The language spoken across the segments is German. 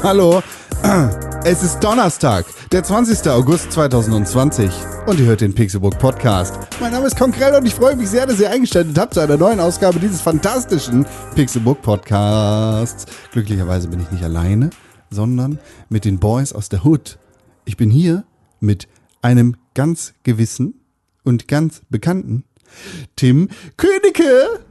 Hallo, es ist Donnerstag, der 20. August 2020 und ihr hört den Pixelbook Podcast. Mein Name ist Konkrell und ich freue mich sehr, dass ihr eingestellt habt zu einer neuen Ausgabe dieses fantastischen Pixelbook Podcasts. Glücklicherweise bin ich nicht alleine, sondern mit den Boys aus der Hood. Ich bin hier mit einem ganz gewissen und ganz bekannten Tim Königke.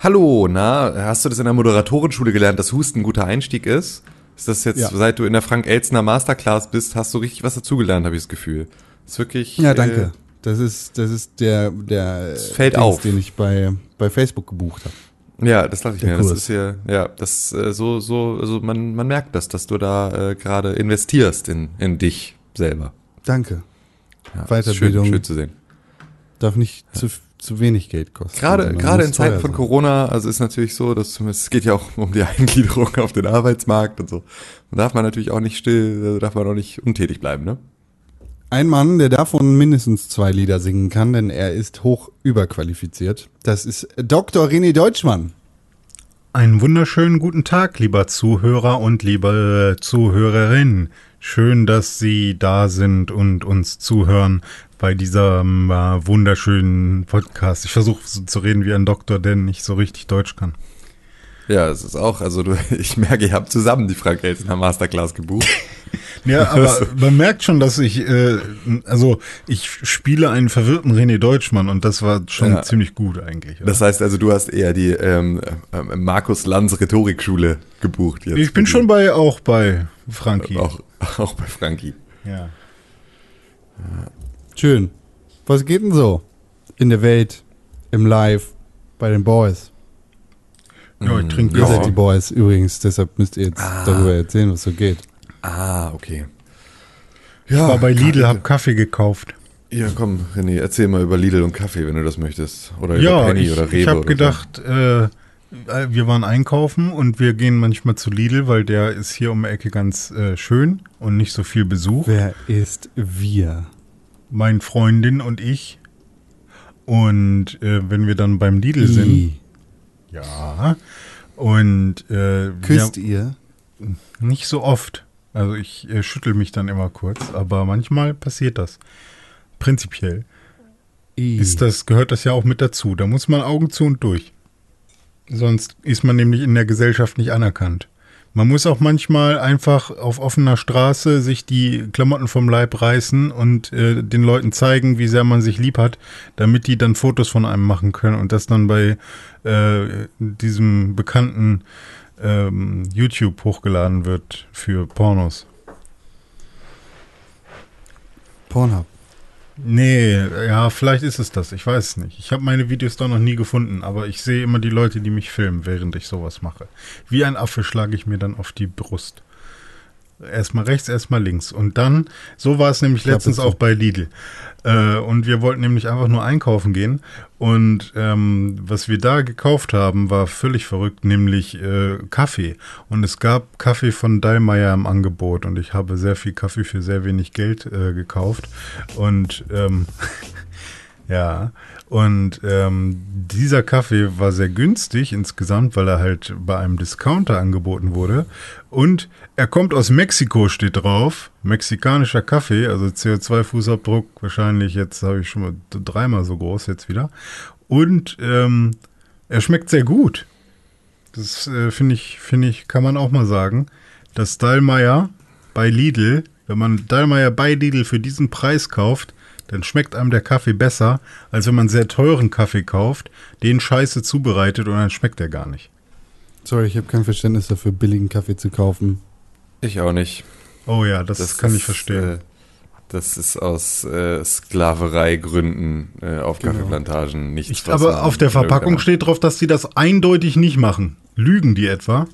Hallo, na, hast du das in der Moderatorenschule gelernt, dass Husten ein guter Einstieg ist? Ist das jetzt, Ja. seit du in der Frank Elzner Masterclass bist, hast du richtig was dazugelernt, habe ich das Gefühl. ist wirklich. Ja, äh, danke. Das ist, das ist der, der fällt Dings, auf. den ich bei, bei Facebook gebucht habe. Ja, das dachte ich Der mir. Das ist ja, ja, das äh, so, so, also man, man merkt das, dass du da äh, gerade investierst in, in dich selber. Danke. Ja, Weiterbildung. Schön, schön zu sehen. Darf nicht zu, zu wenig Geld kosten. Gerade, sondern gerade in Zeiten von sein. Corona, also ist natürlich so, dass zumindest, es geht ja auch um die Eingliederung auf den Arbeitsmarkt und so. Und darf man natürlich auch nicht still, darf man auch nicht untätig bleiben, ne? Ein Mann, der davon mindestens zwei Lieder singen kann, denn er ist hoch überqualifiziert. Das ist Dr. René Deutschmann. Einen wunderschönen guten Tag, lieber Zuhörer und liebe Zuhörerin. Schön, dass Sie da sind und uns zuhören bei diesem äh, wunderschönen Podcast. Ich versuche so zu reden wie ein Doktor, der nicht so richtig Deutsch kann. Ja, es ist auch, also du, ich merke, ihr habt zusammen die Frank Elsener Masterclass gebucht. Ja, aber man merkt schon, dass ich, äh, also ich spiele einen verwirrten René Deutschmann und das war schon Ja. ziemlich gut eigentlich. oder? Das heißt also, du hast eher die ähm, ähm, Markus Lanz Rhetorikschule gebucht jetzt. ich bin schon bei auch bei Frankie. auch, auch bei Frankie. Ja. Schön. Was geht denn so in der Welt, im Live, bei den Boys? ja, ich trinke Ihr Ja. seid die Boys übrigens, deshalb müsst ihr jetzt Ah. darüber erzählen, was so geht. Ah, okay. Ich war bei Lidl, hab Kaffee gekauft. Ja, komm, René, erzähl mal über Lidl und Kaffee, wenn du das möchtest. Oder über Ja, Penny ich, oder Rewe. ich habe oder gedacht, äh, äh, wir waren einkaufen und wir gehen manchmal zu Lidl, weil der ist hier um die Ecke ganz äh, schön und nicht so viel Besuch. Wer ist wir? Mein Freundin und ich. Und äh, wenn wir dann beim Lidl sind, I. ja, und äh, Küsst wir, ihr? nicht so oft. Also ich äh, schüttel mich dann immer kurz, aber manchmal passiert das. Prinzipiell I. ist das, gehört das ja auch mit dazu. Da muss man Augen zu und durch. Sonst ist man nämlich in der Gesellschaft nicht anerkannt. Man muss auch manchmal einfach auf offener Straße sich die Klamotten vom Leib reißen und äh, den Leuten zeigen, wie sehr man sich lieb hat, damit die dann Fotos von einem machen können und das dann bei äh, diesem bekannten ähm, YouTube hochgeladen wird für Pornos. Pornhub. Nee, ja, vielleicht ist es das. Ich weiß es nicht. Ich habe meine Videos da noch nie gefunden, aber ich sehe immer die Leute, die mich filmen, während ich sowas mache. Wie ein Affe schlage ich mir dann auf die Brust. Erstmal rechts, erstmal links. Und dann, so war es nämlich letztens auch bei Lidl. Äh, und wir wollten nämlich einfach nur einkaufen gehen. Und ähm, was wir da gekauft haben, war völlig verrückt, nämlich äh, Kaffee. Und es gab Kaffee von Dallmayr im Angebot. Und ich habe sehr viel Kaffee für sehr wenig Geld äh, gekauft. Und ähm, ja, und ähm, dieser Kaffee war sehr günstig insgesamt, weil er halt bei einem Discounter angeboten wurde. Und er kommt aus Mexiko, steht drauf. Mexikanischer Kaffee, also CO2-Fußabdruck wahrscheinlich jetzt habe ich schon mal dreimal so groß jetzt wieder. Und ähm, er schmeckt sehr gut. Das äh, finde ich, finde ich, kann man auch mal sagen, dass Dallmayr bei Lidl, wenn man Dallmayr bei Lidl für diesen Preis kauft, dann schmeckt einem der Kaffee besser, als wenn man sehr teuren Kaffee kauft, den scheiße zubereitet und dann schmeckt er gar nicht. Sorry, ich habe kein Verständnis dafür, billigen Kaffee zu kaufen. Ich auch nicht. Oh ja, das, kann ist, ich verstehen. Äh, das ist aus äh, Sklavereigründen äh, auf Genau. Kaffeeplantagen was aber auf der Verpackung steht drauf, dass die das eindeutig nicht machen. Lügen die etwa?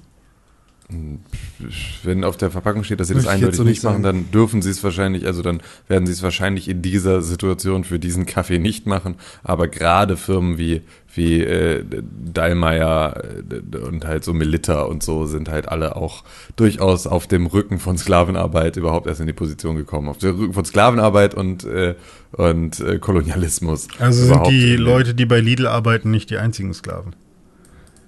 Wenn auf der Verpackung steht, dass sie das Möchte eindeutig so nicht nicht machen, sagen. dann dürfen sie es wahrscheinlich, also dann werden sie es wahrscheinlich in dieser Situation für diesen Kaffee nicht machen. Aber gerade Firmen wie, wie äh, Dallmayr äh, und halt so Melitta und so sind halt alle auch durchaus auf dem Rücken von Sklavenarbeit überhaupt erst in die Position gekommen. Auf dem Rücken von Sklavenarbeit und, äh, und äh, Kolonialismus. Also sind die Leute, die bei Lidl arbeiten, nicht die einzigen Sklaven.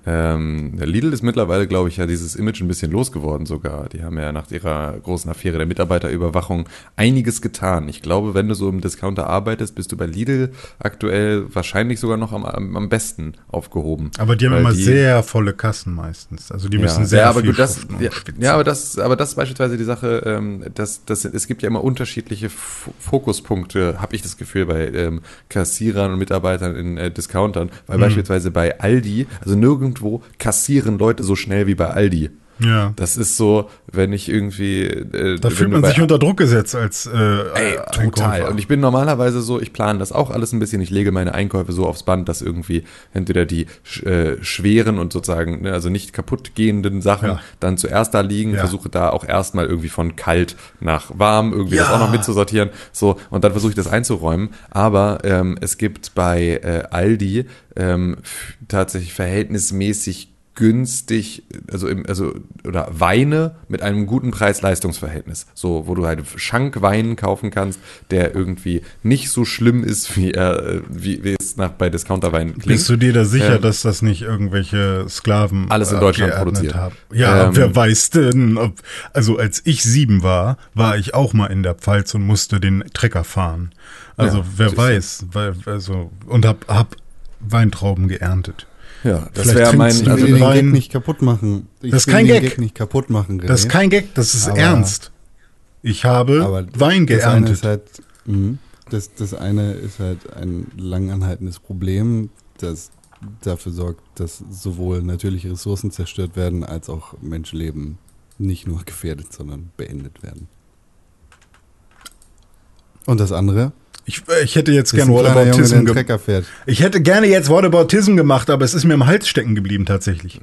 Ähm, der Lidl ist mittlerweile, glaube ich, ja dieses Image ein bisschen losgeworden sogar. Die haben ja nach ihrer großen Affäre der Mitarbeiterüberwachung einiges getan. Ich glaube, wenn du so im Discounter arbeitest, bist du bei Lidl aktuell wahrscheinlich sogar noch am, am besten aufgehoben. Aber die haben immer die- sehr volle Kassen meistens. Also die müssen ja, sehr ja, aber viel gut, das, ja, ja, aber das, aber das ist beispielsweise die Sache, ähm, dass, dass es gibt ja immer unterschiedliche F Fokuspunkte, habe ich das Gefühl, bei ähm, Kassierern und Mitarbeitern in äh, Discountern, weil Mhm. beispielsweise bei Aldi, also nirgendwo kassieren Leute so schnell wie bei Aldi. Ja. Das ist so, wenn ich irgendwie. Äh, Da fühlt man bei- sich unter Druck gesetzt als äh, Ey, total. Einkäufer. Und ich bin normalerweise so, ich plane das auch alles ein bisschen. Ich lege meine Einkäufe so aufs Band, dass irgendwie entweder die äh, schweren und sozusagen, ne, also nicht kaputt gehenden Sachen Ja. dann zuerst da liegen. Ja. Versuche da auch erstmal irgendwie von kalt nach warm irgendwie das Ja. auch noch mitzusortieren. So, und dann versuche ich das einzuräumen. Aber ähm, es gibt bei äh, Aldi ähm, tatsächlich verhältnismäßig günstig, also im, also oder Weine mit einem guten Preis-Leistungs-Verhältnis. So, wo du halt Schankwein kaufen kannst, der irgendwie nicht so schlimm ist, wie er, äh, wie, wie es nach bei Discounterwein klingt. Bist du dir da sicher, Ähm, dass das nicht irgendwelche Sklaven Alles in Deutschland abgeordnet produziert. haben? Ja, Ähm, wer weiß denn, ob, also als ich sieben war, war ich auch mal in der Pfalz und musste den Trecker fahren. Also Ja, wer weiß, weil, also, und hab, hab Weintrauben geerntet. Ja, das wäre mein, also den Wein- Gag nicht kaputt machen. Ich Das ist kein den Gag. nicht kaputt machen. René. Das ist kein Gag, das ist Aber- ernst. Ich habe Wein Das eine geerntet. halt, mh, das, das eine ist halt ein langanhaltendes Problem, das dafür sorgt, dass sowohl natürliche Ressourcen zerstört werden, als auch Menschenleben nicht nur gefährdet, sondern beendet werden. Und das andere? Ich, ich hätte jetzt ist der Whataboutism gemacht. Ich hätte gerne jetzt Whataboutism gemacht, aber es ist mir im Hals stecken geblieben tatsächlich.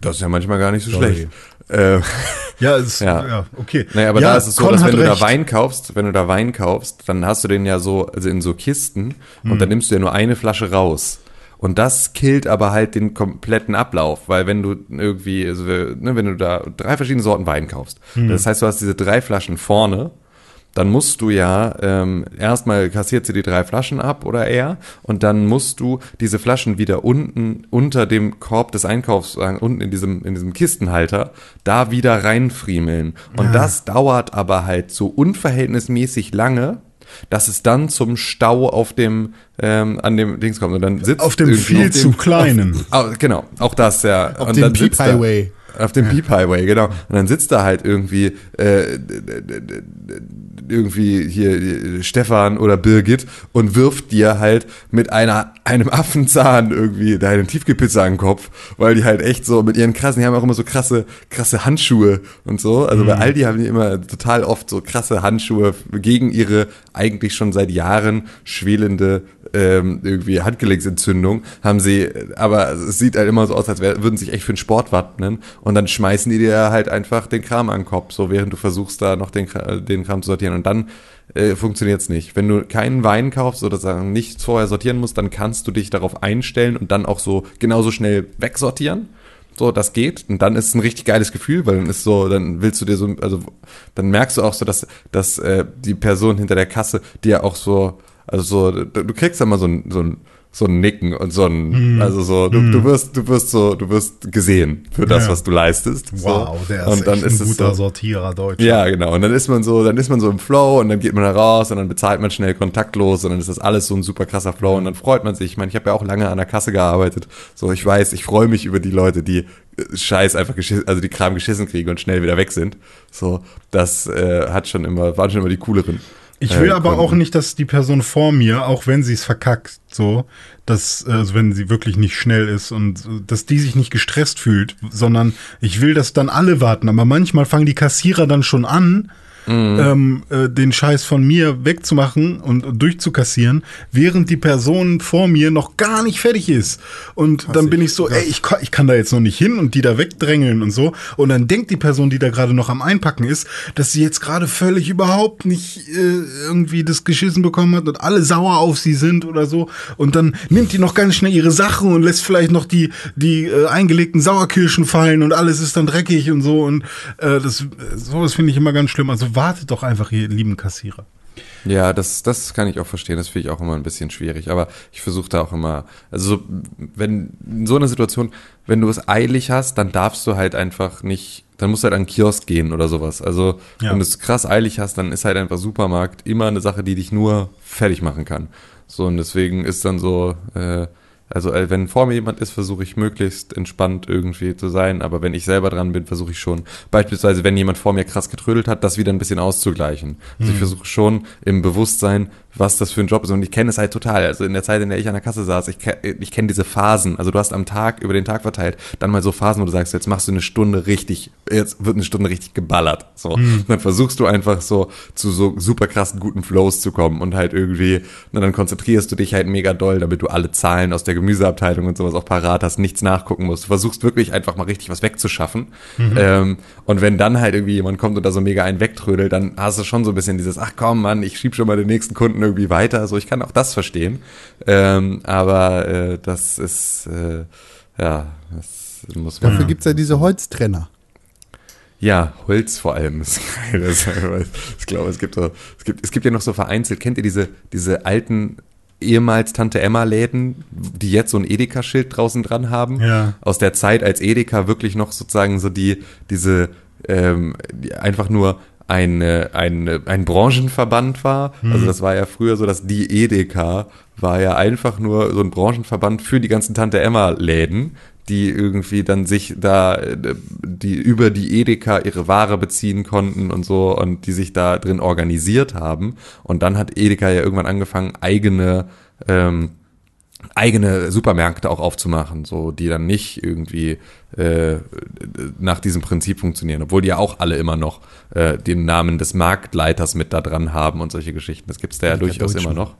das ist ja manchmal gar nicht so Sorry. schlecht. Äh, Ja, es, Ja. ja. okay. Naja, aber ja, da ist es so, Con dass wenn du da recht. Wein kaufst, wenn du da Wein kaufst, dann hast du den ja so, also in so Kisten und Hm. dann nimmst du ja nur eine Flasche raus. Und das killt aber halt den kompletten Ablauf, weil wenn du irgendwie, also, ne, wenn du da drei verschiedene Sorten Wein kaufst, Hm. das heißt, du hast diese drei Flaschen vorne, dann musst du ja ähm, erstmal kassiert sie die drei Flaschen ab oder eher und dann musst du diese Flaschen wieder unten unter dem Korb des Einkaufs, sagen, unten in diesem, in diesem Kistenhalter, da wieder reinfriemeln. Und das dauert aber halt so unverhältnismäßig lange, dass es dann zum Stau auf dem, ähm, an dem Dings kommt. Und dann sitzt Auf dem viel auf zu kleinen. Au- genau, auch das ja. Auf und dem da- Highway. Auf dem Peep Highway, genau. Und dann sitzt da halt irgendwie äh, irgendwie hier äh, Stefan oder Birgit und wirft dir halt mit einer einem Affenzahn irgendwie deine Tiefkühlpizza an den Kopf, weil die halt echt so mit ihren krassen, die haben auch immer so krasse krasse Handschuhe und so. Also bei Aldi haben die immer total oft so krasse Handschuhe gegen ihre eigentlich schon seit Jahren schwelende ähm, irgendwie Handgelenksentzündung haben sie, aber es sieht halt immer so aus, als wär, würden sich echt für den Sport wappnen und dann schmeißen die dir halt einfach den Kram an den Kopf, so während du versuchst da noch den, den Kram zu sortieren und dann äh, funktioniert es nicht. Wenn du keinen Wein kaufst oder sagen nichts vorher sortieren musst, dann kannst du dich darauf einstellen und dann auch so genauso schnell wegsortieren. So, das geht. Und dann ist es ein richtig geiles Gefühl, weil dann ist so, dann willst du dir so, also dann merkst du auch so, dass, dass äh, die Person hinter der Kasse dir auch so, also so, du du kriegst dann mal so ein, so ein, so ein Nicken und so ein, also so, du, du wirst, du wirst so, du wirst gesehen für das, Ja. was du leistest. Wow, so. der ist und dann ist ein guter so, Sortierer Deutsch. ja, genau. Und dann ist man so, dann ist man so im Flow und dann geht man da raus und dann bezahlt man schnell kontaktlos und dann ist das alles so ein super krasser Flow und dann freut man sich. Ich meine, ich habe ja auch lange an der Kasse gearbeitet. So, ich weiß, ich freue mich über die Leute, die äh, Scheiß einfach geschissen, also die Kram geschissen kriegen und schnell wieder weg sind. So, das äh, hat schon immer, waren schon immer die cooleren. Ich will äh, aber auch nicht, dass die Person vor mir, auch wenn sie es verkackt, so, dass, also wenn sie wirklich nicht schnell ist und äh, dass die sich nicht gestresst fühlt, sondern ich will, dass dann alle warten. Aber manchmal fangen die Kassierer dann schon an, Mhm. ähm, äh, den Scheiß von mir wegzumachen und, und durchzukassieren, während die Person vor mir noch gar nicht fertig ist. Und dann bin ich so, ey, ich, kann- ich kann da jetzt noch nicht hin und die da wegdrängeln und so. Und dann denkt die Person, die da gerade noch am Einpacken ist, dass sie jetzt gerade völlig überhaupt nicht äh, irgendwie das geschissen bekommen hat und alle sauer auf sie sind oder so. Und dann nimmt die noch ganz schnell ihre Sachen und lässt vielleicht noch die, die äh, eingelegten Sauerkirschen fallen und alles ist dann dreckig und so. Und äh, das sowas finde ich immer ganz schlimm. Also wartet doch einfach, ihr lieben Kassierer. Ja, das, das kann ich auch verstehen. Das finde ich auch immer ein bisschen schwierig. Aber ich versuche da auch immer, also so, wenn in so einer Situation, wenn du es eilig hast, dann darfst du halt einfach nicht, dann musst du halt an den Kiosk gehen oder sowas. Also Ja. wenn du es krass eilig hast, dann ist halt einfach Supermarkt immer eine Sache, die dich nur fertig machen kann. So und deswegen ist dann so, äh, also äh, wenn vor mir jemand ist, versuche ich möglichst entspannt irgendwie zu sein, aber wenn ich selber dran bin, versuche ich schon, beispielsweise wenn jemand vor mir krass getrödelt hat, das wieder ein bisschen auszugleichen. Also ich versuche schon im Bewusstsein, was das für ein Job ist und ich kenne es halt total. Also in der Zeit, in der ich an der Kasse saß, ich, ich kenne diese Phasen. Also du hast am Tag, über den Tag verteilt, dann mal so Phasen, wo du sagst, jetzt machst du eine Stunde richtig, jetzt wird eine Stunde richtig geballert. So. Und dann versuchst du einfach so zu so super krassen guten Flows zu kommen und halt irgendwie, na, dann konzentrierst du dich halt mega doll, damit du alle Zahlen aus der Gemüseabteilung und sowas auch parat hast, nichts nachgucken musst. Du versuchst wirklich einfach mal richtig was wegzuschaffen. Ähm, und wenn dann halt irgendwie jemand kommt und da so mega einen wegtrödelt, dann hast du schon so ein bisschen dieses, ach komm Mann, ich schieb schon mal den nächsten Kunden irgendwie weiter. So, ich kann auch das verstehen. Ähm, aber äh, das ist, äh, ja, das muss man. Dafür gibt's ja diese Holztrenner. Ja, Holz vor allem ist geil. Das, ich glaube, es gibt so, es gibt, es gibt ja noch so vereinzelt, kennt ihr diese, diese alten ehemals Tante Emma Läden, die jetzt so ein Edeka-Schild draußen dran haben? Ja. Aus der Zeit, als Edeka wirklich noch sozusagen so die, diese, ähm, die einfach nur eine, eine, ein Branchenverband war. Also das war ja früher so, dass die Edeka war ja einfach nur so ein Branchenverband für die ganzen Tante Emma Läden, die irgendwie dann sich da, die über die Edeka ihre Ware beziehen konnten und so und die sich da drin organisiert haben. Und dann hat Edeka ja irgendwann angefangen, eigene, ähm, eigene Supermärkte auch aufzumachen, so die dann nicht irgendwie äh, nach diesem Prinzip funktionieren, obwohl die ja auch alle immer noch äh, den Namen des Marktleiters mit da dran haben und solche Geschichten. Das gibt's da ja Der durchaus immer noch.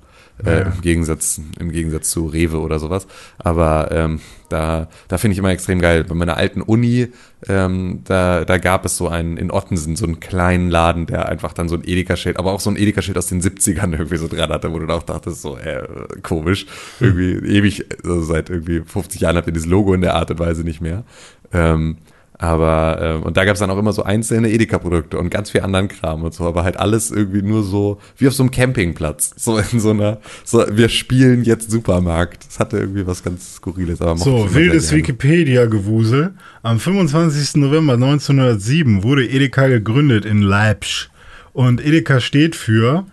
Äh, Im Gegensatz, im Gegensatz zu Rewe oder sowas. Aber ähm, da, da finde ich immer extrem geil. Bei meiner alten Uni, ähm, da, da gab es so einen in Ottensen, so einen kleinen Laden, der einfach dann so ein Edeka-Schild, aber auch so ein Edeka-Schild aus den 70ern irgendwie so dran hatte, wo du auch dachtest, so, äh, komisch. Irgendwie ewig, also seit irgendwie 50 Jahren habt ihr dieses Logo in der Art und Weise nicht mehr. Ähm, aber, ähm, und da gab es dann auch immer so einzelne Edeka-Produkte und ganz viel anderen Kram und so, aber halt alles irgendwie nur so, wie auf so einem Campingplatz. So in so einer, so, wir spielen jetzt Supermarkt. Das hatte irgendwie was ganz Skurriles, aber So, wildes. Wikipedia-Gewusel. Am 25. November 1907 wurde Edeka gegründet in Leipzig. Und Edeka steht für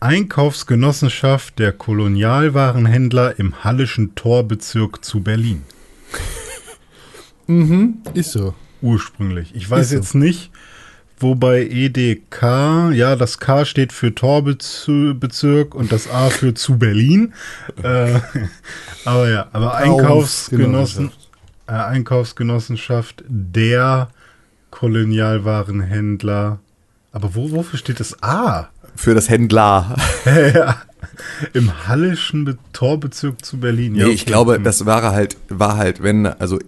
Einkaufsgenossenschaft der Kolonialwarenhändler im Hallischen Torbezirk zu Berlin. Ist so. Ursprünglich. Ich weiß so. jetzt nicht, wobei EDK, ja, das K steht für Torbezirk und das A für zu Berlin. äh, aber ja, aber Einkaufsgenossen, äh, Einkaufsgenossenschaft der Kolonialwarenhändler. Aber wo, wofür steht das A? Für das Händler. ja. Im Hallischen Be Torbezirk zu Berlin. Nee, ich glaube, das war halt, war halt, wenn, also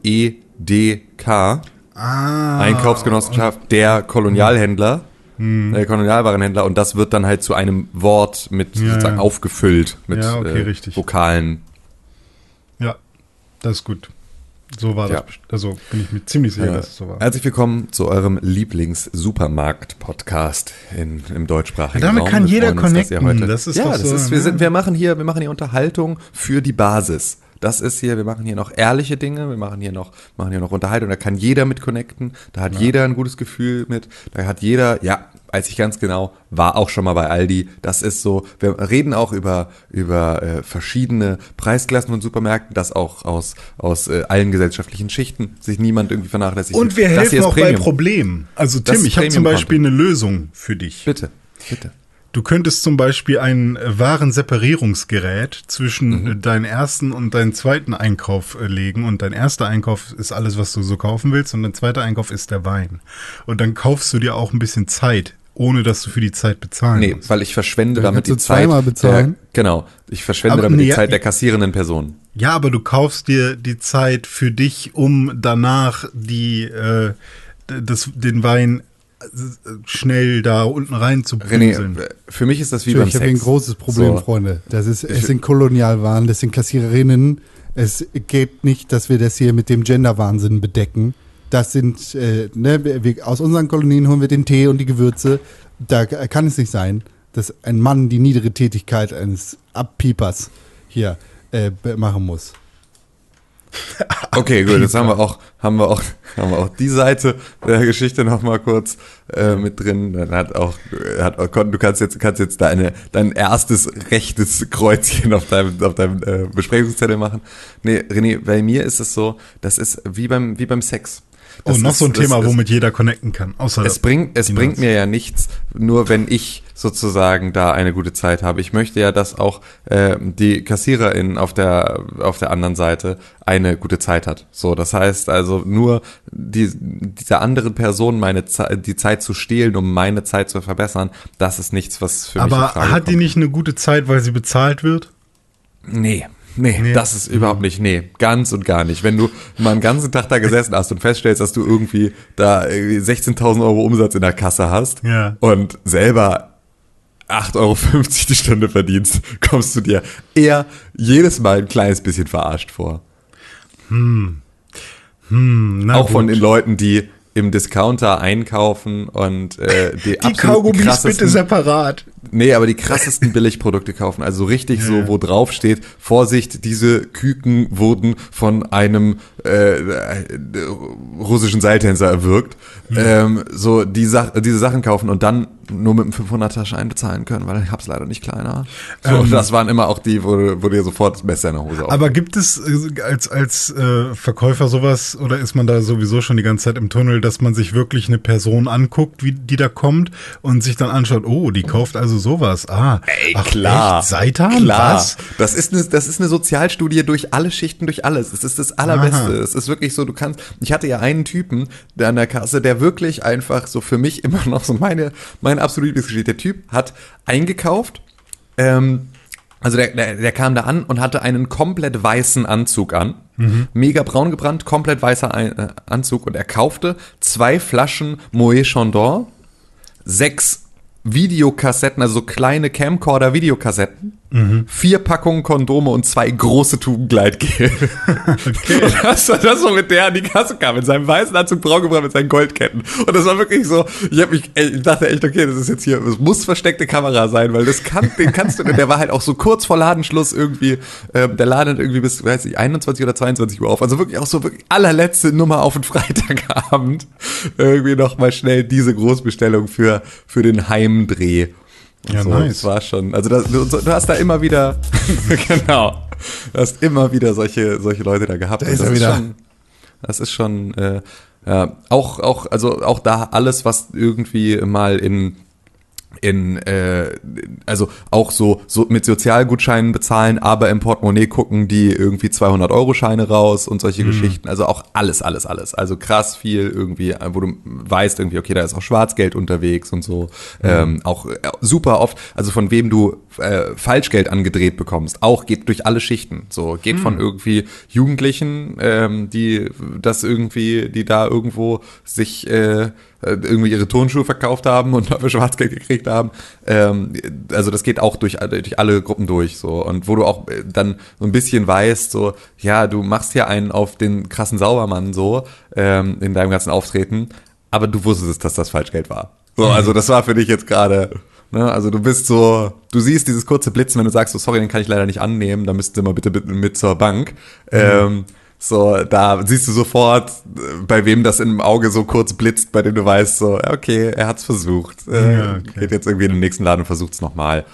EDK, ah, Einkaufsgenossenschaft der Kolonialhändler, Hm. der Kolonialwarenhändler, und das wird dann halt zu einem Wort mit Ja, sozusagen ja. aufgefüllt mit Ja, okay, äh. Vokalen. Ja, das ist gut. So war das. Also bin ich mir ziemlich sicher, dass es so war. Herzlich willkommen zu eurem Lieblings-Supermarkt-Podcast in- im deutschsprachigen damit Raum. kann Wir jeder freuen uns, connecten. Das ist ja, doch das so, ist, wir, ne? sind, wir machen hier, wir machen hier Unterhaltung für die Basis. Das ist hier, wir machen hier noch ehrliche Dinge, wir machen hier noch, machen hier noch Unterhaltung, da kann jeder mit connecten, da hat jeder ein gutes Gefühl mit, da hat jeder, ja, weiß ich ganz genau, war auch schon mal bei Aldi, das ist so, wir reden auch über, über äh, verschiedene Preisklassen von Supermärkten, das auch aus, aus äh, allen gesellschaftlichen Schichten, sich niemand irgendwie vernachlässigt. Und wir helfen auch bei Premium. Problemen. Also Tim, ich habe zum. Beispiel eine Lösung für dich. Bitte, bitte. Du könntest zum Beispiel ein äh, Warenseparierungsgerät zwischen äh, deinen ersten und deinen zweiten Einkauf äh, legen. Und dein erster Einkauf ist alles, was du so kaufen willst. Und dein zweiter Einkauf ist der Wein. Und dann kaufst du dir auch ein bisschen Zeit, ohne dass du für die Zeit bezahlen Nee, musst. weil ich verschwende Dann damit die Zeit. zweimal bezahlen. Der, genau. Ich verschwende Aber damit nee, die Zeit der kassierenden Person. Ja, aber du kaufst dir die Zeit für dich, um danach die, äh, das, den Wein schnell da unten rein zu René, für mich ist das wie So, beim ich habe ein großes Problem, So. Freunde. Das ist, es sind Kolonialwaren, das sind Kassiererinnen. Es geht nicht, dass wir das hier mit dem Gender-Wahnsinn bedecken. Das sind, äh, ne, wir, aus unseren Kolonien holen wir den Tee und die Gewürze. Da kann es nicht sein. dass ein Mann die niedere Tätigkeit eines Abpiepers hier äh, be- machen muss. Okay, gut, jetzt haben wir auch, haben wir auch, haben wir auch die Seite der Geschichte noch mal kurz äh, mit drin. Dann hat auch, hat, auch- du kannst jetzt, kannst jetzt deine, dein erstes rechtes Kreuzchen auf deinem, auf deinem äh, Besprechungszettel machen. Nee, René, bei mir ist es so, das ist wie beim, wie beim Sex. Oh, Das noch ist- so ein Thema, ist- womit jeder connecten kann. Außer es bringt, es bringt mir ja nichts, nur wenn ich sozusagen da eine gute Zeit habe. Ich möchte ja, dass auch äh, die Kassiererin auf der auf der anderen Seite eine gute Zeit hat. So, das heißt also nur die, dieser anderen Person meine Zeit, die Zeit zu stehlen, um meine Zeit zu verbessern, das ist nichts, was für mich in Aber hat die nicht eine gute Zeit, weil sie bezahlt wird? Nee. Nee, Nee. das ist überhaupt nicht, nee, ganz und gar nicht. Wenn du mal einen ganzen Tag da gesessen hast und feststellst, dass du irgendwie da irgendwie 16.000 Euro Umsatz in der Kasse hast Ja. und selber 8,50 Euro die Stunde verdienst, kommst du dir eher jedes Mal ein kleines bisschen verarscht vor. Hm, na Auch von gut. den Leuten, die im Discounter einkaufen und äh, die, Die Kaugummis bitte separat. Nee, aber die krassesten Billigprodukte kaufen. Also so richtig so, wo drauf steht, Vorsicht, diese Küken wurden von einem äh, äh, russischen Seiltänzer erwürgt. Ähm, so die Sach diese Sachen kaufen und dann nur mit einem 500er Schein bezahlen können, weil ich hab's leider nicht kleiner. So, Ähm. das waren immer auch die, wo, wo dir sofort das Messer in der Hose auf. Aber gibt es äh, als, als äh, Verkäufer sowas oder ist man da sowieso schon die ganze Zeit im Tunnel, dass man sich wirklich eine Person anguckt, wie die da kommt und sich dann anschaut, oh, die kauft also sowas. Ah, Ey, ach, klar. Echt? Seitan? Klar. Was? Das ist, eine, das ist eine Sozialstudie durch alle Schichten, durch alles. Das ist das Allerbeste. Es ist wirklich so, du kannst, ich hatte ja einen Typen der an der Kasse, der wirklich einfach so für mich immer noch so meine, meine absolute Lieblingsgeschichte. Der Typ hat eingekauft, ähm, also der, der, der kam da an und hatte einen komplett weißen Anzug an. Mega braun gebrannt, komplett weißer äh, Anzug und er kaufte zwei Flaschen Moet Chandon, sechs Videokassetten, also so kleine Camcorder-Videokassetten, vier Packungen Kondome und zwei große Tuben Gleitgel. Und das war das, womit der an die Kasse kam, in seinem weißen Anzug braun gebrannt mit seinen Goldketten. Und das war wirklich so, ich, hab mich, ich dachte echt, okay, das ist jetzt hier, es muss versteckte Kamera sein, weil das kann, den kannst du, der war halt auch so kurz vor Ladenschluss irgendwie, ähm, der Laden hat irgendwie bis, weiß ich, 21 oder 22 Uhr auf, also wirklich auch so wirklich allerletzte Nummer auf den Freitagabend, irgendwie noch mal schnell diese Großbestellung für, für den Heimdreh. Und Ja, so. nice. Das war schon, also das, du, du hast da immer wieder, genau, du hast immer wieder solche, solche Leute da gehabt. Da ist das er wieder. Schon, das ist schon, äh, ja, auch, auch, also auch da alles, was irgendwie mal in in äh, also auch so so mit Sozialgutscheinen bezahlen, aber im Portemonnaie gucken die irgendwie 200 Euro Scheine raus und solche Geschichten. Also auch alles, alles, alles. Also krass viel irgendwie, wo du weißt irgendwie, okay, da ist auch Schwarzgeld unterwegs und so. Ähm, auch äh, super oft, also von wem du äh, Falschgeld angedreht bekommst, auch geht durch alle Schichten. So geht von irgendwie Jugendlichen, ähm, die das irgendwie, die da irgendwo sich äh, irgendwie ihre Turnschuhe verkauft haben und dafür Schwarzgeld gekriegt haben. Ähm, also das geht auch durch, alle- durch alle Gruppen durch so und wo du auch äh, dann so ein bisschen weißt, so ja, du machst hier einen auf den krassen Saubermann so ähm, in deinem ganzen Auftreten, aber du wusstest, dass das Falschgeld war. So, also das war für dich jetzt gerade Ne, also du bist so, du siehst dieses kurze Blitzen, wenn du sagst, so sorry, den kann ich leider nicht annehmen, da müssten Sie mal bitte mit, mit zur Bank. Ähm, so, da siehst du sofort, äh, bei wem das im Auge so kurz blitzt, bei dem du weißt, so, okay, er hat's versucht. Äh, Ja, okay. Geht jetzt irgendwie in den nächsten Laden und versucht's nochmal.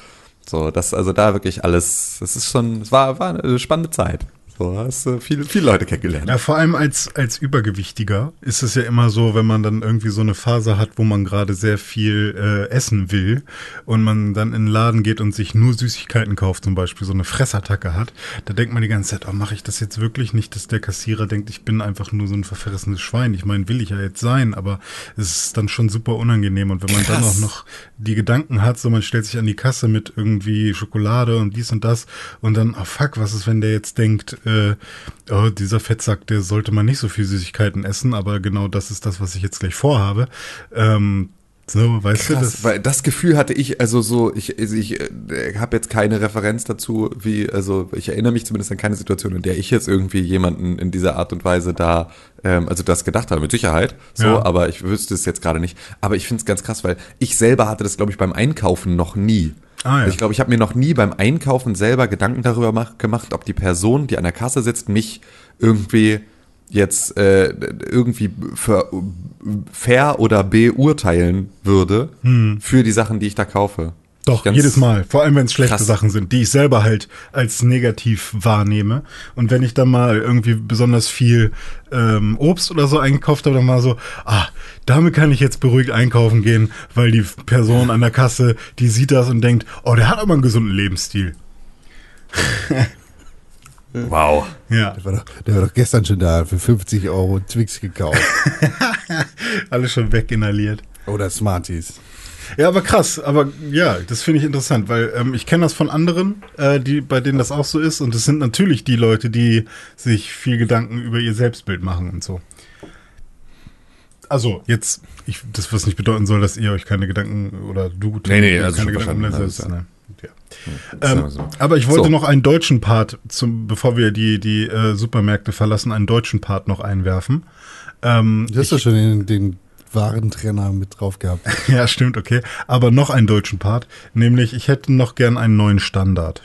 So, das, also da wirklich alles, das ist schon, es war, war eine spannende Zeit. So, hast du viele, viele Leute kennengelernt. Ja, vor allem als, als Übergewichtiger ist es ja immer so, wenn man dann irgendwie so eine Phase hat, wo man gerade sehr viel äh, essen will und man dann in den Laden geht und sich nur Süßigkeiten kauft, zum Beispiel so eine Fressattacke hat, da denkt man die ganze Zeit, oh, mache ich das jetzt wirklich nicht, dass der Kassierer denkt, ich bin einfach nur so ein verfressenes Schwein. Ich meine, will ich ja jetzt sein, aber es ist dann schon super unangenehm und wenn man dann Krass. auch noch die Gedanken hat, so man stellt sich an die Kasse mit irgendwie Schokolade und dies und das und dann, oh fuck, was ist, wenn der jetzt denkt, äh, oh, dieser Fettsack, der sollte man nicht so viel Süßigkeiten essen, aber genau das ist das, was ich jetzt gleich vorhabe. Ähm, So, weißt du Krass, das? weil das Gefühl hatte ich, also so, ich, also ich äh, habe jetzt keine Referenz dazu, wie, also ich erinnere mich zumindest an keine Situation, in der ich jetzt irgendwie jemanden in dieser Art und Weise da, ähm, also das gedacht habe, mit Sicherheit, so, Ja. aber ich wüsste es jetzt gerade nicht. Aber ich finde es ganz krass, weil ich selber hatte das, glaube ich, beim Einkaufen noch nie. Ah, ja. Ich glaube, ich habe mir noch nie beim Einkaufen selber Gedanken darüber mach, gemacht, ob die Person, die an der Kasse sitzt, mich irgendwie jetzt äh, irgendwie für, fair oder beurteilen würde für die Sachen, die ich da kaufe. Hm. Doch, Ganz- jedes Mal. Vor allem, wenn es schlechte krass. Sachen sind, die ich selber halt als negativ wahrnehme. Und wenn ich dann mal irgendwie besonders viel ähm, Obst oder so eingekauft habe, dann mal so, ah, damit kann ich jetzt beruhigt einkaufen gehen, weil die Person an der Kasse, die sieht das und denkt, oh, der hat aber einen gesunden Lebensstil. Wow. Ja, Der war, doch, der war doch gestern schon da für 50 Euro Twix gekauft. alles schon weginhaliert. Oder Smarties. Ja, aber krass, aber ja, das finde ich interessant, weil ähm, ich kenne das von anderen, äh, die, bei denen das auch so ist. Und es sind natürlich die Leute, die sich viel Gedanken über ihr Selbstbild machen und so. Also, jetzt, ich, das was nicht bedeuten soll, dass ihr euch keine Gedanken oder du Nee, nee, also keine Gedanken um das alles selbst, ne? Ja. Ähm, so. aber ich wollte So. noch einen deutschen Part, zum, bevor wir die, die äh, Supermärkte verlassen, einen deutschen Part noch einwerfen. Ähm, Du hast doch schon den, den Warentrenner mit drauf gehabt. Ja, stimmt, okay. Aber noch einen deutschen Part, nämlich ich hätte noch gern einen neuen Standard.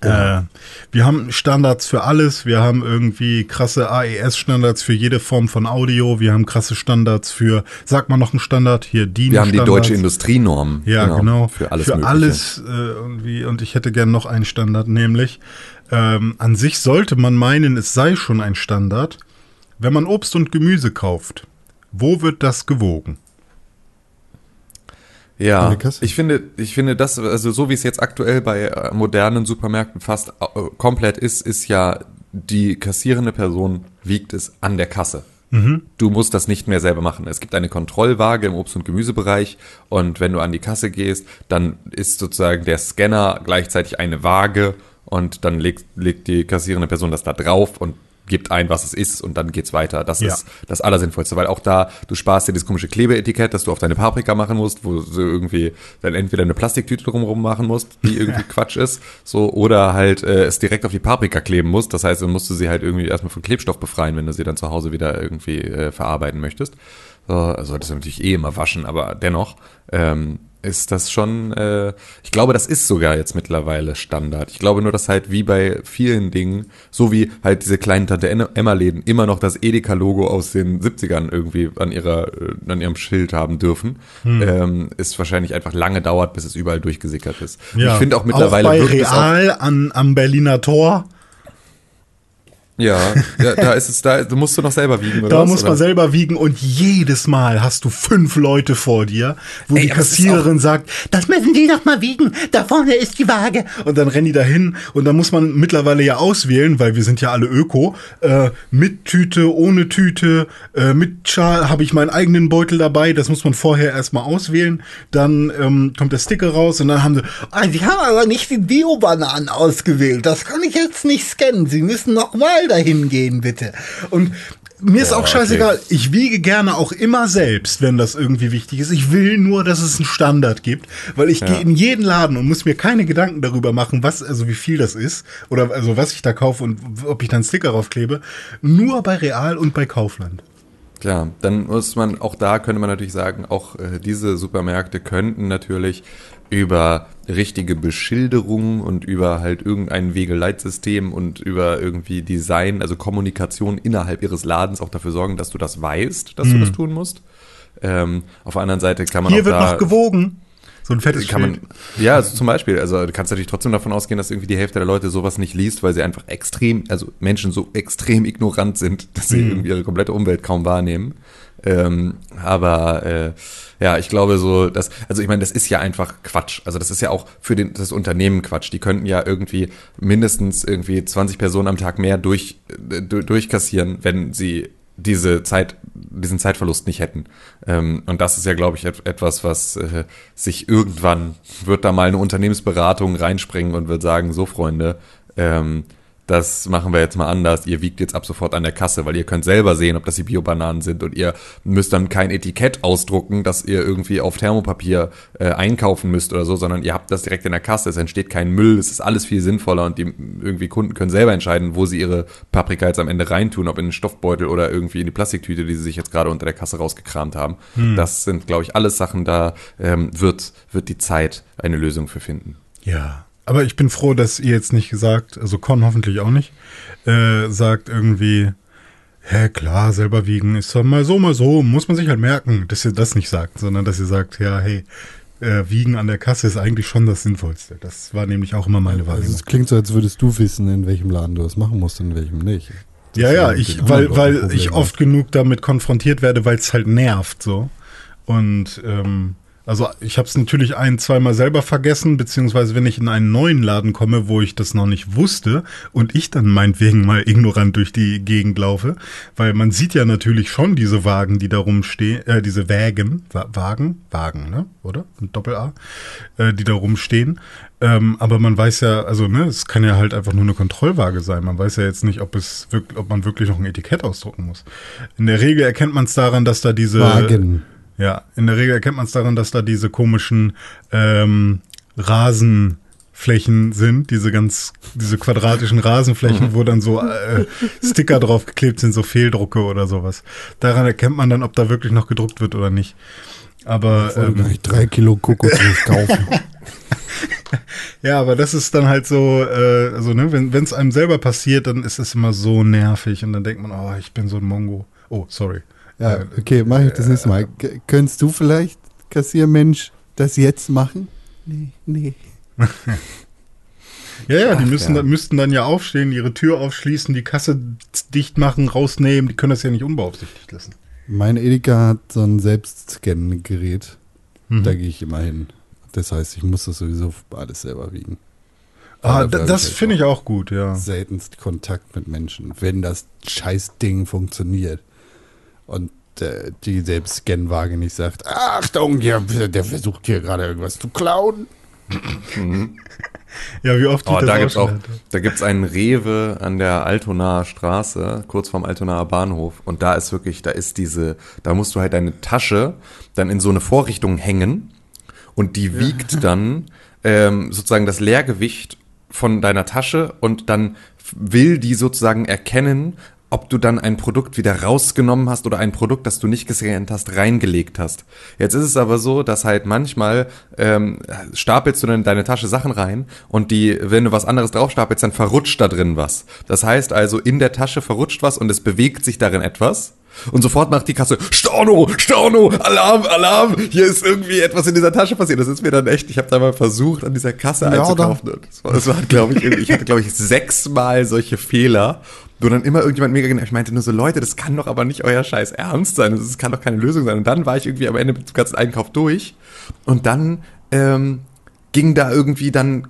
Äh, wir haben Standards für alles. Wir haben irgendwie krasse AES-Standards für jede Form von Audio. Wir haben krasse Standards für, sag mal noch einen Standard, hier DIN. Wir haben die deutsche Industrienorm. Ja, genau. Für alles Für Mögliche. alles äh, irgendwie. Und ich hätte gern noch einen Standard, nämlich ähm, an sich sollte man meinen, es sei schon ein Standard, wenn man Obst und Gemüse kauft. Wo wird das gewogen? Ja, Kasse? ich finde, ich finde das, also so wie es jetzt aktuell bei äh, modernen Supermärkten fast äh, komplett ist, ist ja die kassierende Person wiegt es an der Kasse. Du musst das nicht mehr selber machen. Es gibt eine Kontrollwaage im Obst- und Gemüsebereich und wenn du an die Kasse gehst, dann ist sozusagen der Scanner gleichzeitig eine Waage und dann legt, legt die kassierende Person das da drauf und gibt ein, was es ist und dann geht's weiter. Das Ja. ist das Allersinnvollste, weil auch da, du sparst dir dieses komische Klebeetikett, das du auf deine Paprika machen musst, wo du irgendwie dann entweder eine Plastiktüte drumherum machen musst, die irgendwie Quatsch ist, so, oder halt äh, es direkt auf die Paprika kleben musst. Das heißt, dann musst du sie halt irgendwie erstmal von Klebstoff befreien, wenn du sie dann zu Hause wieder irgendwie äh, verarbeiten möchtest. So, also solltest du natürlich eh immer waschen, aber dennoch ähm, ist das schon, äh, ich glaube, das ist sogar jetzt mittlerweile Standard. Ich glaube nur, dass halt wie bei vielen Dingen, so wie halt diese kleinen Tante Emma-Läden immer noch das Edeka-Logo aus den 70ern irgendwie an ihrer, äh, an ihrem Schild haben dürfen, Hm. ähm, ist wahrscheinlich einfach lange dauert, bis es überall durchgesickert ist. Und ich finde auch mittlerweile auch bei es auch, Real an, am Berliner Tor. Ja, ja, da ist es, da da musst du noch selber wiegen, oder Da was, muss man oder? selber wiegen und jedes Mal hast du fünf Leute vor dir, wo Ey, die Kassiererin sagt, das müssen die doch mal wiegen, da vorne ist die Waage. Und dann rennen die dahin und dann muss man mittlerweile ja auswählen, weil wir sind ja alle Öko, äh, mit Tüte, ohne Tüte, äh, mit Schal, habe ich meinen eigenen Beutel dabei, das muss man vorher erstmal auswählen, dann ähm, kommt der Sticker raus und dann haben sie, ah, sie haben aber nicht die Bio-Bananen ausgewählt, das kann ich jetzt nicht scannen, sie müssen noch mal dahin gehen, bitte. Und mir ist Boah, auch scheißegal. okay. Ich wiege gerne auch immer selbst, wenn das irgendwie wichtig ist. Ich will nur, dass es einen Standard gibt, weil ich gehe in jeden Laden und muss mir keine Gedanken darüber machen, was, also wie viel das ist oder also was ich da kaufe und ob ich da einen Sticker draufklebe. Nur bei Real und bei Kaufland. Klar, dann muss man, auch da könnte man natürlich sagen, auch äh, diese Supermärkte könnten natürlich über richtige Beschilderung und über halt irgendein Wegeleitsystem und über irgendwie Design, also Kommunikation innerhalb ihres Ladens auch dafür sorgen, dass du das weißt, dass du das tun musst. Ähm, auf der anderen Seite kann man Mhm. Hier auch wird da, noch gewogen. So ein fettes kann man, ja, also zum Beispiel, also du kannst natürlich trotzdem davon ausgehen, dass irgendwie die Hälfte der Leute sowas nicht liest, weil sie einfach extrem, also Menschen so extrem ignorant sind, dass sie irgendwie ihre komplette Umwelt kaum wahrnehmen. Ähm, aber äh, ja, ich glaube so, dass, also ich meine, das ist ja einfach Quatsch. Also das ist ja auch für den, das Unternehmen Quatsch. Die könnten ja irgendwie mindestens irgendwie 20 Personen am Tag mehr durch, äh, du- durchkassieren, wenn sie diese Zeit, diesen Zeitverlust nicht hätten. Ähm, und das ist ja, glaube ich, et etwas, was äh, sich irgendwann wird da mal eine Unternehmensberatung reinspringen und wird sagen, so Freunde, ähm, das machen wir jetzt mal anders. Ihr wiegt jetzt ab sofort an der Kasse, weil ihr könnt selber sehen, ob das die Biobananen sind und ihr müsst dann kein Etikett ausdrucken, dass ihr irgendwie auf Thermopapier äh, einkaufen müsst oder so, sondern ihr habt das direkt in der Kasse. Es entsteht kein Müll, es ist alles viel sinnvoller und die irgendwie Kunden können selber entscheiden, wo sie ihre Paprika jetzt am Ende reintun, ob in den Stoffbeutel oder irgendwie in die Plastiktüte, die sie sich jetzt gerade unter der Kasse rausgekramt haben. Hm. Das sind, glaube ich, alles Sachen, da ähm, wird, wird die Zeit eine Lösung für finden. Ja, aber ich bin froh, dass ihr jetzt nicht gesagt, also Con hoffentlich auch nicht, äh, sagt irgendwie, hä, klar, selber wiegen ist doch mal so, mal so, muss man sich halt merken, dass ihr das nicht sagt, sondern dass ihr sagt, ja, hey, äh, wiegen an der Kasse ist eigentlich schon das Sinnvollste. Das war nämlich auch immer meine Wahrnehmung. Also es klingt so, als würdest du wissen, in welchem Laden du das machen musst und in welchem nicht. Das ja, ja, ich, weil, weil ich oft genug damit konfrontiert werde, weil es halt nervt so. Und ähm, also ich habe es natürlich ein, zweimal selber vergessen, beziehungsweise wenn ich in einen neuen Laden komme, wo ich das noch nicht wusste und ich dann meinetwegen mal ignorant durch die Gegend laufe, weil man sieht ja natürlich schon diese Wagen, die da rumstehen, äh, diese Wägen, Wagen, Wagen, ne, oder? Mit Doppel-A, äh, die da rumstehen. Ähm, aber man weiß ja, also ne, es kann ja halt einfach nur eine Kontrollwaage sein. Man weiß ja jetzt nicht, ob es wirklich, ob man wirklich noch ein Etikett ausdrucken muss. In der Regel erkennt man es daran, dass da diese Wagen ja, in der Regel erkennt man es daran, dass da diese komischen ähm, Rasenflächen sind, diese ganz, diese quadratischen Rasenflächen, mhm. wo dann so äh, Sticker draufgeklebt sind, so Fehldrucke oder sowas. Daran erkennt man dann, ob da wirklich noch gedruckt wird oder nicht. Aber ich ähm, gleich drei Kilo Kokosnuss kaufen. ja, aber das ist dann halt so, äh, also ne, wenn es einem selber passiert, dann ist es immer so nervig und dann denkt man, oh, ich bin so ein Mongo. Oh, sorry. Ja, okay, mache ich das nächste Mal. K könntest du vielleicht, Kassiermensch, das jetzt machen? Nee, nee. ja, ja, die Ach, müssen, ja. müssten dann ja aufstehen, ihre Tür aufschließen, die Kasse dicht machen, rausnehmen. Die können das ja nicht unbeaufsichtigt lassen. Mein Edeka hat so ein Selbstscan-Gerät. Mhm. Da gehe ich immer hin. Das heißt, ich muss das sowieso alles selber wiegen. Ah, das, das halt finde ich auch gut, ja. Seltenst Kontakt mit Menschen, wenn das Scheißding funktioniert und äh, die selbst Scanwaage nicht sagt, Achtung, hier, der versucht hier gerade irgendwas zu klauen. Mhm. Ja, wie oft oh, da gibt's auch, Da gibt es einen Rewe an der Altonaer Straße, kurz vorm Altonaer Bahnhof. Und da ist wirklich, da ist diese, da musst du halt deine Tasche dann in so eine Vorrichtung hängen und die wiegt ja. dann ähm, sozusagen das Leergewicht von deiner Tasche und dann will die sozusagen erkennen, ob du dann ein Produkt wieder rausgenommen hast oder ein Produkt, das du nicht gescannt hast, reingelegt hast. Jetzt ist es aber so, dass halt manchmal ähm, stapelst du dann in deine Tasche Sachen rein und die, wenn du was anderes draufstapelst, dann verrutscht da drin was. Das heißt also, in der Tasche verrutscht was und es bewegt sich darin etwas. Und sofort macht die Kasse, Storno, Storno, Alarm, Alarm, hier ist irgendwie etwas in dieser Tasche passiert. Das ist mir dann echt, ich habe da mal versucht, an dieser Kasse ja, einzukaufen. Das war, das war glaube ich, ich hatte, glaube ich, sechsmal solche Fehler wo dann immer irgendjemand mega genervt. Ich meinte nur so, Leute, das kann doch aber nicht euer Scheiß Ernst sein. Das kann doch keine Lösung sein. Und dann war ich irgendwie am Ende mit dem ganzen Einkauf durch. Und dann ähm, ging da irgendwie dann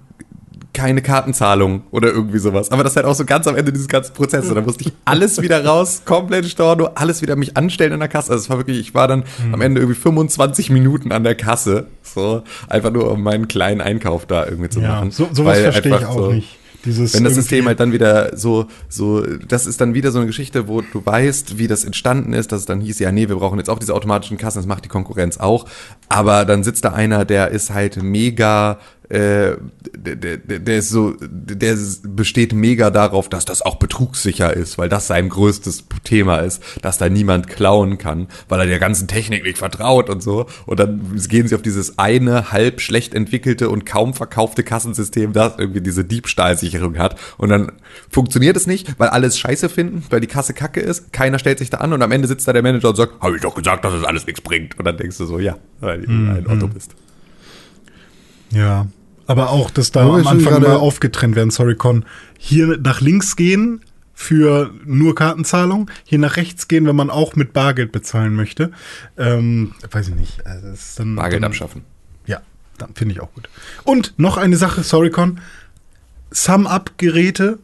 keine Kartenzahlung oder irgendwie sowas. Aber das ist halt auch so ganz am Ende dieses ganzen Prozesses. Und dann musste ich alles wieder raus, komplett Storno, alles wieder mich anstellen an der Kasse. Also es war wirklich, ich war dann mhm. am Ende irgendwie 25 Minuten an der Kasse. So, einfach nur um meinen kleinen Einkauf da irgendwie zu ja, machen. So, sowas verstehe ich auch so, nicht. Dieses Wenn das System halt dann wieder so, so, das ist dann wieder so eine Geschichte, wo du weißt, wie das entstanden ist, dass es dann hieß, ja, nee, wir brauchen jetzt auch diese automatischen Kassen, das macht die Konkurrenz auch. Aber dann sitzt da einer, der ist halt mega äh, der, der, der ist so, der besteht mega darauf, dass das auch betrugssicher ist, weil das sein größtes Thema ist, dass da niemand klauen kann, weil er der ganzen Technik nicht vertraut und so. Und dann gehen sie auf dieses eine halb schlecht entwickelte und kaum verkaufte Kassensystem, das irgendwie diese Diebstahlsicherung hat. Und dann funktioniert es nicht, weil alles scheiße finden, weil die Kasse kacke ist, keiner stellt sich da an und am Ende sitzt da der Manager und sagt, habe ich doch gesagt, dass das alles nichts bringt. Und dann denkst du so, ja, weil du mm, ein Otto bist. Ja, aber auch, dass da am Anfang mal aufgetrennt werden, sorry Con, hier nach links gehen für nur Kartenzahlung, hier nach rechts gehen, wenn man auch mit Bargeld bezahlen möchte. Ähm, weiß ich nicht. Also dann, Bargeld dann, abschaffen. Ja, dann finde ich auch gut. Und noch eine Sache, sorry Con, Sum-Up-Geräte,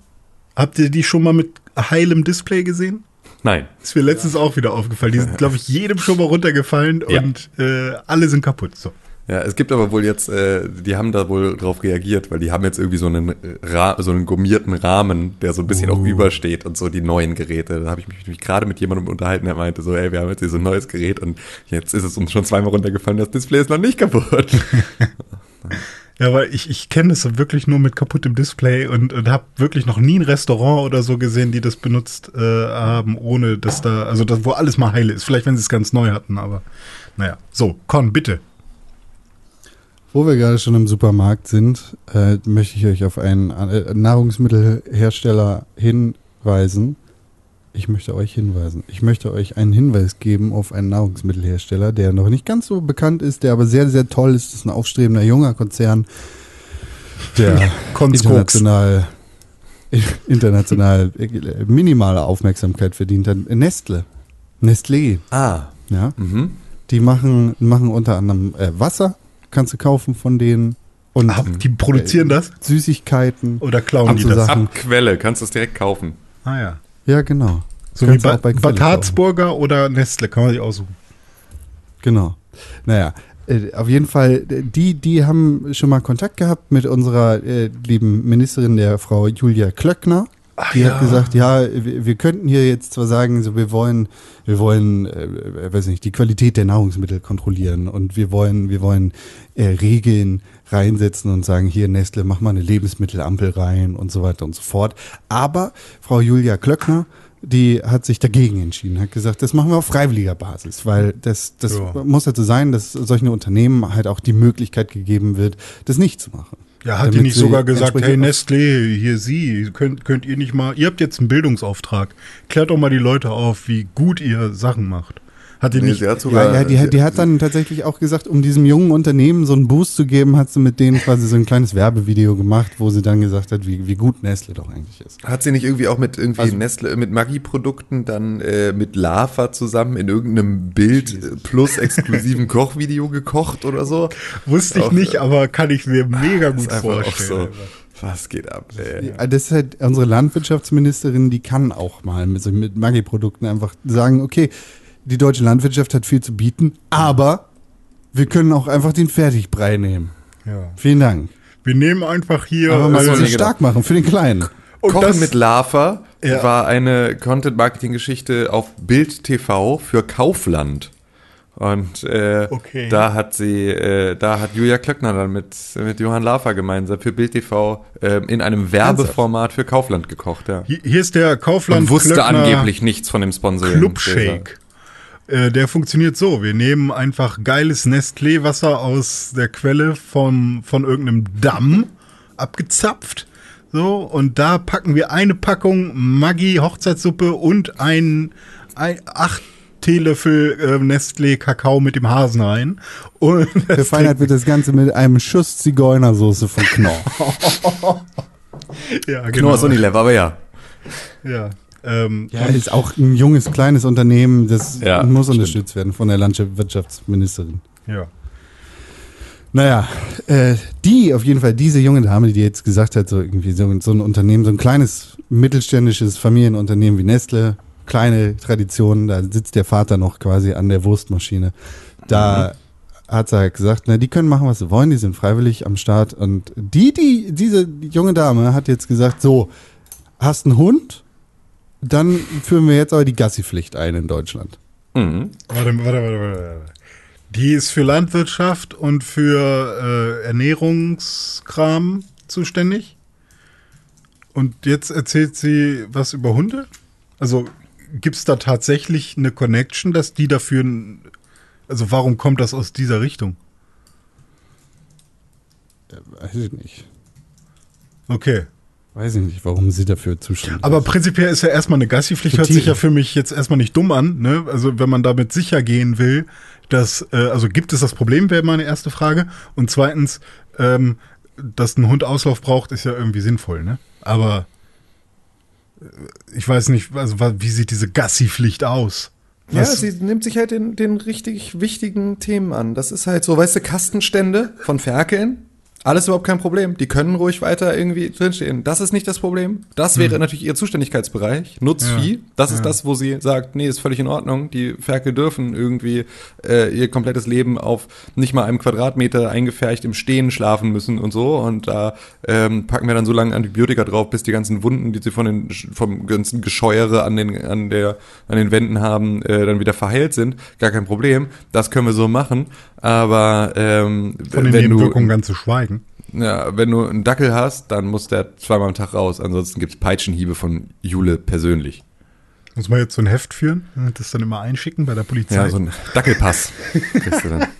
habt ihr die schon mal mit heilem Display gesehen? Nein. Ist mir letztens auch wieder aufgefallen. Die sind, glaube ich, jedem schon mal runtergefallen ja. und äh, alle sind kaputt. So. Ja, es gibt aber wohl jetzt, äh, die haben da wohl drauf reagiert, weil die haben jetzt irgendwie so einen, Ra so einen gummierten Rahmen, der so ein bisschen auch übersteht und so die neuen Geräte. Da habe ich mich, mich gerade mit jemandem unterhalten, der meinte so, ey, wir haben jetzt hier so ein neues Gerät und jetzt ist es uns schon zweimal runtergefallen, das Display ist noch nicht kaputt. Ja, weil ich, ich kenne es wirklich nur mit kaputtem Display und, und habe wirklich noch nie ein Restaurant oder so gesehen, die das benutzt äh, haben, ohne dass da, also das, wo alles mal heile ist. Vielleicht, wenn sie es ganz neu hatten, aber naja. So, Con, bitte. Wo wir gerade schon im Supermarkt sind, äh, möchte ich euch auf einen äh, Nahrungsmittelhersteller hinweisen. Ich möchte euch hinweisen. Ich möchte euch einen Hinweis geben auf einen Nahrungsmittelhersteller, der noch nicht ganz so bekannt ist, der aber sehr, sehr toll ist. Das ist ein aufstrebender junger Konzern, der international, international äh, minimale Aufmerksamkeit verdient hat. Nestle. Nestlé. Ah. Ja. Mhm. Die machen, machen unter anderem äh, Wasser, kannst du kaufen von denen. Und Ah, die produzieren das? Süßigkeiten. Oder klauen die so das? Sachen. Ab Quelle, kannst du es direkt kaufen. Ah ja. Ja, genau. So wie Kannst du ba auch bei Bad Harzburger oder Nestle, kann man sich aussuchen. Genau. Naja, äh, auf jeden Fall, äh, die, die haben schon mal Kontakt gehabt mit unserer äh, lieben Ministerin, der Frau Julia Klöckner. Die hat gesagt, ja, wir, wir könnten hier jetzt zwar sagen, so wir wollen, wir wollen, äh, weiß nicht, die Qualität der Nahrungsmittel kontrollieren und wir wollen, wir wollen äh, Regeln reinsetzen und sagen, hier Nestle, mach mal eine Lebensmittelampel rein und so weiter und so fort. Aber Frau Julia Klöckner, die hat sich dagegen entschieden, hat gesagt, das machen wir auf freiwilliger Basis, weil das, das Ja. muss halt so sein, dass solchen Unternehmen halt auch die Möglichkeit gegeben wird, das nicht zu machen. Ja, hat die nicht sogar gesagt, hey Nestlé, hier Sie, könnt, könnt ihr nicht mal, ihr habt jetzt einen Bildungsauftrag, klärt doch mal die Leute auf, wie gut ihr Sachen macht. Hat die Nee, nicht, sie hat sogar, Ja, ja, die, hat- die hat dann tatsächlich auch gesagt, um diesem jungen Unternehmen so einen Boost zu geben, hat sie mit denen quasi so ein kleines Werbevideo gemacht, wo sie dann gesagt hat, wie, wie gut Nestle doch eigentlich ist. Hat sie nicht irgendwie auch mit irgendwie Also- Nestle, mit Maggi-Produkten dann äh, mit Lava zusammen in irgendeinem Bild äh, plus exklusiven Kochvideo gekocht oder so? wusste ich Auch, nicht, äh, aber kann ich mir mega gut vorstellen. so. Was geht ab? Ey? Das ist halt unsere Landwirtschaftsministerin, die kann auch mal mit, so mit Maggi-Produkten einfach sagen, okay, die deutsche Landwirtschaft hat viel zu bieten, aber wir können auch einfach den Fertigbrei nehmen. Ja. Vielen Dank. Wir nehmen einfach hier. Aber man so, soll sich stark machen für den Kleinen. und Kochen das- mit Lava Ja. war eine Content-Marketing-Geschichte auf Bild TV für Kaufland. Und äh, Okay. da hat sie, äh, da hat Julia Klöckner dann mit, mit Johann Lafer gemeinsam für Bild TV äh, in einem Werbeformat für Kaufland gekocht, ja. hier, hier ist der Kaufland Und wusste Klöckner angeblich nichts von dem Sponsoring. Clubshake. Äh, der funktioniert so. Wir nehmen einfach geiles Nestlé-Wasser aus der Quelle vom, von irgendeinem Damm abgezapft. So, und da packen wir eine Packung Maggi Hochzeitssuppe und ein, ein acht Teelöffel äh, Nestlé Kakao mit dem Hasen rein. Und Verfeinert wird das Ganze mit einem Schuss Zigeunersoße von Knorr. ja, Knorr genau. ist Unilever, aber ja. Ja. Ähm, Ja, ist auch ein junges, kleines Unternehmen, das Ja, muss stimmt. unterstützt werden von der Landwirtschaftsministerin. ja. Naja, äh, die, auf jeden Fall, diese junge Dame, die jetzt gesagt hat, so irgendwie so, so ein Unternehmen, so ein kleines mittelständisches Familienunternehmen wie Nestle, kleine Tradition, da sitzt der Vater noch quasi an der Wurstmaschine. Da hat sie halt gesagt, na, die können machen, was sie wollen, die sind freiwillig am Start. Und die, die, diese junge Dame hat jetzt gesagt, so, hast einen Hund? Dann führen wir jetzt aber die Gassi-Pflicht ein in Deutschland. Mhm. Warte, warte, warte, warte. Die ist für Landwirtschaft und für äh, Ernährungskram zuständig. Und jetzt erzählt sie was über Hunde? Also gibt es da tatsächlich eine Connection, dass die dafür. Also warum kommt das aus dieser Richtung? Weiß ich nicht. Okay. Weiß ich nicht, warum sie dafür zuständig Aber ist. prinzipiell ist ja erstmal eine Gassi-Pflicht, hört sich ja für mich jetzt erstmal nicht dumm an. Ne? Also wenn man damit sicher gehen will, dass, äh, also gibt es das Problem, wäre meine erste Frage. Und zweitens, ähm, dass ein Hund Auslauf braucht, ist ja irgendwie sinnvoll. Ne? Aber äh, ich weiß nicht, also wie sieht diese Gassi-Pflicht aus? Ja, Was- sie nimmt sich halt den, den richtig wichtigen Themen an. Das ist halt so, weißt du, Kastenstände von Ferkeln. Alles überhaupt kein Problem. Die können ruhig weiter irgendwie drinstehen. Das ist nicht das Problem. Das wäre Hm. natürlich ihr Zuständigkeitsbereich. Nutzvieh. Das ist das, wo sie sagt, nee, ist völlig in Ordnung. Die Ferkel dürfen irgendwie äh, ihr komplettes Leben auf nicht mal einem Quadratmeter eingefärcht im Stehen schlafen müssen und so. Und da ähm, packen wir dann so lange Antibiotika drauf, bis die ganzen Wunden, die sie von den vom ganzen Gescheuere an den an der an den Wänden haben, äh, dann wieder verheilt sind. Gar kein Problem. Das können wir so machen. Aber ähm, Von den wenn du Nebenwirkungen ganz zu schweigen. Ja, wenn du einen Dackel hast, dann muss der zweimal am Tag raus. Ansonsten gibt's Peitschenhiebe von Jule persönlich. Muss man jetzt so ein Heft führen und das dann immer einschicken bei der Polizei? Ja, so ein Dackelpass kriegst du dann.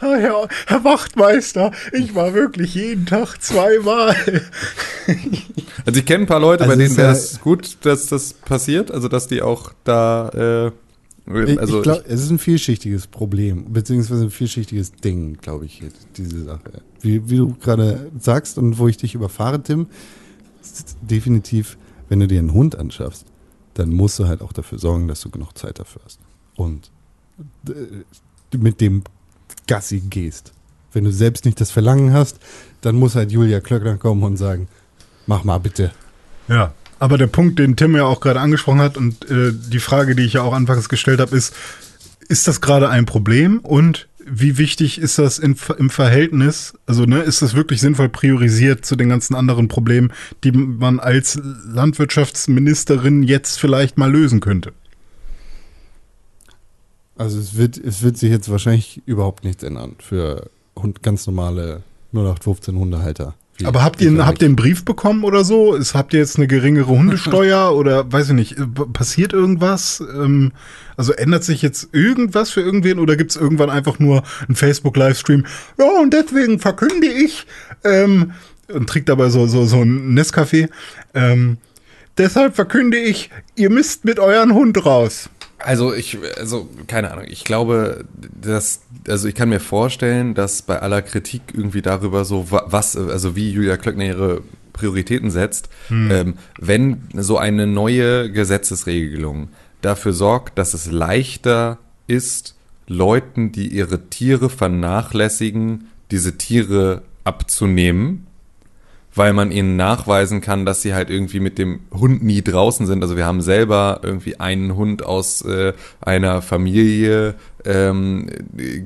Ah, Herr, Herr Wachtmeister, ich war wirklich jeden Tag zweimal. Also ich kenne ein paar Leute, Also bei denen ist wäre ja- es gut, dass das passiert. Also dass die auch da, äh, also ich glaube, es ist ein vielschichtiges Problem, beziehungsweise ein vielschichtiges Ding, glaube ich, diese Sache. Wie, wie du gerade sagst und wo ich dich überfahre, Tim, ist definitiv, wenn du dir einen Hund anschaffst, dann musst du halt auch dafür sorgen, dass du genug Zeit dafür hast. Und äh, mit dem Gassi gehst. Wenn du selbst nicht das Verlangen hast, dann muss halt Julia Klöckner kommen und sagen, mach mal bitte. Ja, aber der Punkt, den Tim ja auch gerade angesprochen hat und äh, die Frage, die ich ja auch anfangs gestellt habe, ist, ist das gerade ein Problem und wie wichtig ist das in, im Verhältnis? Also ne, ist das wirklich sinnvoll priorisiert zu den ganzen anderen Problemen, die man als Landwirtschaftsministerin jetzt vielleicht mal lösen könnte? Also es wird, es wird sich jetzt wahrscheinlich überhaupt nichts ändern für ganz normale 0815 Hundehalter. Aber habt ihr, habt ihr einen Brief bekommen oder so? Ist, habt ihr jetzt eine geringere Hundesteuer oder weiß ich nicht, äh, passiert irgendwas? Ähm, also ändert sich jetzt irgendwas für irgendwen oder gibt es irgendwann einfach nur einen Facebook-Livestream? Ja, und deswegen verkünde ich ähm, und trinkt dabei so, so, so ein Nescafé. Ähm, deshalb verkünde ich, ihr müsst mit euren Hund raus. Also ich, also keine Ahnung. Ich glaube, dass, also ich kann mir vorstellen, dass bei aller Kritik irgendwie darüber so wa- was, also wie Julia Klöckner ihre Prioritäten setzt, ähm, wenn so eine neue Gesetzesregelung dafür sorgt, dass es leichter ist, Leuten, die ihre Tiere vernachlässigen, diese Tiere abzunehmen, weil man ihnen nachweisen kann, dass sie halt irgendwie mit dem Hund nie draußen sind. Also wir haben selber irgendwie einen Hund aus äh, einer Familie ähm,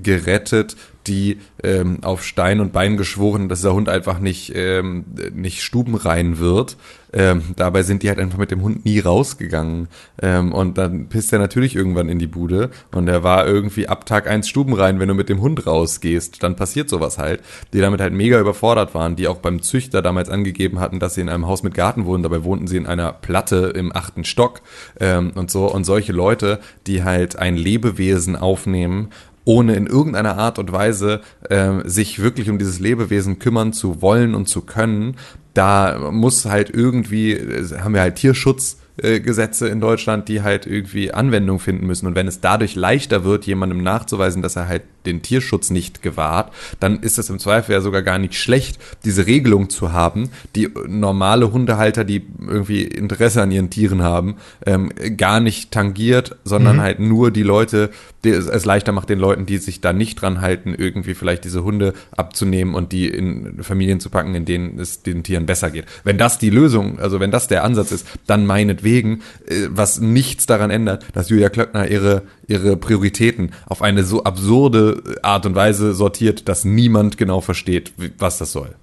gerettet, die ähm, auf Stein und Bein geschworen, dass dieser Hund einfach nicht, ähm, nicht stubenrein wird. Ähm, dabei sind die halt einfach mit dem Hund nie rausgegangen. Ähm, und dann pisst er natürlich irgendwann in die Bude. Und er war irgendwie ab Tag eins stubenrein, wenn du mit dem Hund rausgehst. Dann passiert sowas halt. Die damit halt mega überfordert waren, die auch beim Züchter damals angegeben hatten, dass sie in einem Haus mit Garten wohnen. Dabei wohnten sie in einer Platte im achten Stock ähm, und so. Und solche Leute, die halt ein Lebewesen aufnehmen, ohne in irgendeiner Art und Weise ähm, sich wirklich um dieses Lebewesen kümmern zu wollen und zu können, da muss halt irgendwie, äh, haben wir halt Tierschutz. äh, Gesetze in Deutschland, die halt irgendwie Anwendung finden müssen. Und wenn es dadurch leichter wird, jemandem nachzuweisen, dass er halt den Tierschutz nicht gewahrt, dann ist es im Zweifel ja sogar gar nicht schlecht, diese Regelung zu haben, die normale Hundehalter, die irgendwie Interesse an ihren Tieren haben, ähm, gar nicht tangiert, sondern halt nur die Leute, die es, es leichter macht den Leuten, die sich da nicht dran halten, irgendwie vielleicht diese Hunde abzunehmen und die in Familien zu packen, in denen es den Tieren besser geht. Wenn das die Lösung, also wenn das der Ansatz ist, dann meinetwegen, äh, was nichts daran ändert, dass Julia Klöckner ihre, ihre Prioritäten auf eine so absurde Art und Weise sortiert, dass niemand genau versteht, wie- was das soll.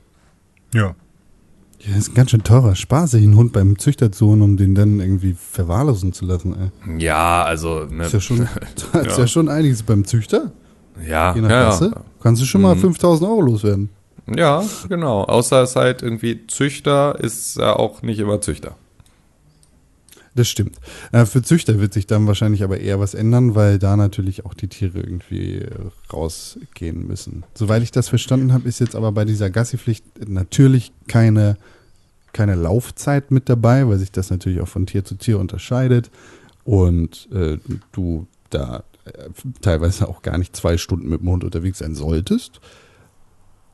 Ja. Ja, das ist ein ganz schön teurer Spaß, sich einen Hund beim Züchter zu holen, um den dann irgendwie verwahrlosen zu lassen. Ey. Ja, also, ne, Ist ja schon, das ist ja schon einiges beim Züchter. ja, Je nach ja, Klasse. ja. Kannst du schon mal 5000 Euro loswerden. Ja, genau. Außer es halt irgendwie Züchter ist ja auch nicht immer Züchter. Das stimmt. Äh, für Züchter wird sich dann wahrscheinlich aber eher was ändern, weil da natürlich auch die Tiere irgendwie rausgehen müssen. Soweit ich das verstanden habe, ist jetzt aber bei dieser Gassi-Pflicht natürlich keine, keine Laufzeit mit dabei, weil sich das natürlich auch von Tier zu Tier unterscheidet und äh, du da äh, teilweise auch gar nicht zwei Stunden mit dem Hund unterwegs sein solltest,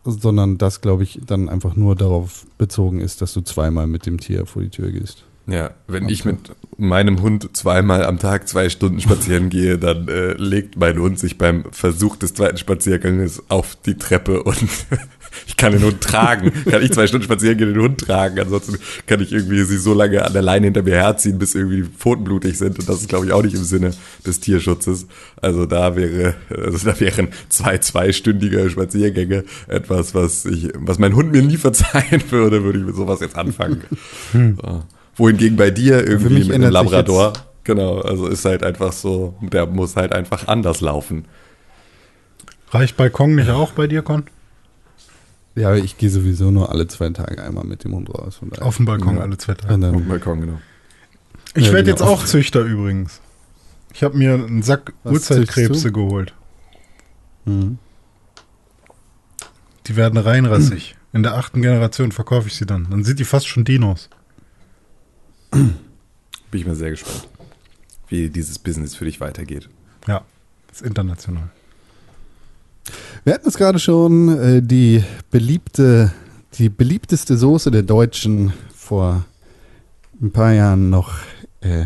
sondern das, glaube ich, dann einfach nur darauf bezogen ist, dass du zweimal mit dem Tier vor die Tür gehst. Ja, wenn ich mit meinem Hund zweimal am Tag zwei Stunden spazieren gehe, dann äh, legt mein Hund sich beim Versuch des zweiten Spazierganges auf die Treppe und ich kann den Hund tragen. Kann ich zwei Stunden spazieren gehen, den Hund tragen. Ansonsten kann ich irgendwie sie so lange an der Leine hinter mir herziehen, bis irgendwie die Pfoten blutig sind. Und das ist, glaube ich, auch nicht im Sinne des Tierschutzes. Also da wäre, also da wären zwei zweistündige Spaziergänge etwas, was ich, was mein Hund mir nie verzeihen würde, würde ich mit sowas jetzt anfangen. Hm. So. Wohingegen bei dir irgendwie mit einem Labrador, genau, also ist halt einfach so, der muss halt einfach anders laufen. Reicht Balkon nicht auch bei dir, Con? Ja, ich gehe sowieso nur alle zwei Tage einmal mit dem Hund raus. Auf dem Balkon ja. alle zwei Tage. Auf dem Balkon, genau. Ich ja, werde genau. jetzt auch Züchter übrigens. Ich habe mir einen Sack Urzeitkrebse geholt. Mhm. Die werden reinrassig. In der achten Generation verkaufe ich sie dann. Dann sind die fast schon Dinos. Bin ich mal sehr gespannt, wie dieses Business für dich weitergeht. Ja, ist international. Wir hatten es gerade schon, äh, die beliebte, die beliebteste Soße der Deutschen vor ein paar Jahren noch äh,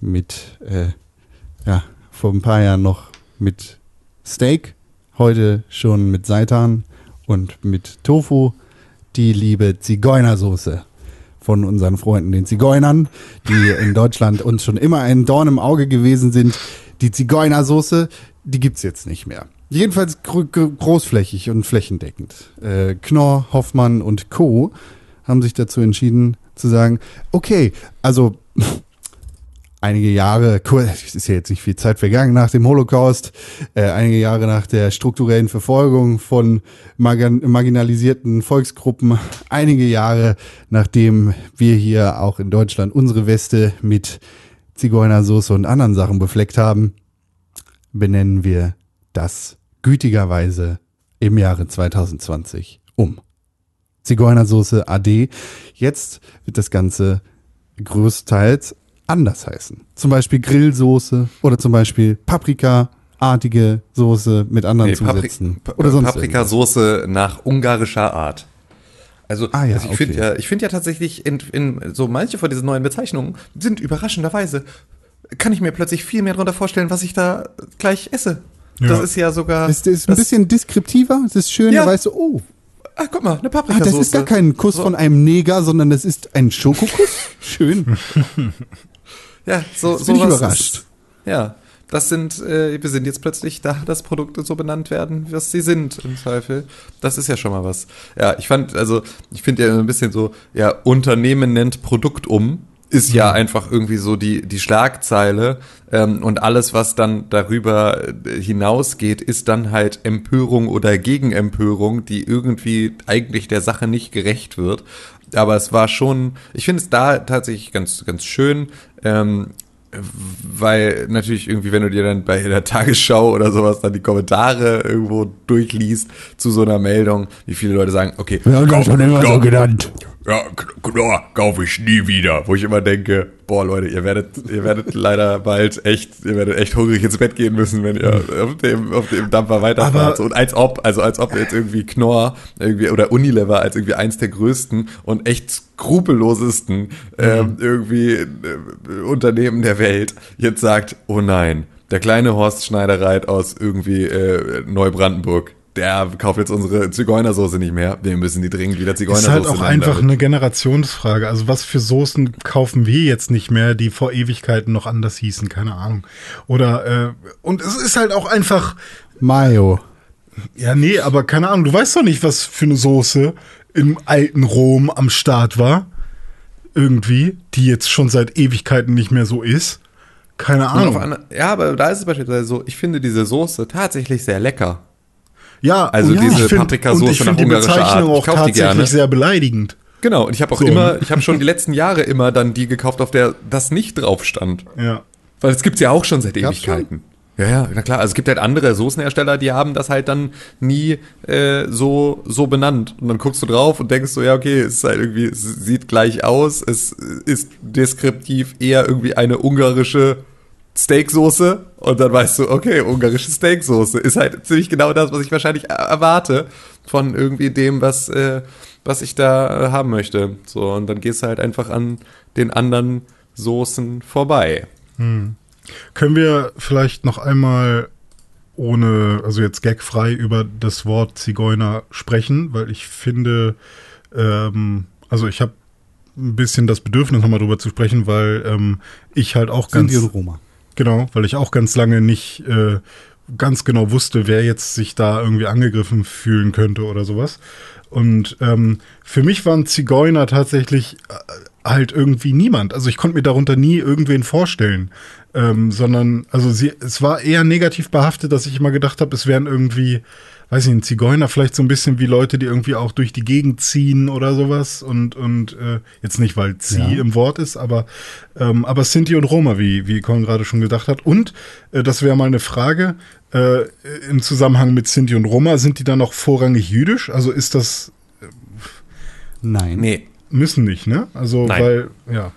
mit, äh, ja, vor ein paar Jahren noch mit Steak, heute schon mit Seitan und mit Tofu, die liebe Zigeunersoße von unseren Freunden, den Zigeunern, die in Deutschland uns schon immer ein Dorn im Auge gewesen sind. Die Zigeunersoße, die gibt es jetzt nicht mehr. Jedenfalls großflächig und flächendeckend. Äh, Knorr, Hoffmann und Co. haben sich dazu entschieden zu sagen, okay, also einige Jahre, es ist ja jetzt nicht viel Zeit vergangen nach dem Holocaust, äh, einige Jahre nach der strukturellen Verfolgung von marginalisierten Volksgruppen, einige Jahre nachdem wir hier auch in Deutschland unsere Weste mit Zigeunersoße und anderen Sachen befleckt haben, benennen wir das gütigerweise im Jahre 2020 um. Zigeunersoße AD. Jetzt wird das Ganze größtenteils anders heißen. Zum Beispiel Grillsoße oder zum Beispiel Paprika-artige Soße mit anderen nee, Zusätzen. Papri oder sonst Paprikasoße nach ungarischer Art. Also, ah, ja, also ich okay. finde ja, ich finde ja tatsächlich in, in so manche von diesen neuen Bezeichnungen sind überraschenderweise kann ich mir plötzlich viel mehr darunter vorstellen, was ich da gleich esse. Ja. Das ist ja sogar. Das ist ein bisschen deskriptiver. Das ist schön, ja. da weißt du, oh. Ach, guck mal, eine Paprikasauce. Ah, das ist gar kein Kuss so. von einem Neger, sondern das ist ein Schokokuss. schön. Ja, so, so bin ich überrascht. Ist, ja, das sind, äh, wir sind jetzt plötzlich da, dass Produkte so benannt werden, was sie sind im Zweifel. Das ist ja schon mal was. Ja, ich fand, also ich finde ja ein bisschen so, ja, Unternehmen nennt Produkt um, ist ja mhm. einfach irgendwie so die, die Schlagzeile ähm, und alles, was dann darüber äh, hinausgeht, ist dann halt Empörung oder Gegenempörung, die irgendwie eigentlich der Sache nicht gerecht wird aber es war schon, ich finde es da tatsächlich ganz, ganz schön, ähm, weil natürlich irgendwie, wenn du dir dann bei der Tagesschau oder sowas dann die Kommentare irgendwo durchliest zu so einer Meldung, wie viele Leute sagen, okay, wir haben das schon immer so genannt ja, Knorr kaufe ich nie wieder. Wo ich immer denke, boah Leute, ihr werdet, ihr werdet leider bald echt, ihr werdet echt hungrig ins Bett gehen müssen, wenn ihr auf dem, auf dem Dampfer weiterfahrt. Und als ob, also als ob jetzt irgendwie Knorr irgendwie oder Unilever als irgendwie eins der größten und echt skrupellosesten ähm, mhm. irgendwie äh, Unternehmen der Welt jetzt sagt, oh nein, der kleine Horst Schneidereit aus irgendwie äh, Neubrandenburg, der kauft jetzt unsere Zigeunersoße nicht mehr. Wir müssen die dringend wieder Zigeunersoße nennen. Ist halt auch einfach damit. eine Generationsfrage. Also was für Soßen kaufen wir jetzt nicht mehr, die vor Ewigkeiten noch anders hießen? Keine Ahnung. Oder, äh, und es ist halt auch einfach. Mayo. Ja, nee, aber keine Ahnung. Du weißt doch nicht, was für eine Soße im alten Rom am Start war. Irgendwie. Die jetzt schon seit Ewigkeiten nicht mehr so ist. Keine Ahnung. ja, aber da ist es beispielsweise so, ich finde diese Soße tatsächlich sehr lecker. Ja, also ja, diese Paprikasauce nach ungarischer Art. Ich auch tatsächlich die gerne. sehr beleidigend. Genau, und ich habe auch so. immer, ich habe schon die letzten Jahre immer dann die gekauft, auf der das nicht drauf stand. Ja. Weil es gibt's ja auch schon seit Ewigkeiten. Ja, ja, na klar. Also es gibt halt andere Soßenhersteller, die haben das halt dann nie äh, so so benannt. Und dann guckst du drauf und denkst so, ja, okay, es ist halt irgendwie, es sieht gleich aus, es ist deskriptiv eher irgendwie eine ungarische Steaksoße und dann weißt du, okay, ungarische Steaksoße ist halt ziemlich genau das, was ich wahrscheinlich erwarte von irgendwie dem, was, äh, was ich da haben möchte. So, und dann gehst du halt einfach an den anderen Soßen vorbei. Hm. Können wir vielleicht noch einmal ohne, also jetzt gagfrei über das Wort Zigeuner sprechen, weil ich finde, ähm, also ich habe ein bisschen das Bedürfnis, nochmal drüber zu sprechen, weil ähm, ich halt auch ganz. Sinti und Roma. Genau, weil ich auch ganz lange nicht äh, ganz genau wusste, wer jetzt sich da irgendwie angegriffen fühlen könnte oder sowas. Und ähm, für mich waren Zigeuner tatsächlich äh, halt irgendwie niemand. Also ich konnte mir darunter nie irgendwen vorstellen. Ähm, sondern, also sie, es war eher negativ behaftet, dass ich immer gedacht habe, es wären irgendwie weiß ich, ein Zigeuner vielleicht so ein bisschen wie Leute, die irgendwie auch durch die Gegend ziehen oder sowas und, und äh, jetzt nicht, weil Zieh ja. im Wort ist, aber, ähm, aber Sinti und Roma, wie, wie Con gerade schon gedacht hat. Und äh, das wäre mal eine Frage äh, im Zusammenhang mit Sinti und Roma, sind die dann noch vorrangig jüdisch? Also ist das. Äh, Nein. Nee. Müssen nicht, ne? Also, Nein. weil, ja.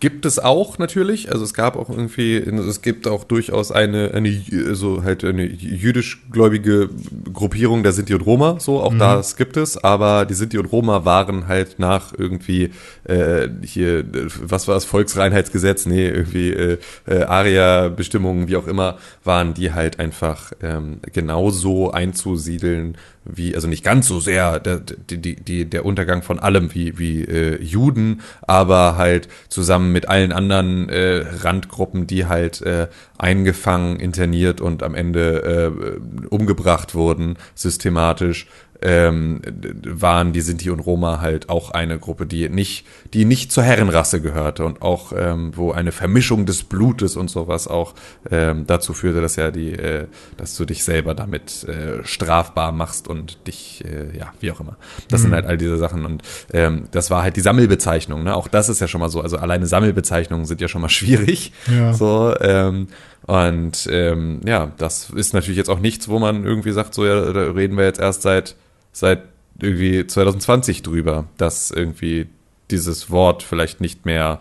Gibt es auch natürlich, also es gab auch irgendwie, es gibt auch durchaus eine, eine so halt eine jüdisch-gläubige Gruppierung der Sinti und Roma, so, auch mhm. das gibt es, aber die Sinti und Roma waren halt nach irgendwie äh, hier, was war das, Volksreinheitsgesetz, nee, irgendwie äh, äh, Aria-Bestimmungen, wie auch immer, waren die halt einfach ähm, genauso einzusiedeln wie, also nicht ganz so sehr der, die, die, der Untergang von allem wie, wie äh, Juden, aber halt zusammen mit allen anderen äh, Randgruppen, die halt äh, eingefangen, interniert und am Ende äh, umgebracht wurden, systematisch, ähm, waren die Sinti und Roma halt auch eine Gruppe, die nicht, die nicht zur Herrenrasse gehörte und auch, ähm, wo eine Vermischung des Blutes und sowas auch ähm, dazu führte, dass ja die, äh, dass du dich selber damit äh, strafbar machst und dich, äh, ja, wie auch immer. Das mhm. sind halt all diese Sachen und ähm, das war halt die Sammelbezeichnung. Ne? Auch das ist ja schon mal so. Also alleine Sammelbezeichnungen sind ja schon mal schwierig. Ja. So. Ähm, und ähm, ja, das ist natürlich jetzt auch nichts, wo man irgendwie sagt, so ja, da reden wir jetzt erst seit seit irgendwie 2020 drüber, dass irgendwie dieses Wort vielleicht nicht mehr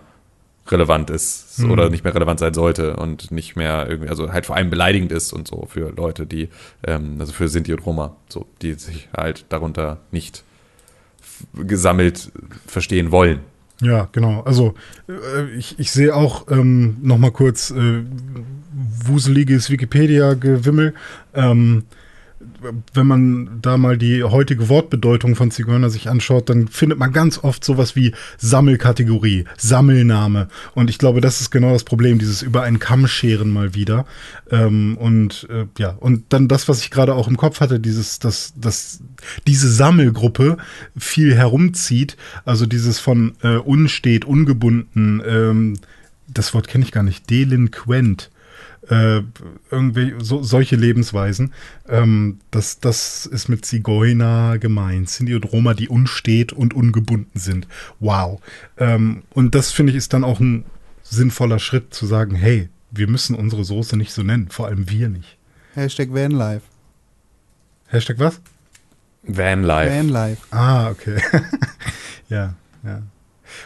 relevant ist mhm. oder nicht mehr relevant sein sollte und nicht mehr irgendwie, also halt vor allem beleidigend ist und so für Leute, die, ähm, also für Sinti und Roma, so, die sich halt darunter nicht gesammelt verstehen wollen. Ja, genau. Also äh, ich, ich sehe auch ähm, noch mal kurz äh, wuseliges Wikipedia-Gewimmel. Ähm, wenn man da mal die heutige Wortbedeutung von Zigeuner sich anschaut, dann findet man ganz oft sowas wie Sammelkategorie, Sammelname. Und ich glaube, das ist genau das Problem, dieses über einen Kamm scheren mal wieder. Ähm, und äh, ja, und dann das, was ich gerade auch im Kopf hatte, dieses, dass, dass diese Sammelgruppe viel herumzieht, also dieses von äh, unstet, ungebunden, ähm, das Wort kenne ich gar nicht, delinquent äh, irgendwie so, solche Lebensweisen. Ähm, das, das ist mit Zigeuner gemeint. Sinti und Roma, die unstet und ungebunden sind. Wow. Ähm, und das finde ich ist dann auch ein sinnvoller Schritt zu sagen, hey, wir müssen unsere Soße nicht so nennen, vor allem wir nicht. Hashtag Vanlife. Hashtag was? Vanlife. Vanlife. Ah, okay. ja, ja.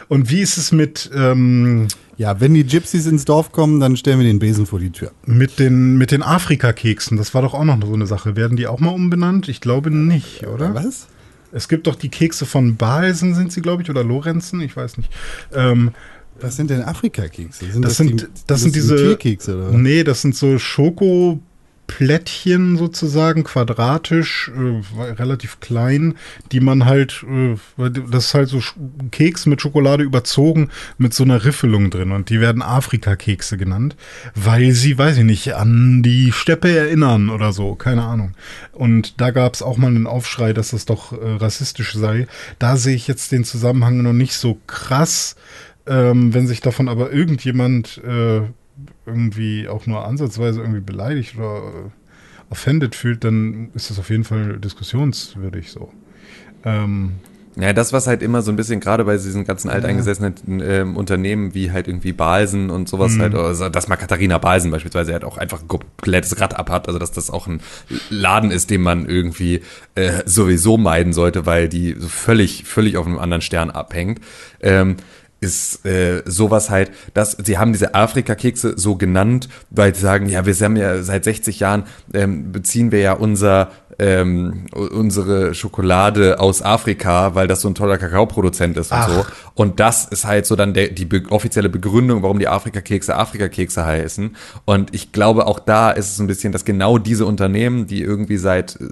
Und wie ist es mit. Ähm, ja, wenn die Gypsies ins Dorf kommen, dann stellen wir den Besen vor die Tür. Mit den, mit den Afrika-Keksen, das war doch auch noch so eine Sache. Werden die auch mal umbenannt? Ich glaube nicht, oder? Was? Es gibt doch die Kekse von Balsen, sind sie, glaube ich, oder Lorenzen, ich weiß nicht. Ähm, was sind denn Afrika-Kekse? Das, das, sind, die, das, das sind diese. Tierkekse, oder? Nee, das sind so Schoko. Plättchen sozusagen, quadratisch, äh, relativ klein, die man halt, äh, das ist halt so Keks mit Schokolade überzogen mit so einer Riffelung drin und die werden Afrika-Kekse genannt, weil sie, weiß ich nicht, an die Steppe erinnern oder so, keine Ahnung. Und da gab es auch mal einen Aufschrei, dass das doch äh, rassistisch sei. Da sehe ich jetzt den Zusammenhang noch nicht so krass. Ähm, wenn sich davon aber irgendjemand äh, irgendwie auch nur ansatzweise irgendwie beleidigt oder äh, offended fühlt, dann ist das auf jeden Fall diskussionswürdig so. Ähm, ja, das, was halt immer so ein bisschen, gerade bei diesen ganzen alteingesessenen äh, Unternehmen wie halt irgendwie Balsen und sowas mhm. halt, also, dass mal Katharina Balsen beispielsweise halt auch einfach ein komplettes Rad abhat, also dass das auch ein Laden ist, den man irgendwie äh, sowieso meiden sollte, weil die so völlig, völlig auf einem anderen Stern abhängt. Ähm, ist äh, sowas halt, dass sie haben diese Afrika-Kekse so genannt, weil sie sagen, ja, wir haben ja seit 60 Jahren ähm, beziehen wir ja unser ähm, unsere Schokolade aus Afrika, weil das so ein toller Kakaoproduzent ist und Ach. so. Und das ist halt so dann der, die be offizielle Begründung, warum die Afrika-Kekse Afrika-Kekse heißen. Und ich glaube, auch da ist es ein bisschen, dass genau diese Unternehmen, die irgendwie seit äh,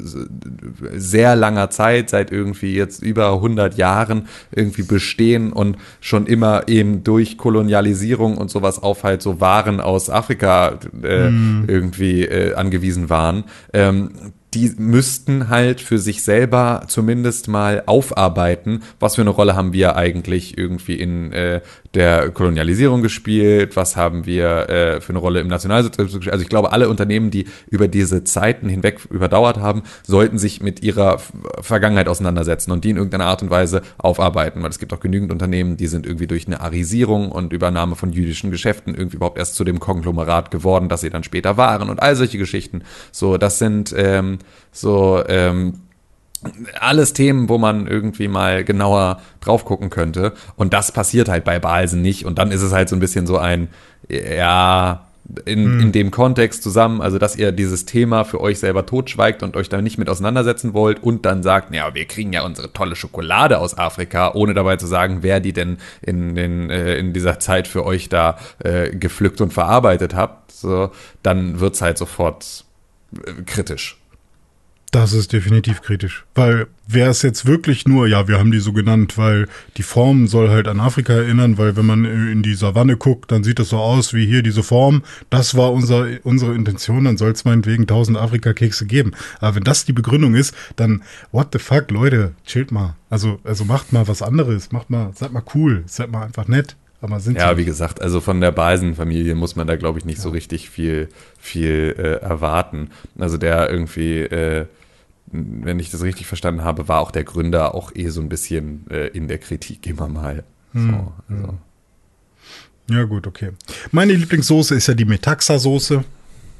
sehr langer Zeit, seit irgendwie jetzt über 100 Jahren irgendwie bestehen und schon immer eben durch Kolonialisierung und sowas auf halt so Waren aus Afrika äh, irgendwie äh, angewiesen waren, ähm, die müssten halt für sich selber zumindest mal aufarbeiten, was für eine Rolle haben wir eigentlich irgendwie in äh, der Kolonialisierung gespielt, was haben wir äh, für eine Rolle im Nationalsozialismus gespielt. Also ich glaube, alle Unternehmen, die über diese Zeiten hinweg überdauert haben, sollten sich mit ihrer Vergangenheit auseinandersetzen und die in irgendeiner Art und Weise aufarbeiten, weil es gibt auch genügend Unternehmen, die sind irgendwie durch eine Arisierung und Übernahme von jüdischen Geschäften irgendwie überhaupt erst zu dem Konglomerat geworden, das sie dann später waren und all solche Geschichten. So, das sind ähm, so ähm, alles Themen, wo man irgendwie mal genauer drauf gucken könnte. Und das passiert halt bei Balsen nicht. Und dann ist es halt so ein bisschen so ein, ja, in, in dem Kontext zusammen, also dass ihr dieses Thema für euch selber totschweigt und euch da nicht mit auseinandersetzen wollt und dann sagt, ja, wir kriegen ja unsere tolle Schokolade aus Afrika, ohne dabei zu sagen, wer die denn in, den, äh, in dieser Zeit für euch da äh, gepflückt und verarbeitet habt, so, dann wird's halt sofort äh, kritisch. Das ist definitiv kritisch. Weil wäre es jetzt wirklich nur, ja, wir haben die so genannt, weil die Form soll halt an Afrika erinnern, weil wenn man in die Savanne guckt, dann sieht es so aus wie hier diese Form. Das war unser, unsere Intention, dann soll es meinetwegen 1000 Afrika-Kekse geben. Aber wenn das die Begründung ist, dann what the fuck, Leute, chillt mal. Also, also macht mal was anderes, macht mal, seid mal cool, seid mal einfach nett. Aber sind Ja, wie gesagt, also von der Balsen-Familie muss man da, glaube ich, nicht so richtig viel, viel äh, erwarten. Also der irgendwie, äh, wenn ich das richtig verstanden habe, war auch der Gründer auch eh so ein bisschen äh, in der Kritik immer mal. So, also. Ja, gut, okay. Meine Lieblingssoße ist ja die Metaxa-Soße.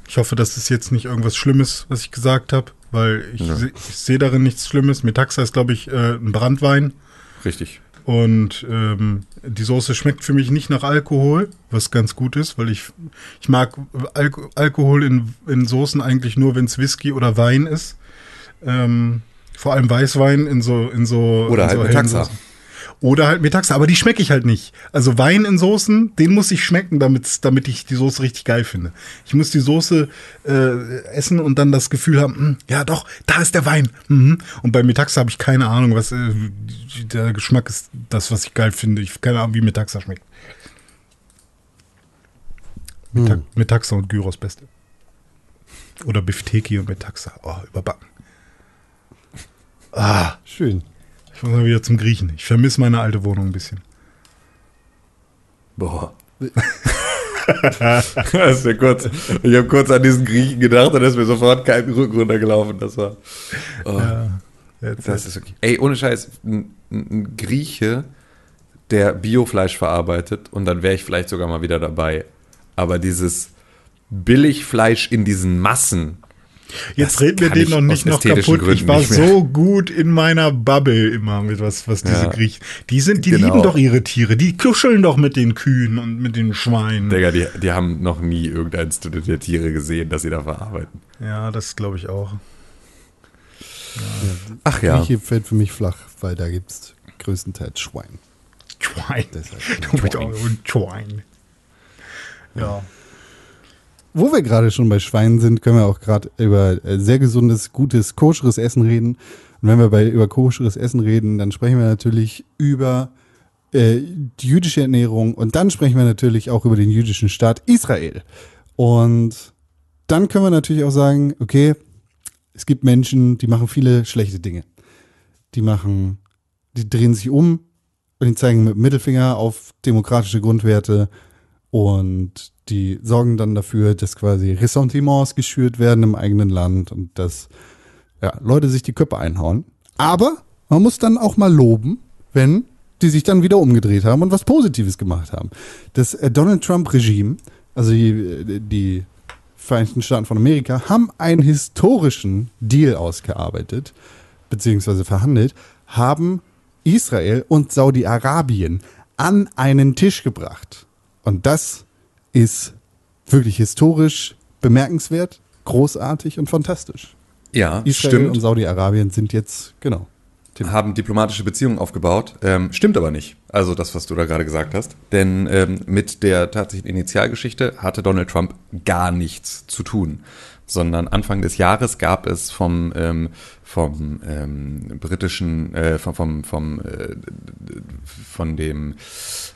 Ich hoffe, das ist jetzt nicht irgendwas Schlimmes, was ich gesagt habe, weil ich, Ja. se- ich sehe darin nichts Schlimmes. Metaxa ist, glaube ich, äh, ein Brandwein. Richtig. Und ähm, die Soße schmeckt für mich nicht nach Alkohol, was ganz gut ist, weil ich, ich mag Alko Alkohol in, in Soßen eigentlich nur, wenn es Whisky oder Wein ist. Ähm, vor allem Weißwein in so in so Oder in halt so hellen Taxa. Soßen. Oder halt Metaxa, aber die schmecke ich halt nicht. Also Wein in Soßen, den muss ich schmecken, damit, damit ich die Soße richtig geil finde. Ich muss die Soße äh, essen und dann das Gefühl haben, "Hm, ja doch, da ist der Wein. Mhm. Und bei Metaxa habe ich keine Ahnung, was äh, der Geschmack ist, das, was ich geil finde. Ich habe keine Ahnung, wie Metaxa schmeckt. Meta Metaxa und Gyros beste. Oder Bifteki und Metaxa. Oh, überbacken. Ah, Schön. Ich muss mal wieder zum Griechen. Ich vermisse meine alte Wohnung ein bisschen. Boah. das ist ja kurz, ich habe kurz an diesen Griechen gedacht und da ist mir sofort kein Rücken runtergelaufen. Das war. Oh. Jetzt, Das ist okay. Ey, ohne Scheiß, ein ein Grieche, der Biofleisch verarbeitet und dann wäre ich vielleicht sogar mal wieder dabei. Aber dieses Billigfleisch in diesen Massen, Jetzt Das reden wir den ich noch nicht noch kaputt. Ich Gründen war nicht mehr. so gut in meiner Bubble immer mit was, was diese Ja. Griechen. Die sind, die Genau. lieben doch ihre Tiere. Die kuscheln doch mit den Kühen und mit den Schweinen. Digga, die, die haben noch nie irgendeins der Tiere gesehen, das sie da verarbeiten. Ja, das glaube ich auch. Ach ja. Grieche fällt für mich flach, weil da gibt es größtenteils Schwein. Schwein. Deshalb. Du bist auch ein Schwein. Ja. Wo wir gerade schon bei Schweinen sind, können wir auch gerade über äh, sehr gesundes, gutes, koscheres Essen reden. Und wenn wir bei, über koscheres Essen reden, dann sprechen wir natürlich über äh, die jüdische Ernährung und dann sprechen wir natürlich auch über den jüdischen Staat Israel. Und dann können wir natürlich auch sagen, okay, es gibt Menschen, die machen viele schlechte Dinge. Die machen, die drehen sich um und die zeigen mit dem Mittelfinger auf demokratische Grundwerte und die sorgen dann dafür, dass quasi Ressentiments geschürt werden im eigenen Land und dass ja, Leute sich die Köpfe einhauen. Aber man muss dann auch mal loben, wenn die sich dann wieder umgedreht haben und was Positives gemacht haben. Das äh, Donald Trump-Regime, also die, äh, die Vereinigten Staaten von Amerika, haben einen historischen Deal ausgearbeitet, beziehungsweise verhandelt, haben Israel und Saudi-Arabien an einen Tisch gebracht. Und das ist wirklich historisch bemerkenswert, großartig und fantastisch. Ja, Israel stimmt. und Saudi-Arabien sind jetzt, genau. haben diplomatische Beziehungen aufgebaut. Ähm, stimmt aber nicht. Also das, was du da gerade gesagt hast. Denn ähm, mit der tatsächlichen Initialgeschichte hatte Donald Trump gar nichts zu tun. Sondern Anfang des Jahres gab es vom, ähm, vom ähm, britischen, äh, vom, vom, vom äh, von dem,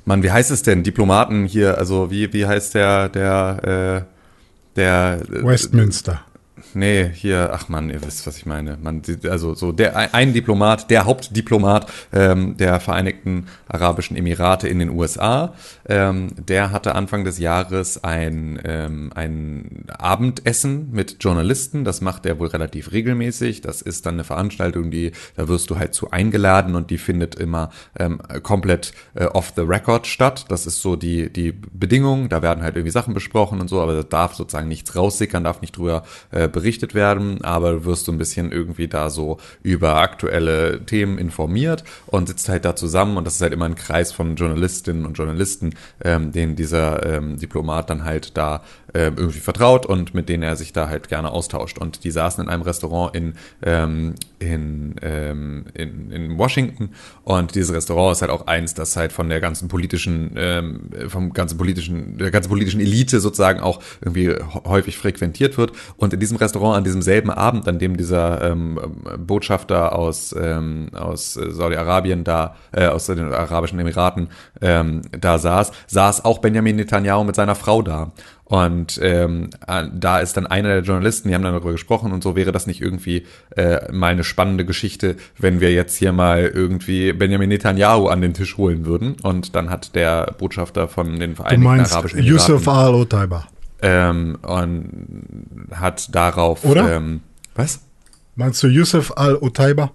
Mann, wie heißt es denn? Diplomaten hier, also wie, wie heißt der, der, äh, der äh, Westminster. Nee, hier, ach man, ihr wisst, was ich meine. Man, also so der ein Diplomat, der Hauptdiplomat ähm, der Vereinigten Arabischen Emirate in den USA, ähm, der hatte Anfang des Jahres ein, ähm, ein Abendessen mit Journalisten. Das macht er wohl relativ regelmäßig. Das ist dann eine Veranstaltung, die da wirst du halt zu eingeladen und die findet immer ähm, komplett äh, off the record statt. Das ist so die die Bedingung. Da werden halt irgendwie Sachen besprochen und so, aber da darf sozusagen nichts raussickern, darf nicht drüber äh, berichtet werden, aber du wirst so ein bisschen irgendwie da so über aktuelle Themen informiert und sitzt halt da zusammen und das ist halt immer ein Kreis von Journalistinnen und Journalisten, ähm, denen dieser ähm, Diplomat dann halt da ähm, irgendwie vertraut und mit denen er sich da halt gerne austauscht. Und die saßen in einem Restaurant in, ähm, in, ähm, in, in Washington und dieses Restaurant ist halt auch eins, das halt von der ganzen politischen, ähm, vom ganzen politischen, der ganzen politischen Elite sozusagen auch irgendwie häufig frequentiert wird. Und in diesem Restaurant an diesem selben Abend, an dem dieser ähm, Botschafter aus, ähm, aus Saudi-Arabien da, äh, aus den Arabischen Emiraten ähm, da saß, saß auch Benjamin Netanyahu mit seiner Frau da. Und ähm, äh, da ist dann einer der Journalisten, die haben dann darüber gesprochen und so wäre das nicht irgendwie äh, mal eine spannende Geschichte, wenn wir jetzt hier mal irgendwie Benjamin Netanyahu an den Tisch holen würden. Und dann hat der Botschafter von den Du Vereinigten meinst Arabischen Emiraten Yusuf Al-Otaiba. ähm, und hat darauf Oder? Ähm, was? Meinst du Yusuf Al-Otaiba?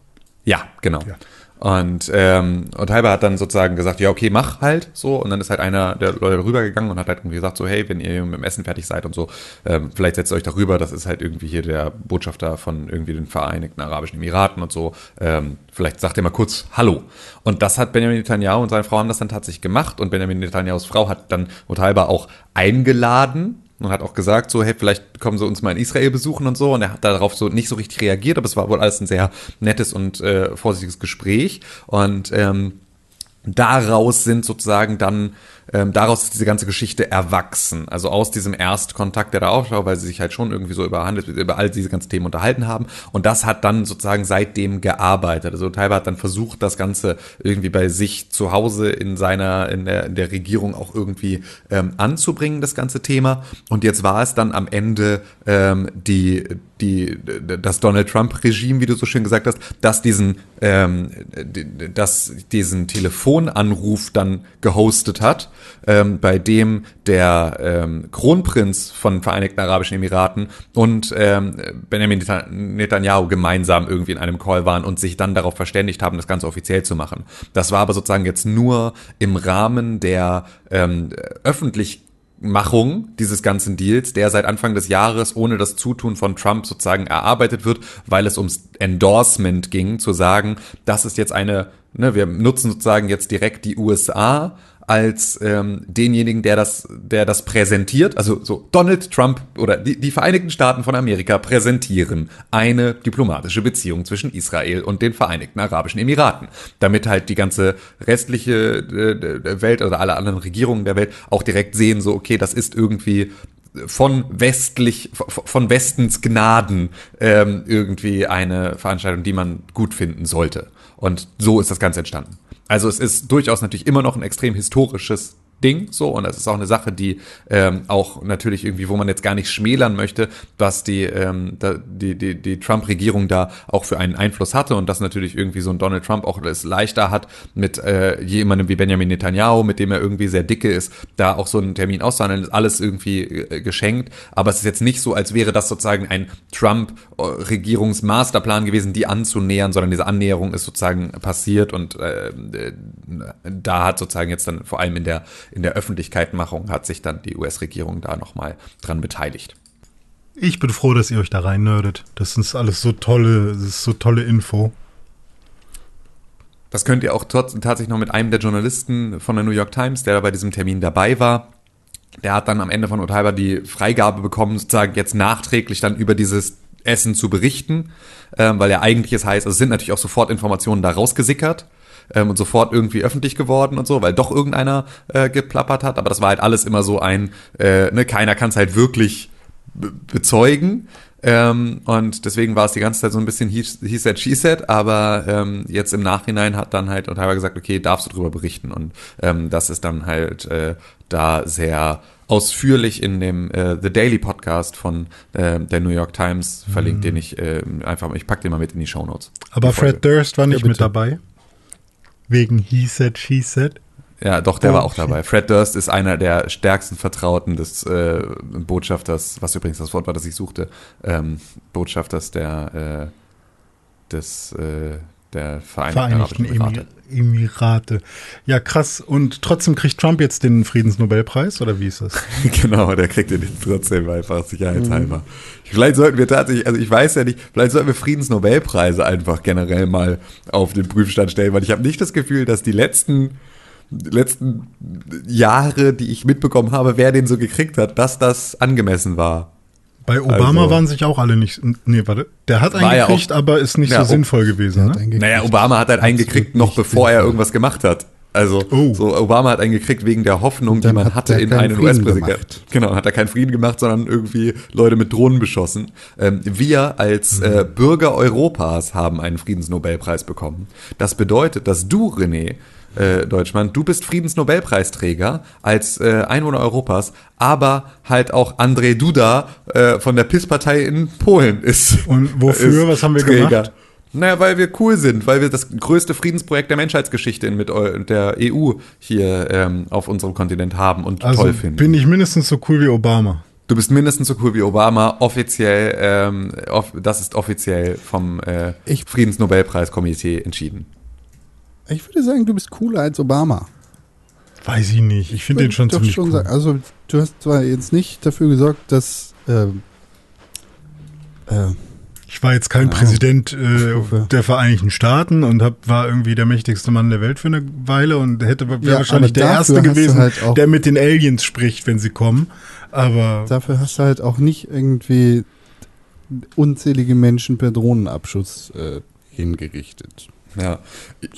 Ja, genau. Ja. Und ähm, und Halber hat dann sozusagen gesagt, ja okay, mach halt so. Und dann ist halt einer der Leute rübergegangen und hat halt irgendwie gesagt so, hey, wenn ihr mit dem Essen fertig seid und so, ähm, vielleicht setzt ihr euch darüber. Das ist halt irgendwie hier der Botschafter von irgendwie den Vereinigten Arabischen Emiraten und so. Ähm, vielleicht sagt ihr mal kurz Hallo. Und das hat Benjamin Netanyahu und seine Frau haben das dann tatsächlich gemacht. Und Benjamin Netanyahus Frau hat dann Halber auch eingeladen und hat auch gesagt, so, hey, vielleicht kommen sie uns mal in Israel besuchen und so. Und er hat darauf so nicht so richtig reagiert, aber es war wohl alles ein sehr nettes und äh, vorsichtiges Gespräch. Und ähm, daraus sind sozusagen dann, ähm, daraus ist diese ganze Geschichte erwachsen. Also aus diesem Erstkontakt, der da aufschau, weil sie sich halt schon irgendwie so über Handels, über all diese ganzen Themen unterhalten haben. Und das hat dann sozusagen seitdem gearbeitet. Also Taiba hat dann versucht, das Ganze irgendwie bei sich zu Hause in seiner, in der, in der Regierung auch irgendwie ähm, anzubringen, das ganze Thema. Und jetzt war es dann am Ende ähm, die, die, das Donald Trump-Regime, wie du so schön gesagt hast, dass diesen, ähm, dass diesen Telefonanruf dann gehostet hat, ähm, bei dem der ähm, Kronprinz von Vereinigten Arabischen Emiraten und ähm, Benjamin Neta- Netanyahu gemeinsam irgendwie in einem Call waren und sich dann darauf verständigt haben, das Ganze offiziell zu machen. Das war aber sozusagen jetzt nur im Rahmen der ähm, öffentlich Machung dieses ganzen Deals, der seit Anfang des Jahres ohne das Zutun von Trump sozusagen erarbeitet wird, weil es ums Endorsement ging, zu sagen, das ist jetzt eine, ne, wir nutzen sozusagen jetzt direkt die USA als ähm, denjenigen, der das, der das präsentiert. Also so Donald Trump oder die, die Vereinigten Staaten von Amerika präsentieren eine diplomatische Beziehung zwischen Israel und den Vereinigten Arabischen Emiraten, damit halt die ganze restliche äh, der Welt oder alle anderen Regierungen der Welt auch direkt sehen, so okay, das ist irgendwie von westlich, von Westens Gnaden ähm, irgendwie eine Veranstaltung, die man gut finden sollte. Und so ist das Ganze entstanden. Also es ist durchaus natürlich immer noch ein extrem historisches Ding, so, und das ist auch eine Sache, die ähm, auch natürlich irgendwie, wo man jetzt gar nicht schmälern möchte, was die, ähm, da, die, die, die Trump-Regierung da auch für einen Einfluss hatte und dass natürlich irgendwie so ein Donald Trump auch es leichter hat, mit äh, jemandem wie Benjamin Netanyahu, mit dem er irgendwie sehr dicke ist, da auch so einen Termin auszuhandeln, ist alles irgendwie äh, geschenkt, aber es ist jetzt nicht so, als wäre das sozusagen ein Trump-Regierungsmasterplan gewesen, die anzunähern, sondern diese Annäherung ist sozusagen passiert und äh, äh, da hat sozusagen jetzt dann vor allem in der in der Öffentlichkeitmachung hat sich dann die US-Regierung da nochmal dran beteiligt. Ich bin froh, dass ihr euch da rein nerdet. Das ist alles so tolle, das ist so tolle Info. Das könnt ihr auch tatsächlich noch mit einem der Journalisten von der New York Times, der bei diesem Termin dabei war. Der hat dann am Ende von Otaiba die Freigabe bekommen, sozusagen jetzt nachträglich dann über dieses Essen zu berichten, ähm, weil ja eigentlich es heißt, also es sind natürlich auch sofort Informationen da rausgesickert ähm, und sofort irgendwie öffentlich geworden und so, weil doch irgendeiner äh, geplappert hat, aber das war halt alles immer so ein, äh, ne, keiner kann es halt wirklich be bezeugen. Ähm, und deswegen war es die ganze Zeit so ein bisschen he, he said, she said, aber ähm, jetzt im Nachhinein hat dann halt Ottawa gesagt, okay, darfst du darüber berichten. Und ähm, das ist dann halt äh, da sehr ausführlich in dem äh, The Daily Podcast von äh, der New York Times verlinkt, den ich äh, einfach, ich pack den mal mit in die Show Notes. Aber Fred Durst war nicht mit dabei. Wegen He said, she said. Ja, doch, der Oh, war auch dabei. Fred Durst ist einer der stärksten Vertrauten des äh, Botschafters, was übrigens das Wort war, das ich suchte, ähm, Botschafters der, äh, des, äh, der Vereinigten, Vereinigten Emirate. Emir Emirate. Ja, krass. Und trotzdem kriegt Trump jetzt den Friedensnobelpreis, oder wie ist das? genau, der kriegt den trotzdem einfach sicherheitshalber. Mhm. Vielleicht sollten wir tatsächlich, also ich weiß ja nicht, vielleicht sollten wir Friedensnobelpreise einfach generell mal auf den Prüfstand stellen, weil ich habe nicht das Gefühl, dass die letzten die letzten Jahre, die ich mitbekommen habe, wer den so gekriegt hat, dass das angemessen war. Bei Obama Also- waren sich auch alle nicht. Nee, warte. Der hat einen gekriegt, auch- aber ist nicht Ja, so oh. sinnvoll gewesen. Ne? Naja, Obama hat halt einen gekriegt, noch bevor er irgendwas gemacht hat. Also Oh. so Obama hat einen gekriegt wegen der Hoffnung, die man hat hatte in einen US-Präsidenten. Genau, hat er keinen Frieden gemacht, sondern irgendwie Leute mit Drohnen beschossen. Ähm, wir als äh, Bürger Europas haben einen Friedensnobelpreis bekommen. Das bedeutet, dass du, René, äh, Deutschmann, du bist Friedensnobelpreisträger als äh, Einwohner Europas, aber halt auch Andrzej Duda äh, von der PIS-Partei in Polen ist. Und wofür? ist Was haben wir Träger. gemacht? Naja, weil wir cool sind, weil wir das größte Friedensprojekt der Menschheitsgeschichte mit der EU hier ähm, auf unserem Kontinent haben und Also toll finden. bin ich mindestens so cool wie Obama. du bist mindestens so cool wie Obama. Offiziell, ähm, off das ist offiziell vom äh, Ich- Friedensnobelpreiskomitee entschieden. Ich würde sagen, du bist cooler als Obama. Weiß ich nicht. Ich finde den schon ziemlich schon cool. sagen. Also, du hast zwar jetzt nicht dafür gesorgt, dass. ähm, äh, Ich war jetzt kein. Präsident äh, der Vereinigten Staaten und hab, war irgendwie der mächtigste Mann der Welt für eine Weile und hätte wäre Ja, wahrscheinlich der Erste gewesen, halt der mit den Aliens spricht, wenn sie kommen. Aber dafür hast du halt auch nicht irgendwie unzählige Menschen per Drohnenabschuss äh, hingerichtet. Ja,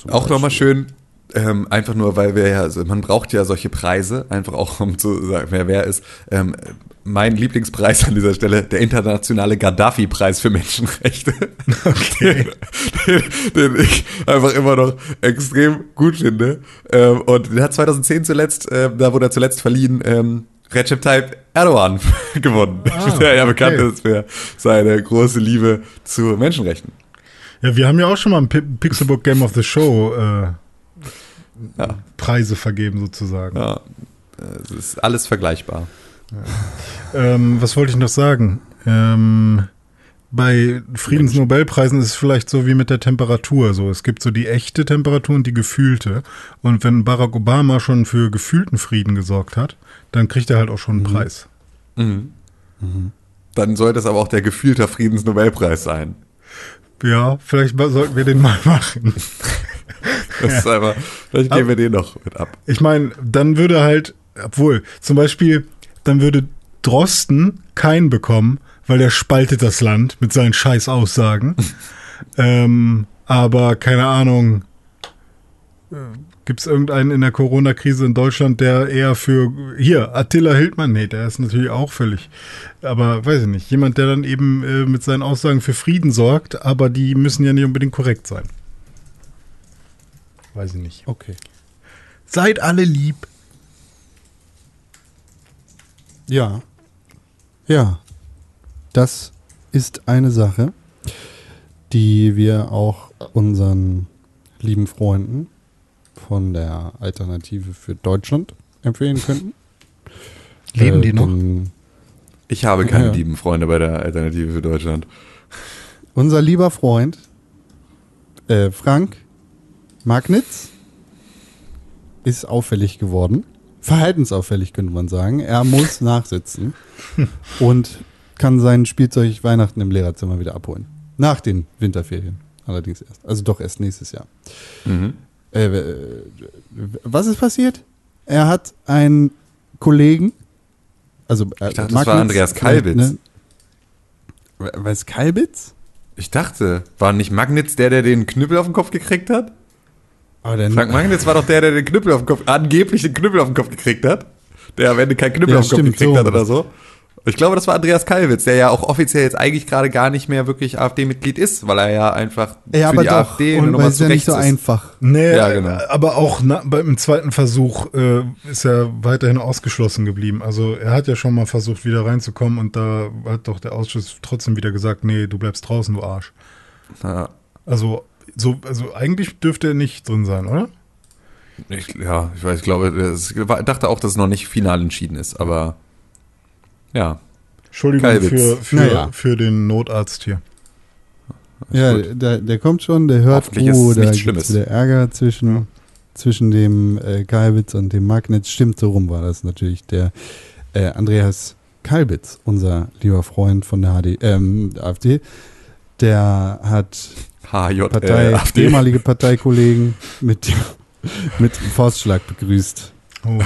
auch nochmal schön, ähm, einfach nur, weil wir ja, also man braucht ja solche Preise, einfach auch um zu sagen, wer wer ist. Ähm, mein Lieblingspreis an dieser Stelle, der internationale Gaddafi-Preis für Menschenrechte. Okay. den, den ich einfach immer noch extrem gut finde. Ähm, und der hat 2010 zuletzt, ähm, da wurde er zuletzt verliehen, ähm, Recep Tayyip Erdogan gewonnen, Ah, der ja bekannt okay. ist für seine große Liebe zu Menschenrechten. Ja, wir haben ja auch schon mal im Pi- Pixelbook Game of the Show äh, Ja. Preise vergeben sozusagen. Ja, es ist alles vergleichbar. Ähm, was wollte ich noch sagen? Ähm, bei Friedensnobelpreisen ist es vielleicht so wie mit der Temperatur. So, es gibt so die echte Temperatur und die gefühlte. Und wenn Barack Obama schon für gefühlten Frieden gesorgt hat, dann kriegt er halt auch schon einen Preis. Mhm. Dann sollte es aber auch der gefühlte Friedensnobelpreis sein. Ja, vielleicht sollten wir den mal machen. Das ist einfach, vielleicht geben wir den noch mit ab. Ich meine, dann würde halt, obwohl, zum Beispiel, dann würde Drosten keinen bekommen, weil der spaltet das Land mit seinen scheiß Aussagen. ähm, aber keine Ahnung, gibt es irgendeinen in der Corona-Krise in Deutschland, der eher für, hier, Attila Hildmann, nee, der ist natürlich auch völlig, aber weiß ich nicht, jemand, der dann eben äh, mit seinen Aussagen für Frieden sorgt, aber die müssen ja nicht unbedingt korrekt sein. Weiß ich nicht. Okay. Seid alle lieb. Ja. Ja. Das ist eine Sache, die wir auch unseren lieben Freunden von der Alternative für Deutschland empfehlen könnten. Leben die noch? Ich habe keine Ja. lieben Freunde bei der Alternative für Deutschland. Unser lieber Freund äh, Frank Magnitz ist auffällig geworden. Verhaltensauffällig könnte man sagen. Er muss nachsitzen und kann sein Spielzeug Weihnachten im Lehrerzimmer wieder abholen. Nach den Winterferien allerdings erst. Also doch erst nächstes Jahr. Mhm. Äh, äh, was ist passiert? Er hat einen Kollegen, also äh, Ich dachte, das war Andreas Kalbitz. Was, Kalbitz? Ich dachte, war nicht Magnitz der, der den Knüppel auf den Kopf gekriegt hat? Frank Magnitz war doch der, der den Knüppel auf den Kopf, angeblich den Knüppel auf den Kopf gekriegt hat. Der am Ende keinen Knüppel Ja, auf den Kopf gekriegt so. hat oder so. Ich glaube, das war Andreas Kalwitz, der ja auch offiziell jetzt eigentlich gerade gar nicht mehr wirklich AfD-Mitglied ist, weil er ja einfach ja, für aber die doch. AfD eine und weil Nummer zu ja nicht so ist. einfach. Nee, Ja, genau. aber auch na, beim zweiten Versuch äh, ist er weiterhin ausgeschlossen geblieben. Also er hat ja schon mal versucht, wieder reinzukommen und da hat doch der Ausschuss trotzdem wieder gesagt, nee, du bleibst draußen, du Arsch. Ja, Also, so, also eigentlich dürfte er nicht drin sein, oder? ich, ja, ich weiß, ich glaube, ich dachte auch, dass es noch nicht final entschieden ist, aber ja. Entschuldigung für, für, Naja. für den Notarzt hier. Ja, der, der kommt schon, der hört, oh, da nichts gibt's Schlimmes. wieder Ärger zwischen, zwischen dem äh, Kalbitz und dem Magnitz. Stimmt, so rum war das natürlich. Der äh, Andreas Kalbitz, unser lieber Freund von der HD, ähm, AfD, der hat HJ, Partei, äh, AfD. ehemalige Parteikollegen mit, mit dem Faustschlag begrüßt. Oh,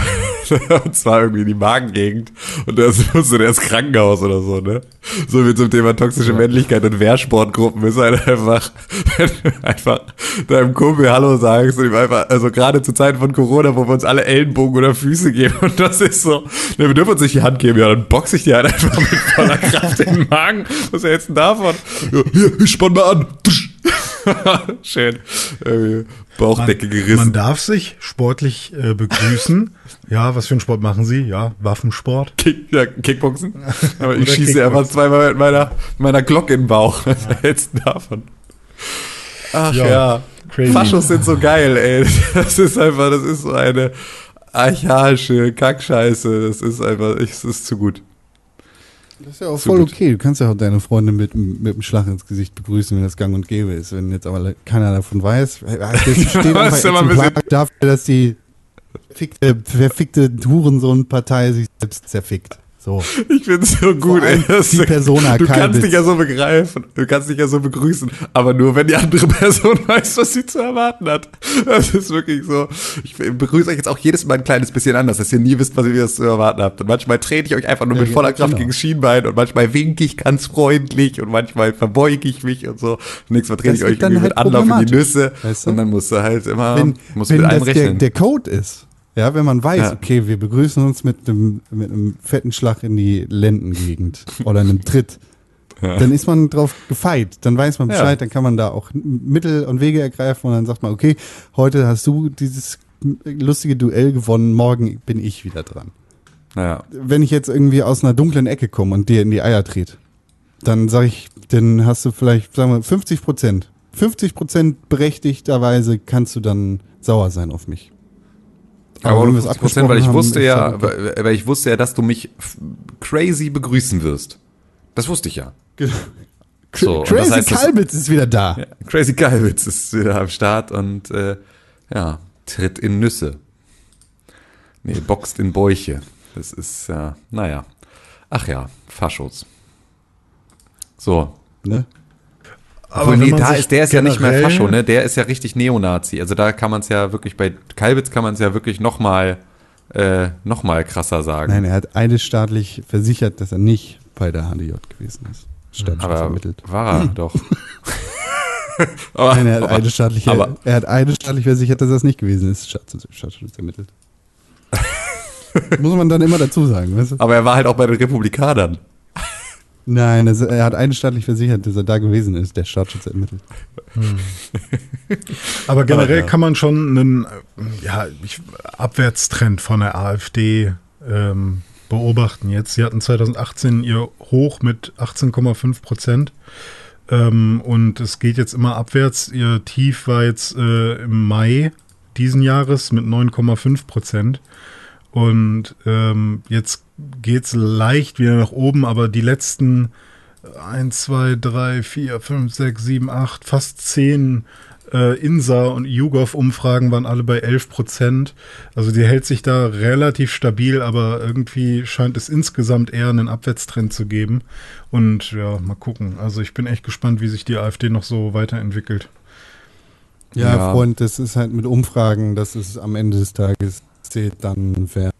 und zwar irgendwie in die Magengegend. Und da musste der ins Krankenhaus oder so, ne? So wie zum Thema toxische Männlichkeit und Wehrsportgruppen ist halt einfach, einfach deinem Kumpel Hallo sagst und ihm einfach, also gerade zu Zeiten von Corona, wo wir uns alle Ellenbogen oder Füße geben und das ist so, ne, wir dürfen uns nicht die Hand geben, ja, dann boxe ich dir halt einfach mit voller Kraft in den Magen. Was ist jetzt denn davon? Ja, hier, ich spann mal an. Schön. Bauchdecke gerissen. Man darf sich sportlich äh, begrüßen. ja, was für einen Sport machen Sie? Ja, Waffensport. Kick, ja, Kickboxen. Aber ich schieße Kickboxen. einfach zweimal mit meiner, meiner Glocke in den Bauch. Was hältst du davon? Ach ja. Ja, crazy. Faschos sind so geil, ey. Das ist einfach, das ist so eine archaische Kackscheiße. Das ist einfach, das ist zu gut. Das ist ja auch So voll gut. okay. Du kannst ja auch deine Freunde mit, mit dem Schlag ins Gesicht begrüßen, wenn das gang und gäbe ist. Wenn jetzt aber keiner davon weiß, steht einfach dafür, dass die verfickte, verfickte Hurensohn-Partei sich selbst zerfickt. So. Ich find's so gut, ey. Das, die Persona du kannst Kalbitz. dich ja so begreifen, du kannst dich ja so begrüßen, aber nur wenn die andere Person weiß, was sie zu erwarten hat. Das ist wirklich so. Ich begrüße euch jetzt auch jedes Mal ein kleines bisschen anders, dass ihr nie wisst, was ihr zu erwarten habt. Und manchmal trete ich euch einfach nur Ja, mit voller ja, Kraft genau. gegen das Schienbein und manchmal winke ich ganz freundlich und manchmal verbeuge ich mich und so. Nächstes Mal trete ich euch irgendwie halt mit Anlauf in die Nüsse weißt du? und dann musst du halt immer Wenn, musst wenn mit allem das der, rechnen. der Code ist, ja, wenn man weiß, Ja. okay, wir begrüßen uns mit einem, mit einem fetten Schlag in die Lendengegend oder einem Tritt, Ja. dann ist man drauf gefeit, dann weiß man Ja. Bescheid, dann kann man da auch Mittel und Wege ergreifen und dann sagt man, okay, heute hast du dieses lustige Duell gewonnen, morgen bin ich wieder dran. naja. Wenn ich jetzt irgendwie aus einer dunklen Ecke komme und dir in die Eier trete, dann sage ich, dann hast du vielleicht, sagen wir, 50 Prozent. 50 Prozent berechtigterweise kannst du dann sauer sein auf mich. Aber wenn nur wir es 50 Prozent, weil ich wusste ja, weil weil ich wusste ja, dass du mich crazy begrüßen wirst. Das wusste ich ja. So, und das Crazy heißt, Kalbitz ist wieder da. Ja, Crazy Geilwitz ist wieder am Start und äh, ja, tritt in Nüsse. Nee, boxt in Bäuche. Das ist, ja, naja. Ach ja, Faschos. So. Ne? Wenn nee, da ist, der ist ja nicht mehr Fascho, ne? Der ist ja richtig Neonazi. Also da kann man es ja wirklich, bei Kalbitz kann man es ja wirklich nochmal äh, noch mal krasser sagen. Nein, er hat eidesstaatlich versichert, dass er nicht bei der HDJ gewesen ist. Staatschutz aber ermittelt. war er doch. aber, Nein, er hat aber, eidesstaatlich, aber- er hat eidesstaatlich versichert, dass das nicht gewesen ist. Staatsschutz ermittelt. Muss man dann immer dazu sagen, weißt du? aber er war halt auch bei den Republikanern. Nein, das, er hat eidesstaatlich versichert, dass er da gewesen ist, der Staatsschutz ermittelt. Aber generell Aber ja. kann man schon einen ja, ich, Abwärtstrend von der AfD ähm, beobachten jetzt. Sie hatten 2018 ihr Hoch mit 18,5 Prozent. Ähm, und es geht jetzt immer abwärts. Ihr Tief war jetzt äh, im Mai diesen Jahres mit 9,5 Prozent. Und ähm, jetzt geht's leicht wieder nach oben, aber die letzten 1, 2, 3, 4, 5, 6, 7, 8, fast 10 äh, INSA und YouGov-Umfragen waren alle bei 11 Prozent. Also die hält sich da relativ stabil, aber irgendwie scheint es insgesamt eher einen Abwärtstrend zu geben. Und ja, mal gucken. Also ich bin echt gespannt, wie sich die AfD noch so weiterentwickelt. Ja, Ja. Freund, das ist halt mit Umfragen, das ist am Ende des Tages zählt dann, wer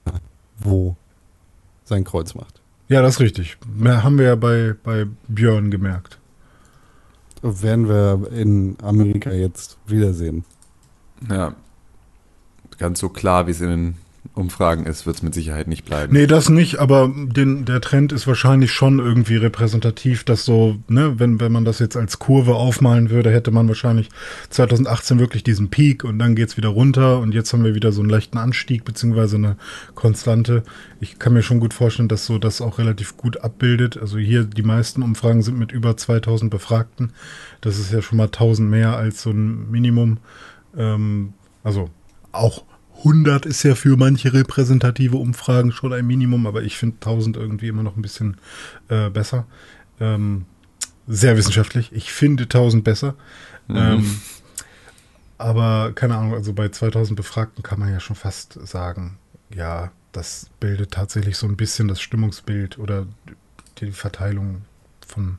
wo sein Kreuz macht. Ja, das ist richtig. Mehr haben wir ja bei, bei Björn gemerkt. Werden wir in Amerika jetzt wiedersehen. Ja. Ganz so klar, wie es in den Umfragen ist, wird es mit Sicherheit nicht bleiben. Nee, das nicht, aber den, der Trend ist wahrscheinlich schon irgendwie repräsentativ, dass so, ne, wenn, wenn man das jetzt als Kurve aufmalen würde, hätte man wahrscheinlich 2018 wirklich diesen Peak und dann geht's wieder runter und jetzt haben wir wieder so einen leichten Anstieg beziehungsweise eine Konstante. Ich kann mir schon gut vorstellen, dass so das auch relativ gut abbildet. Also hier die meisten Umfragen sind mit über 2000 Befragten. Das ist ja schon mal 1000 mehr als so ein Minimum. Ähm, also auch 100 ist ja für manche repräsentative Umfragen schon ein Minimum, aber ich finde 1000 irgendwie immer noch ein bisschen äh, besser. Ähm, sehr wissenschaftlich. Ich finde 1000 besser. Mhm. Ähm, aber keine Ahnung, also bei 2000 Befragten kann man ja schon fast sagen, ja, das bildet tatsächlich so ein bisschen das Stimmungsbild oder die Verteilung von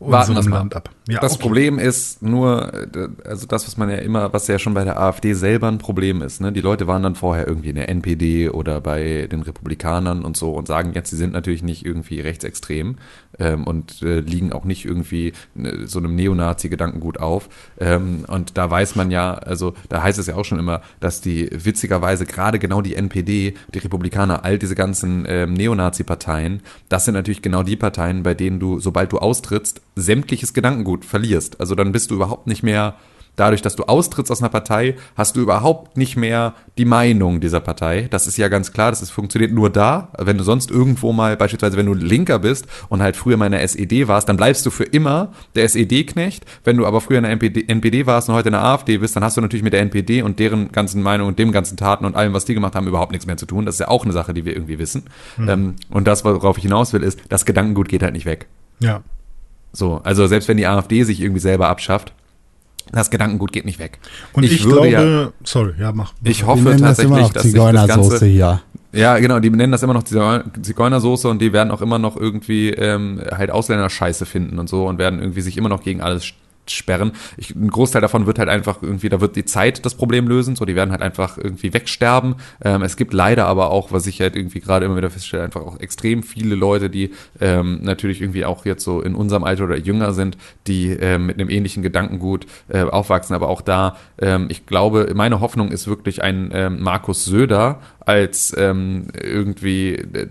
warten wir Land ab. Ja, das okay. Problem ist nur, äh, also das, was man ja immer, was ja schon bei der AfD selber ein Problem ist, ne? Die Leute waren dann vorher irgendwie in der NPD oder bei den Republikanern und so und sagen jetzt, sie sind natürlich nicht irgendwie rechtsextrem ähm, und äh, liegen auch nicht irgendwie ne, so einem Neonazi-Gedankengut auf. Ähm, und da weiß man ja, also da heißt es ja auch schon immer, dass die witzigerweise gerade genau die NPD, die Republikaner, all diese ganzen ähm, Neonazi-Parteien, das sind natürlich genau die Parteien, bei denen du, sobald du austrittst, sämtliches Gedankengut verlierst. Also dann bist du überhaupt nicht mehr dadurch, dass du austrittst aus einer Partei, hast du überhaupt nicht mehr die Meinung dieser Partei. Das ist ja ganz klar, das ist, funktioniert nur da. Wenn du sonst irgendwo mal, beispielsweise wenn du Linker bist und halt früher mal in der SED warst, dann bleibst du für immer der SED-Knecht. Wenn du aber früher in der NPD, NPD warst und heute in der AfD bist, dann hast du natürlich mit der NPD und deren ganzen Meinungen und dem ganzen Taten und allem, was die gemacht haben, überhaupt nichts mehr zu tun. Das ist ja auch eine Sache, die wir irgendwie wissen. Mhm. Und das, worauf ich hinaus will, ist, das Gedankengut geht halt nicht weg. Ja. So, also selbst wenn die AfD sich irgendwie selber abschafft, das Gedankengut geht nicht weg. Und ich, ich glaube, ja, sorry, ja, mach. Ich hoffe tatsächlich, das dass sich das Ganze, hier. Ja, genau, die nennen das immer noch Zigeunersoße und die werden auch immer noch irgendwie ähm, halt Ausländerscheiße finden und so und werden irgendwie sich immer noch gegen alles sperren. Ich, ein Großteil davon wird halt einfach irgendwie, da wird die Zeit das Problem lösen, so die werden halt einfach irgendwie wegsterben. Ähm, es gibt leider aber auch, was ich halt irgendwie gerade immer wieder feststelle, einfach auch extrem viele Leute, die ähm, natürlich irgendwie auch jetzt so in unserem Alter oder jünger sind, die ähm, mit einem ähnlichen Gedankengut äh, aufwachsen. Aber auch da, ähm, ich glaube, meine Hoffnung ist wirklich ein ähm, Markus Söder als ähm, irgendwie äh,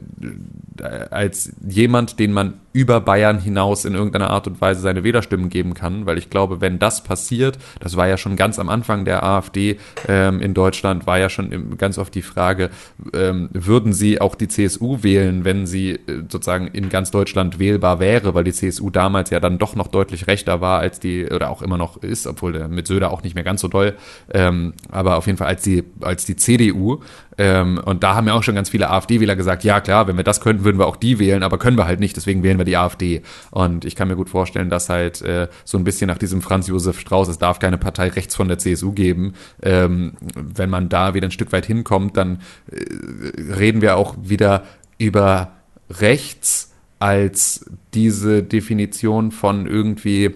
als jemand, den man über Bayern hinaus in irgendeiner Art und Weise seine Wählerstimmen geben kann, weil ich glaube, wenn das passiert, das war ja schon ganz am Anfang der AfD ähm, in Deutschland, war ja schon ganz oft die Frage, ähm, würden sie auch die CSU wählen, wenn sie äh, sozusagen in ganz Deutschland wählbar wäre, weil die CSU damals ja dann doch noch deutlich rechter war als die, oder auch immer noch ist, obwohl der mit Söder auch nicht mehr ganz so doll, ähm, aber auf jeden Fall als die, als die CDU. Ähm, und da haben ja auch schon ganz viele AfD-Wähler gesagt, ja klar, wenn wir das könnten, würden wir auch die wählen, aber können wir halt nicht, deswegen wählen wir die AfD. Und ich kann mir gut vorstellen, dass halt äh, so ein bisschen nach diesem Franz Josef Strauß, es darf keine Partei rechts von der CSU geben, ähm, wenn man da wieder ein Stück weit hinkommt, dann äh, reden wir auch wieder über rechts als diese Definition von irgendwie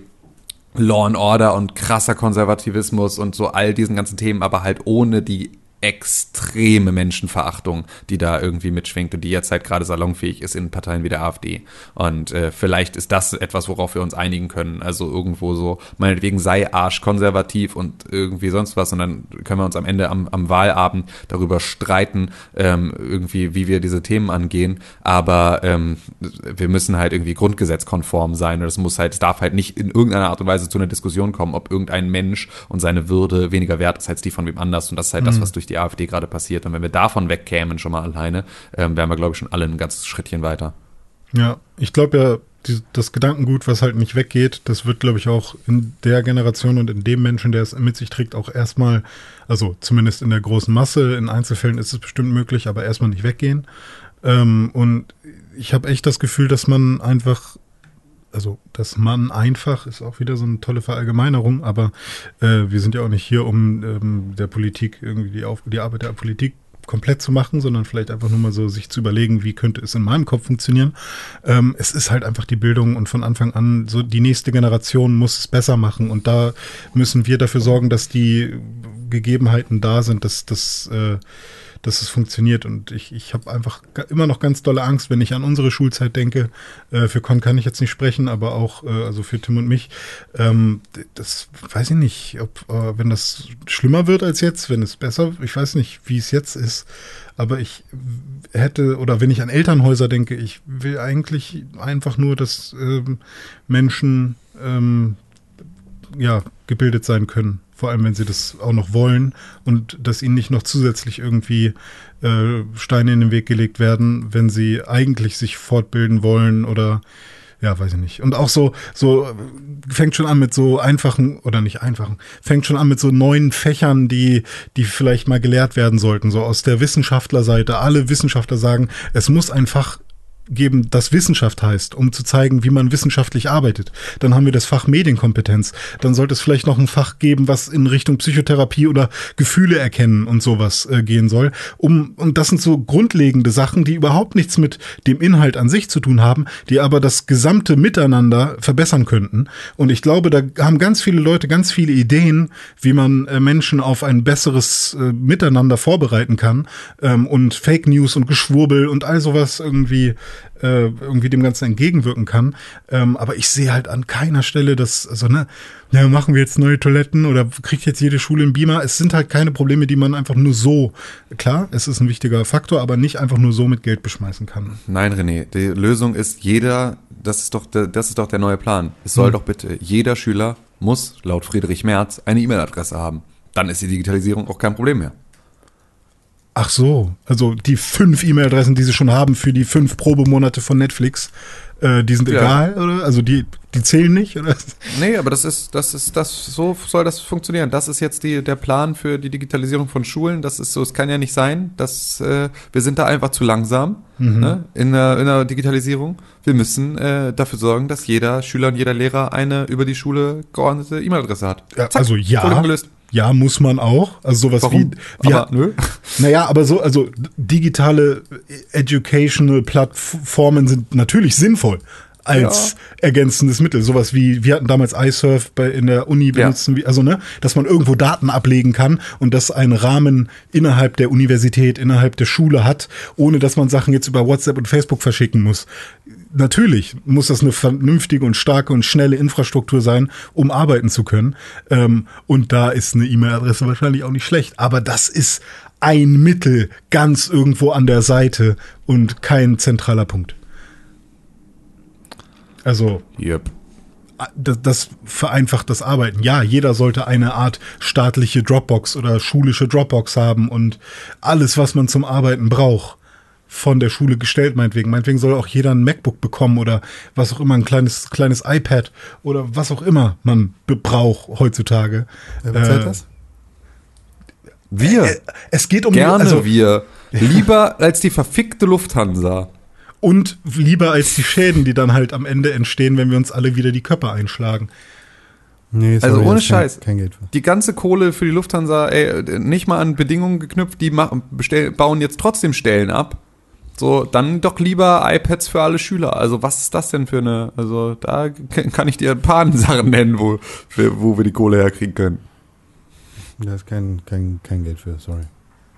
Law and Order und krasser Konservativismus und so all diesen ganzen Themen, aber halt ohne die extreme Menschenverachtung, die da irgendwie mitschwingt und die jetzt halt gerade salonfähig ist in Parteien wie der AfD. Und äh, vielleicht ist das etwas, worauf wir uns einigen können. Also irgendwo so, meinetwegen sei Arsch konservativ und irgendwie sonst was und dann können wir uns am Ende am, am Wahlabend darüber streiten, ähm, irgendwie, wie wir diese Themen angehen. Aber ähm, wir müssen halt irgendwie grundgesetzkonform sein und es muss halt, es darf halt nicht in irgendeiner Art und Weise zu einer Diskussion kommen, ob irgendein Mensch und seine Würde weniger wert ist als die von wem anders. Und das ist halt mhm. das, was durch die AfD gerade passiert. Und wenn wir davon wegkämen schon mal alleine, ähm, wären wir, glaube ich, schon alle ein ganzes Schrittchen weiter. Ja, ich glaube ja, die, das Gedankengut, was halt nicht weggeht, das wird, glaube ich, auch in der Generation und in dem Menschen, der es mit sich trägt, auch erstmal, also zumindest in der großen Masse, in Einzelfällen ist es bestimmt möglich, aber erstmal nicht weggehen. Ähm, und ich habe echt das Gefühl, dass man einfach also dass man einfach ist auch wieder so eine tolle Verallgemeinerung, aber äh, wir sind ja auch nicht hier, um ähm, der Politik irgendwie die, Auf die Arbeit der Politik komplett zu machen, sondern vielleicht einfach nur mal so sich zu überlegen, wie könnte es in meinem Kopf funktionieren. Ähm, es ist halt einfach die Bildung und von Anfang an so die nächste Generation muss es besser machen und da müssen wir dafür sorgen, dass die Gegebenheiten da sind, dass, dass, äh, dass es funktioniert. Und ich, ich habe einfach immer noch ganz dolle Angst, wenn ich an unsere Schulzeit denke. Äh, für Con kann ich jetzt nicht sprechen, aber auch, äh, also für Tim und mich. Ähm, das weiß ich nicht, ob, äh, wenn das schlimmer wird als jetzt, wenn es besser, ich weiß nicht, wie es jetzt ist. Aber ich hätte, oder wenn ich an Elternhäuser denke, ich will eigentlich einfach nur, dass ähm, Menschen ähm, ja, gebildet sein können vor allem wenn sie das auch noch wollen und dass ihnen nicht noch zusätzlich irgendwie äh, Steine in den Weg gelegt werden, wenn sie eigentlich sich fortbilden wollen oder ja, weiß ich nicht. Und auch so, so fängt schon an mit so einfachen oder nicht einfachen, fängt schon an mit so neuen Fächern, die, die vielleicht mal gelehrt werden sollten. So aus der Wissenschaftlerseite. Alle Wissenschaftler sagen, es muss ein Fach geben, das Wissenschaft heißt, um zu zeigen, wie man wissenschaftlich arbeitet. Dann haben wir das Fach Medienkompetenz. Dann sollte es vielleicht noch ein Fach geben, was in Richtung Psychotherapie oder Gefühle erkennen und sowas äh, gehen soll. Um, und das sind so grundlegende Sachen, die überhaupt nichts mit dem Inhalt an sich zu tun haben, die aber das gesamte Miteinander verbessern könnten. Und ich glaube, da haben ganz viele Leute ganz viele Ideen, wie man äh, Menschen auf ein besseres äh, Miteinander vorbereiten kann ähm, und Fake News und Geschwurbel und all sowas irgendwie äh, irgendwie dem Ganzen entgegenwirken kann. Ähm, aber ich sehe halt an keiner Stelle, dass, also, ne, ja, machen wir jetzt neue Toiletten oder kriegt jetzt jede Schule einen Beamer? Es sind halt keine Probleme, die man einfach nur so, klar, es ist ein wichtiger Faktor, aber nicht einfach nur so mit Geld beschmeißen kann. Nein, René, die Lösung ist jeder, das ist doch, der, das ist doch der neue Plan. Es soll hm. doch bitte, jeder Schüler muss, laut Friedrich Merz, eine E-Mail-Adresse haben. Dann ist die Digitalisierung auch kein Problem mehr. Ach so, also die fünf E-Mail-Adressen, die sie schon haben für die fünf Probemonate von Netflix, äh, die sind ja. egal, oder? Also die, die zählen nicht, oder? Nee, aber das ist, das ist, das, so soll das funktionieren. Das ist jetzt die, der Plan für die Digitalisierung von Schulen. Das ist so, es kann ja nicht sein, dass äh, wir sind da einfach zu langsam mhm. ne, in, der, in der Digitalisierung. Wir müssen äh, dafür sorgen, dass jeder Schüler und jeder Lehrer eine über die Schule geordnete E-Mail-Adresse hat. Ja, Zack, also ja. Gelöst. Ja, muss man auch. Also sowas Warum? wie. wie aber, nö. Naja, aber so, also digitale Educational Plattformen sind natürlich sinnvoll als ja. ergänzendes Mittel. Sowas wie, wir hatten damals iSurf bei, in der Uni benutzen, ja. also ne, dass man irgendwo Daten ablegen kann und das einen Rahmen innerhalb der Universität, innerhalb der Schule hat, ohne dass man Sachen jetzt über WhatsApp und Facebook verschicken muss natürlich muss das eine vernünftige und starke und schnelle Infrastruktur sein, um arbeiten zu können. Ähm, und da ist eine E-Mail-Adresse wahrscheinlich auch nicht schlecht. Aber das ist ein Mittel ganz irgendwo an der Seite und kein zentraler Punkt. Also. Yep. Das, das vereinfacht das Arbeiten. Ja, jeder sollte eine Art staatliche Dropbox oder schulische Dropbox haben und alles, was man zum Arbeiten braucht von der Schule gestellt, meinetwegen. Meinetwegen soll auch jeder ein MacBook bekommen oder was auch immer, ein kleines, kleines iPad oder was auch immer man braucht heutzutage. Wer bezahlt äh, das? Wir. Äh, es geht um Gerne die, also, wir. Lieber als die verfickte Lufthansa. Und lieber als die Schäden, die dann halt am Ende entstehen, wenn wir uns alle wieder die Köpfe einschlagen. Nee, sorry, also ohne Scheiß. Kein, Geld für. Die ganze Kohle für die Lufthansa, ey, nicht mal an Bedingungen geknüpft, die machen, bestell, bauen jetzt trotzdem Stellen ab. So, dann doch lieber iPads für alle Schüler. Also, was ist das denn für eine, also, da kann ich dir ein paar Sachen nennen, wo, wo wir die Kohle herkriegen können. Da ist kein, kein, kein Geld für, sorry.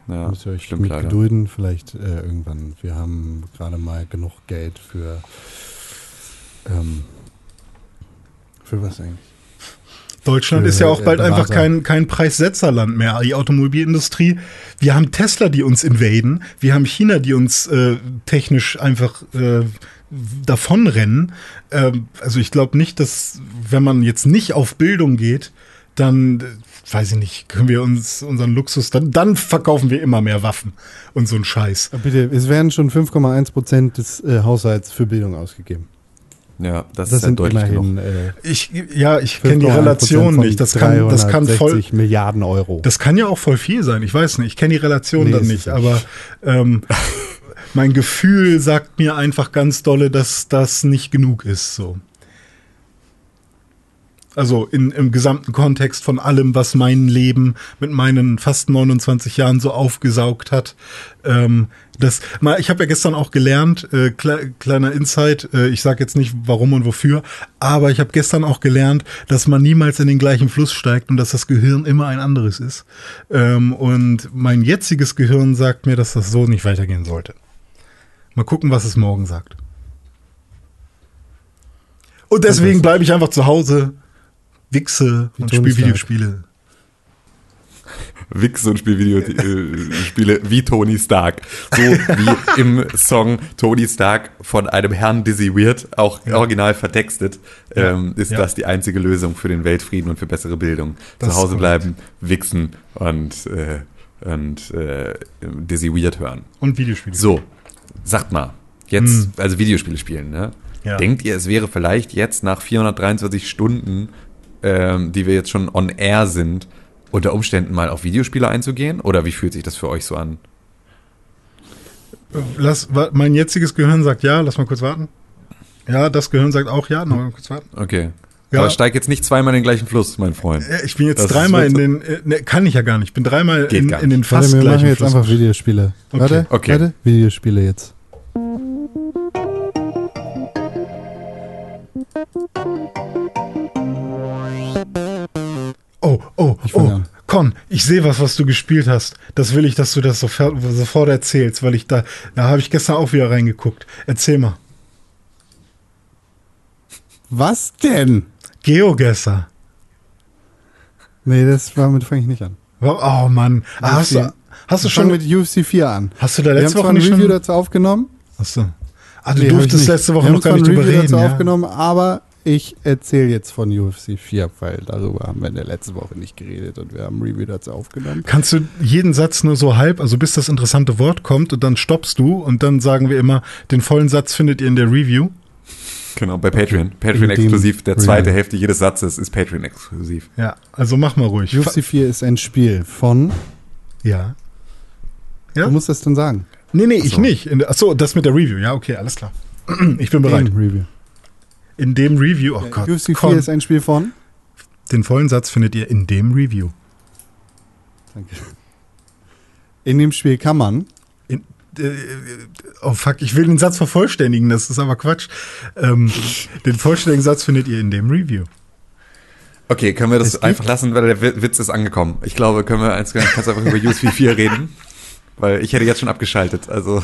Ja, müsst ihr euch mit leider. gedulden, vielleicht äh, irgendwann. Wir haben gerade mal genug Geld für, ähm, für was eigentlich? Deutschland ist ja auch bald einfach kein, kein Preissetzerland mehr. Die Automobilindustrie, wir haben Tesla, die uns invaden, wir haben China, die uns äh, technisch einfach äh, davonrennen. Ähm, also ich glaube nicht, dass, wenn man jetzt nicht auf Bildung geht, dann äh, weiß ich nicht, können wir uns unseren Luxus, dann, dann verkaufen wir immer mehr Waffen und so ein Scheiß. Bitte, es werden schon 5,1 Prozent des äh, Haushalts für Bildung ausgegeben. Ja, das, das ist sind deutlich immerhin, genug. Äh, ich, ja, ich kenne die Relation nicht. Das kann, das kann voll Milliarden Euro. Das kann ja auch voll viel sein. Ich weiß nicht. Ich kenne die Relation nee, dann nicht. Aber ähm, mein Gefühl sagt mir einfach ganz dolle, dass das nicht genug ist. So. Also in, im gesamten Kontext von allem, was mein Leben mit meinen fast 29 Jahren so aufgesaugt hat. Ähm, das, mal, ich habe ja gestern auch gelernt, äh, kle kleiner Insight, äh, ich sage jetzt nicht warum und wofür, aber ich habe gestern auch gelernt, dass man niemals in den gleichen Fluss steigt und dass das Gehirn immer ein anderes ist. Ähm, und mein jetziges Gehirn sagt mir, dass das so nicht weitergehen sollte. Mal gucken, was es morgen sagt. Und deswegen bleibe ich einfach zu Hause, wichse Wie und Tony spiele. Videospiele. Wichse und Spielvideo äh, Spiele wie Tony Stark. So wie im Song Tony Stark von einem Herrn Dizzy Weird, auch original vertextet, ähm, ist Ja. das die einzige Lösung für den Weltfrieden und für bessere Bildung. Das Zu Hause bleiben, wichsen und, äh, und äh, Dizzy Weird hören. Und Videospiele. So, sagt mal, jetzt, also Videospiele spielen, ne? Ja. Denkt ihr, es wäre vielleicht jetzt nach 423 Stunden, ähm, die wir jetzt schon on air sind, unter Umständen mal auf Videospiele einzugehen? Oder wie fühlt sich das für euch so an? Lass, mein jetziges Gehirn sagt ja, lass mal kurz warten. Ja, das Gehirn sagt auch ja, noch mal kurz warten. Okay. Ja. Aber steig jetzt nicht zweimal in den gleichen Fluss, mein Freund. Ich bin jetzt Das dreimal in den, äh, ne, kann ich ja gar nicht, ich bin dreimal in, in den nicht. fast Warte, wir machen jetzt Fluss. einfach Videospiele. Okay. Warte, Okay. warte, Videospiele jetzt. Oh, oh, Ich oh. Con, ich sehe was, was du gespielt hast. Das will ich, dass du das sofort, sofort erzählst, weil ich da, da habe ich gestern auch wieder reingeguckt. Erzähl mal. Was denn? Geogesser. Nee, das damit fange ich nicht an. Oh Mann. Ah, hast, du, hast du schon, mit UFC 4 an. hast du da letzte Woche ein nicht Review schon? dazu aufgenommen. Achso. Ah, du Nee, durftest letzte Woche noch gar nicht ein drüber Review reden. dazu Ja? aufgenommen, aber ich erzähle jetzt von UFC 4, weil darüber haben wir in der letzten Woche nicht geredet und wir haben ein Review dazu aufgenommen. Kannst du jeden Satz nur so halb, also bis das interessante Wort kommt und dann stoppst du und dann sagen wir immer, den vollen Satz findet ihr in der Review. Genau, bei Patreon. Patreon exklusiv. Der zweite Review. Hälfte jedes Satzes ist Patreon exklusiv. Ja, also mach mal ruhig. UFC 4 ist ein Spiel von. Ja. Ja? Du musst das dann sagen. Nee, nee, ich so. nicht. In der- Achso, das mit der Review. Ja, okay, alles klar. Ich bin bereit. Dem Review. In dem Review, oh Gott, UFC 4 komm. ist ein Spiel von. den vollen Satz findet ihr in dem Review. Danke. In dem Spiel kann man. In, äh, oh fuck, ich will den Satz vervollständigen, das ist aber Quatsch. Ähm, den vollständigen Satz findet ihr in dem Review. Okay, können wir das einfach lassen, weil der Wi- Witz ist angekommen. Ich glaube, können wir du einfach über USV 4 reden? Weil ich hätte jetzt schon abgeschaltet. Also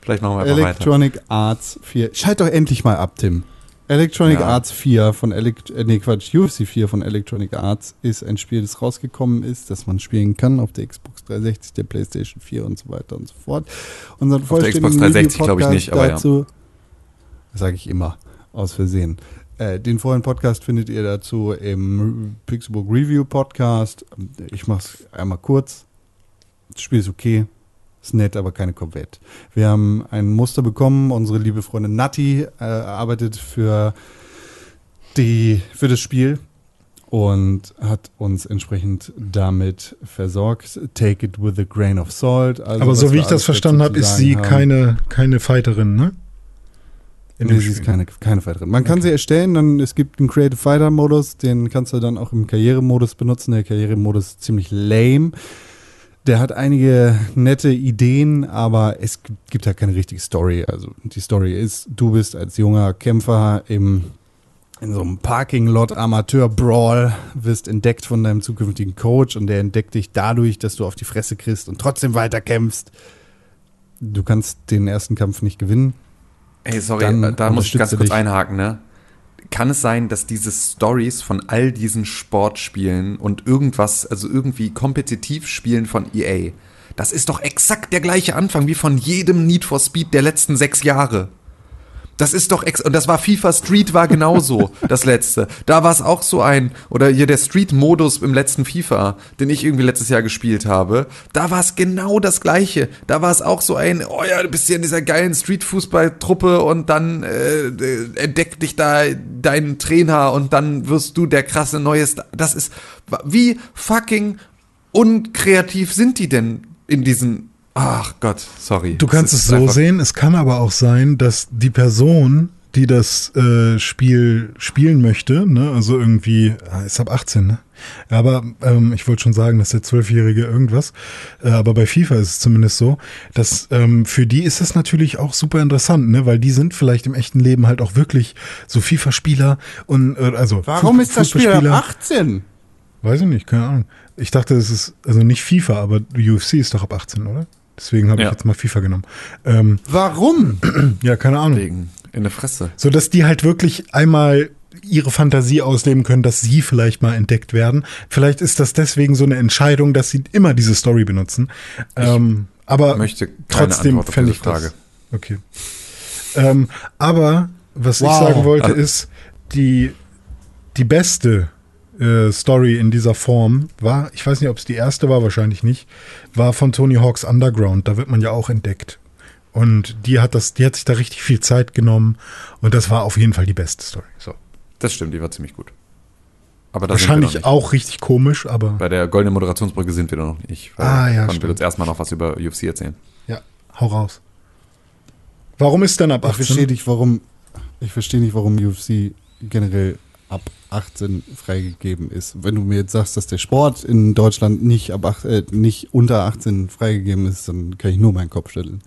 vielleicht machen wir einfach weiter. Electronic Arts 4. Schalt doch endlich mal ab, Tim. Electronic Ja. Arts 4 von Elect äh, nee, Quatsch, UFC 4 von Electronic Arts ist ein Spiel, das rausgekommen ist, das man spielen kann auf der Xbox 360, der PlayStation 4 und so weiter und so fort. Unseren Auf der Xbox 360 glaube ich nicht, aber ja. dazu, Das sage ich immer, aus Versehen. Äh, den vollen Podcast findet ihr dazu im Pixelbook Review Podcast. Ich mache es einmal kurz. Das Spiel ist okay. Ist nett, aber keine Corvette. Wir haben ein Muster bekommen. Unsere liebe Freundin Natti äh, arbeitet für, die, für das Spiel und hat uns entsprechend damit versorgt. Take it with a grain of salt. Also aber so wie ich das verstanden habe, ist sie haben. keine, keine Fighterin, ne? In Nee, sie ist keine, keine Fighterin. Man kann sie erstellen, dann es gibt einen Creative Fighter Modus, den kannst du dann auch im Karrieremodus benutzen. Der Karrieremodus ist ziemlich lame. Der hat einige nette Ideen, aber es gibt- halt keine richtige Story. Also die Story ist, du bist als junger Kämpfer im in so einem Parking-Lot Amateur-Brawl, wirst entdeckt von deinem zukünftigen Coach und der entdeckt dich dadurch, dass du auf die Fresse kriegst und trotzdem weiterkämpfst. Du kannst den ersten Kampf nicht gewinnen. Hey, sorry, Dann da muss ich ganz kurz einhaken, ne? Kann es sein, dass diese Stories von all diesen Sportspielen und irgendwas, also irgendwie Kompetitivspielen von EA, das ist doch exakt der gleiche Anfang wie von jedem Need for Speed der letzten sechs Jahre. Das ist doch ex und das war FIFA Street war genauso das letzte. Da war es auch so ein oder hier der Street Modus im letzten FIFA, den ich irgendwie letztes Jahr gespielt habe. Da war es genau das gleiche. Da war es auch so ein oh ja, du bist hier in dieser geilen Street Fußball Truppe und dann äh, entdeckt dich da dein Trainer und dann wirst du der krasse neue Star. Das ist wie fucking unkreativ sind die denn in diesen Ach Gott, sorry. Du kannst es so sehen, es kann aber auch sein, dass die Person, die das äh, Spiel spielen möchte, ne, also irgendwie, ah, ist ab 18, ne? Aber ähm, ich wollte schon sagen, dass der Zwölfjährige irgendwas, äh, aber bei FIFA ist es zumindest so, dass ähm, für die ist das natürlich auch super interessant, ne, weil die sind vielleicht im echten Leben halt auch wirklich so FIFA-Spieler und äh, also Warum ist das Spiel ab 18? Weiß ich nicht, keine Ahnung. Ich dachte, es ist also nicht FIFA, aber UFC ist doch ab 18, oder? Deswegen habe Ja. ich jetzt mal FIFA genommen. Ähm, Warum? ja, keine Ahnung. Wegen in der Fresse. So dass die halt wirklich einmal ihre Fantasie ausleben können, dass sie vielleicht mal entdeckt werden. Vielleicht ist das deswegen so eine Entscheidung, dass sie immer diese Story benutzen. Ähm, aber möchte keine trotzdem fände ich das. Frage. Okay. Ähm, aber was ich Wow. sagen wollte, Also- ist, die, die beste äh, Story in dieser Form war, ich weiß nicht, ob es die erste war, wahrscheinlich nicht, war von Tony Hawk's Underground. Da wird man ja auch entdeckt. Und die hat das, die hat sich da richtig viel Zeit genommen und das war auf jeden Fall die beste Story. So. Das stimmt, die war ziemlich gut. Aber Wahrscheinlich auch richtig komisch, aber Bei der goldenen Moderationsbrücke sind wir noch nicht. Ah, ja, Man will uns erstmal noch was über UFC erzählen. ja, hau raus. Warum ist denn ab Ich verstehe 18? nicht, warum, ich verstehe nicht, warum UFC generell ab 18 freigegeben ist. Wenn du mir jetzt sagst, dass der Sport in Deutschland nicht ab ach- äh, nicht unter 18 freigegeben ist, dann kann ich nur meinen Kopf schütteln.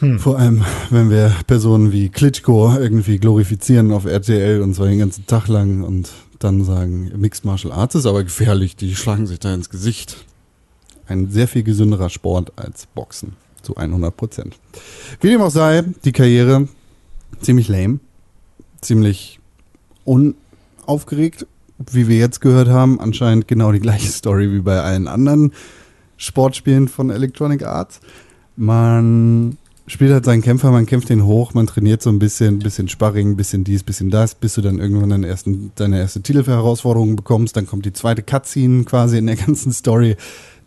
Hm. Vor allem, wenn wir Personen wie Klitschko irgendwie glorifizieren auf RTL und zwar den ganzen Tag lang und dann sagen, Mixed Martial Arts ist aber gefährlich, die schlagen sich da ins Gesicht. Ein sehr viel gesünderer Sport als Boxen, zu 100 Prozent. Wie dem auch sei, die Karriere ziemlich lame, ziemlich unaufgeregt, wie wir jetzt gehört haben, anscheinend genau die gleiche Story wie bei allen anderen Sportspielen von Electronic Arts. Man spielt halt seinen Kämpfer, man kämpft den hoch, man trainiert so ein bisschen, bisschen Sparring, bisschen dies, bisschen das, bis du dann irgendwann deine, ersten, deine erste Titelherausforderung bekommst, dann kommt die zweite Cutscene quasi in der ganzen Story,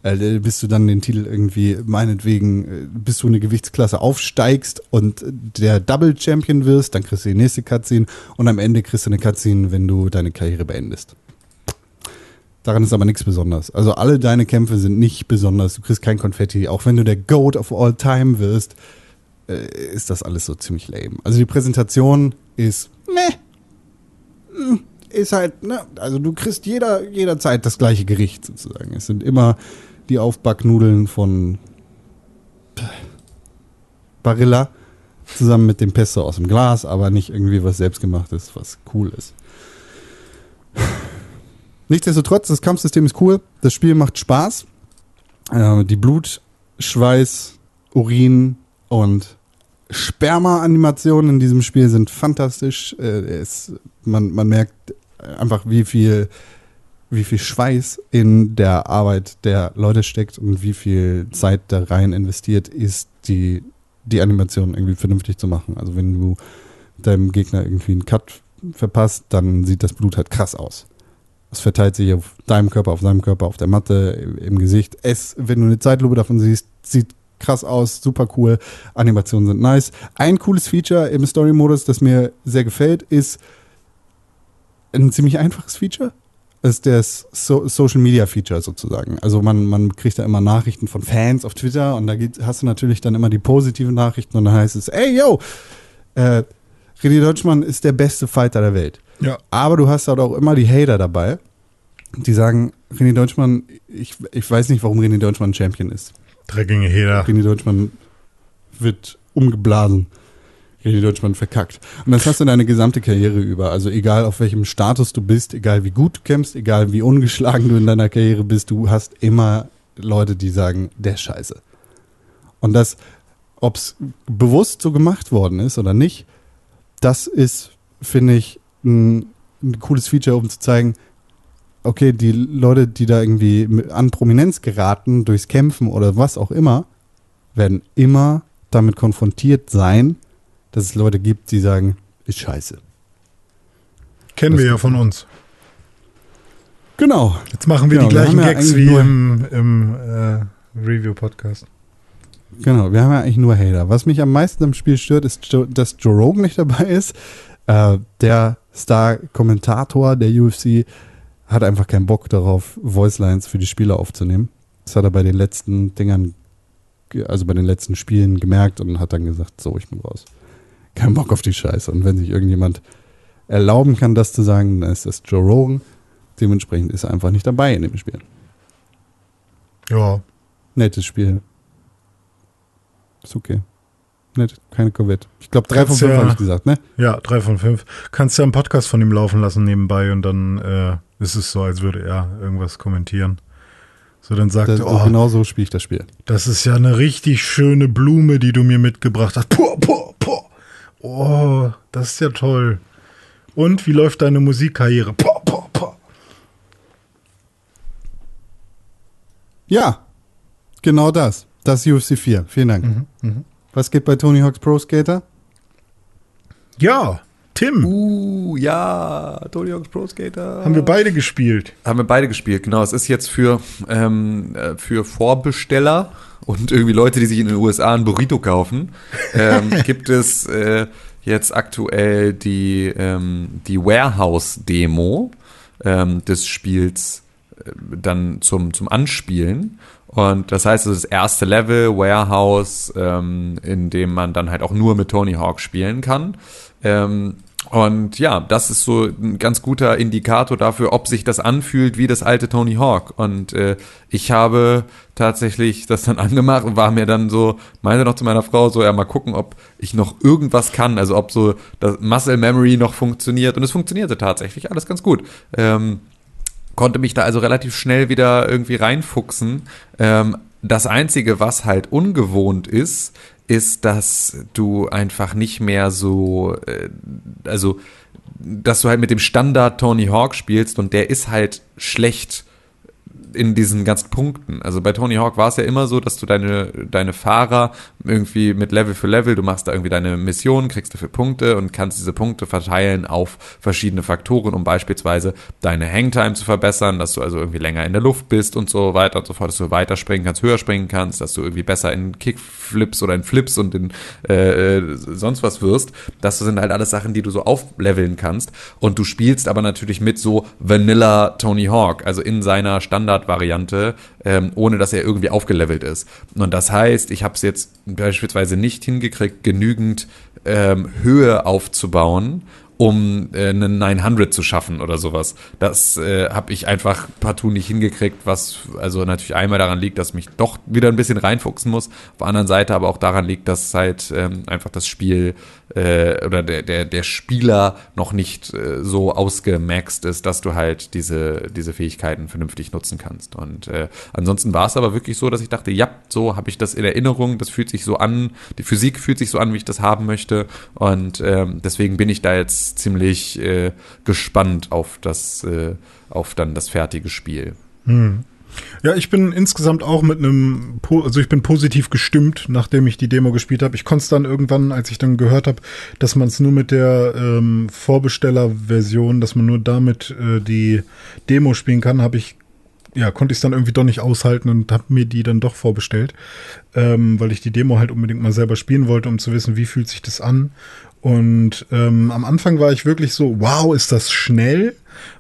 äh, bis du dann den Titel irgendwie, meinetwegen, äh, bis du eine Gewichtsklasse aufsteigst und der Double Champion wirst, dann kriegst du die nächste Cutscene und am Ende kriegst du eine Cutscene, wenn du deine Karriere beendest. Daran ist aber nichts besonders. Also alle deine Kämpfe sind nicht besonders. Du kriegst kein Konfetti. Auch wenn du der Goat of all time wirst, äh, ist das alles so ziemlich lame. Also die Präsentation ist meh. Hm, Ist halt, ne, also du kriegst jeder, jederzeit das gleiche Gericht sozusagen. Es sind immer die Aufbacknudeln von Barilla zusammen mit dem Pesto aus dem Glas, aber nicht irgendwie was selbstgemachtes, was cool ist. Nichtsdestotrotz, das Kampfsystem ist cool, das Spiel macht Spaß. Äh, die Blut, Schweiß, Urin und Sperma-Animationen in diesem Spiel sind fantastisch. Äh, es, man, man merkt einfach, wie viel, wie viel Schweiß in der Arbeit der Leute steckt und wie viel Zeit da rein investiert ist, die, die Animation irgendwie vernünftig zu machen. Also wenn du deinem Gegner irgendwie einen Cut verpasst, dann sieht das Blut halt krass aus. Es verteilt sich auf deinem Körper, auf seinem Körper, auf der Matte, im, Gesicht. Es, wenn du eine Zeitlupe davon siehst, sieht krass aus, super cool. Animationen sind nice. Ein cooles Feature im Story-Modus, das mir sehr gefällt, ist ein ziemlich einfaches Feature. Ist das so Social Media Feature sozusagen. Also man, man kriegt da immer Nachrichten von Fans auf Twitter und da geht, hast du natürlich dann immer die positiven Nachrichten und dann heißt es, ey yo, äh, René Deutschmann ist der beste Fighter der Welt. Ja. Aber du hast halt auch immer die Hater dabei, die sagen, René Deutschmann, ich, ich weiß nicht, warum René Deutschmann Champion ist. Dreckige Heder. René Deutschmann wird umgeblasen. René Deutschmann verkackt. Und das hast du deine gesamte Karriere über. Also egal auf welchem Status du bist, egal wie gut du kämpfst, egal wie ungeschlagen du in deiner Karriere bist, du hast immer Leute, die sagen, der scheiße. Und das, ob es bewusst so gemacht worden ist oder nicht, das ist, finde ich, ein, ein cooles Feature, um zu zeigen, okay, die Leute, die da irgendwie an Prominenz geraten durchs Kämpfen oder was auch immer, werden immer damit konfrontiert sein, dass es Leute gibt, die sagen, ist scheiße. Kennen Das- wir ja von uns. Genau. Jetzt machen wir Genau, die wir gleichen haben ja Gags wie im, im äh, Review-Podcast. Genau, wir haben ja eigentlich nur Hater. Was mich am meisten im Spiel stört, ist, dass Joe Rogan nicht dabei ist. Äh, der Star-Kommentator der UFC hat einfach keinen Bock darauf, Voicelines für die Spieler aufzunehmen. Das hat er bei den letzten Dingern, ge- also bei den letzten Spielen gemerkt und hat dann gesagt, so, ich bin raus. Keinen Bock auf die Scheiße. Und wenn sich irgendjemand erlauben kann, das zu sagen, dann ist das Joe Rogan. Dementsprechend ist er einfach nicht dabei in dem Spiel. Ja. Nettes Spiel. Ist okay. Nett, keine Corvette. Ich glaube, drei von fünf ja- habe ich gesagt, ne? Ja, drei von fünf. Kannst ja einen Podcast von ihm laufen lassen nebenbei und dann äh, ist es so, als würde er irgendwas kommentieren. So, dann sagt er, oh, Genau so spiele ich das Spiel. das ist ja eine richtig schöne Blume, die du mir mitgebracht hast. Puh, puh, puh. Oh, das ist ja toll. Und wie läuft deine Musikkarriere? Puh, puh, puh. Ja, genau das. Das ist UFC 4. Vielen Dank. Mhm, Was geht bei Tony Hawk's Pro Skater? Ja, Tim, Uh, ja, Tony Hawk's Pro Skater. haben wir beide gespielt. Haben wir beide gespielt, genau. Es ist jetzt für, ähm, äh, für Vorbesteller und irgendwie Leute, die sich in den USA ein Burrito kaufen, ähm, gibt es äh, jetzt aktuell die, ähm, die Warehouse-Demo ähm, des Spiels äh, dann zum, zum Anspielen. Und das heißt, es ist das erste Level, Warehouse, ähm, in dem man dann halt auch nur mit Tony Hawk spielen kann. Ähm, und ja, das ist so ein ganz guter Indikator dafür, ob sich das anfühlt wie das alte Tony Hawk. Und äh, ich habe tatsächlich das dann angemacht und war mir dann so, meinte noch zu meiner Frau so, ja, mal gucken, ob ich noch irgendwas kann, also ob so das Muscle Memory noch funktioniert. Und es funktionierte tatsächlich alles ganz gut. Ähm, konnte mich da also relativ schnell wieder irgendwie reinfuchsen. Ähm, das Einzige, was halt ungewohnt ist, ist, dass du einfach nicht mehr so, äh, also, dass du halt mit dem Standard Tony Hawk spielst und der ist halt schlecht in diesen ganzen Punkten. Also bei Tony Hawk war es ja immer so, dass du deine, deine Fahrer irgendwie mit Level für Level, du machst da irgendwie deine Mission, kriegst dafür Punkte und kannst diese Punkte verteilen auf verschiedene Faktoren, um beispielsweise deine Hangtime zu verbessern, dass du also irgendwie länger in der Luft bist und so weiter und so fort, dass du weiter springen kannst, höher springen kannst, dass du irgendwie besser in Kickflips oder in Flips und in äh, äh, sonst was wirst. Das sind halt alles Sachen, die du so aufleveln kannst. Und du spielst aber natürlich mit so Vanilla Tony Hawk, also in seiner Standardvariante, ähm, ohne dass er irgendwie aufgelevelt ist. Und das heißt, ich habe es jetzt beispielsweise nicht hingekriegt, genügend ähm, Höhe aufzubauen, um äh, einen 900 zu schaffen oder sowas. Das äh, habe ich einfach partout nicht hingekriegt, was also natürlich einmal daran liegt, dass mich doch wieder ein bisschen reinfuchsen muss, auf der anderen Seite aber auch daran liegt, dass halt ähm, einfach das Spiel äh, oder der, der, der Spieler noch nicht äh, so ausgemaxt ist, dass du halt diese, diese Fähigkeiten vernünftig nutzen kannst. Und äh, ansonsten war es aber wirklich so, dass ich dachte, ja, so habe ich das in Erinnerung, das fühlt sich so an, die Physik fühlt sich so an, wie ich das haben möchte. Und ähm, deswegen bin ich da jetzt ziemlich äh, gespannt auf das, äh, auf dann das fertige Spiel. Ja, ich bin insgesamt auch mit einem, also ich bin positiv gestimmt, nachdem ich die Demo gespielt habe. Ich konnte es dann irgendwann, als ich dann gehört habe, dass man es nur mit der ähm, Vorbestellerversion, dass man nur damit äh, die Demo spielen kann, habe ich ja, konnte ich es dann irgendwie doch nicht aushalten und habe mir die dann doch vorbestellt, ähm, weil ich die Demo halt unbedingt mal selber spielen wollte, um zu wissen, wie fühlt sich das an. Und ähm, am Anfang war ich wirklich so, wow, ist das schnell,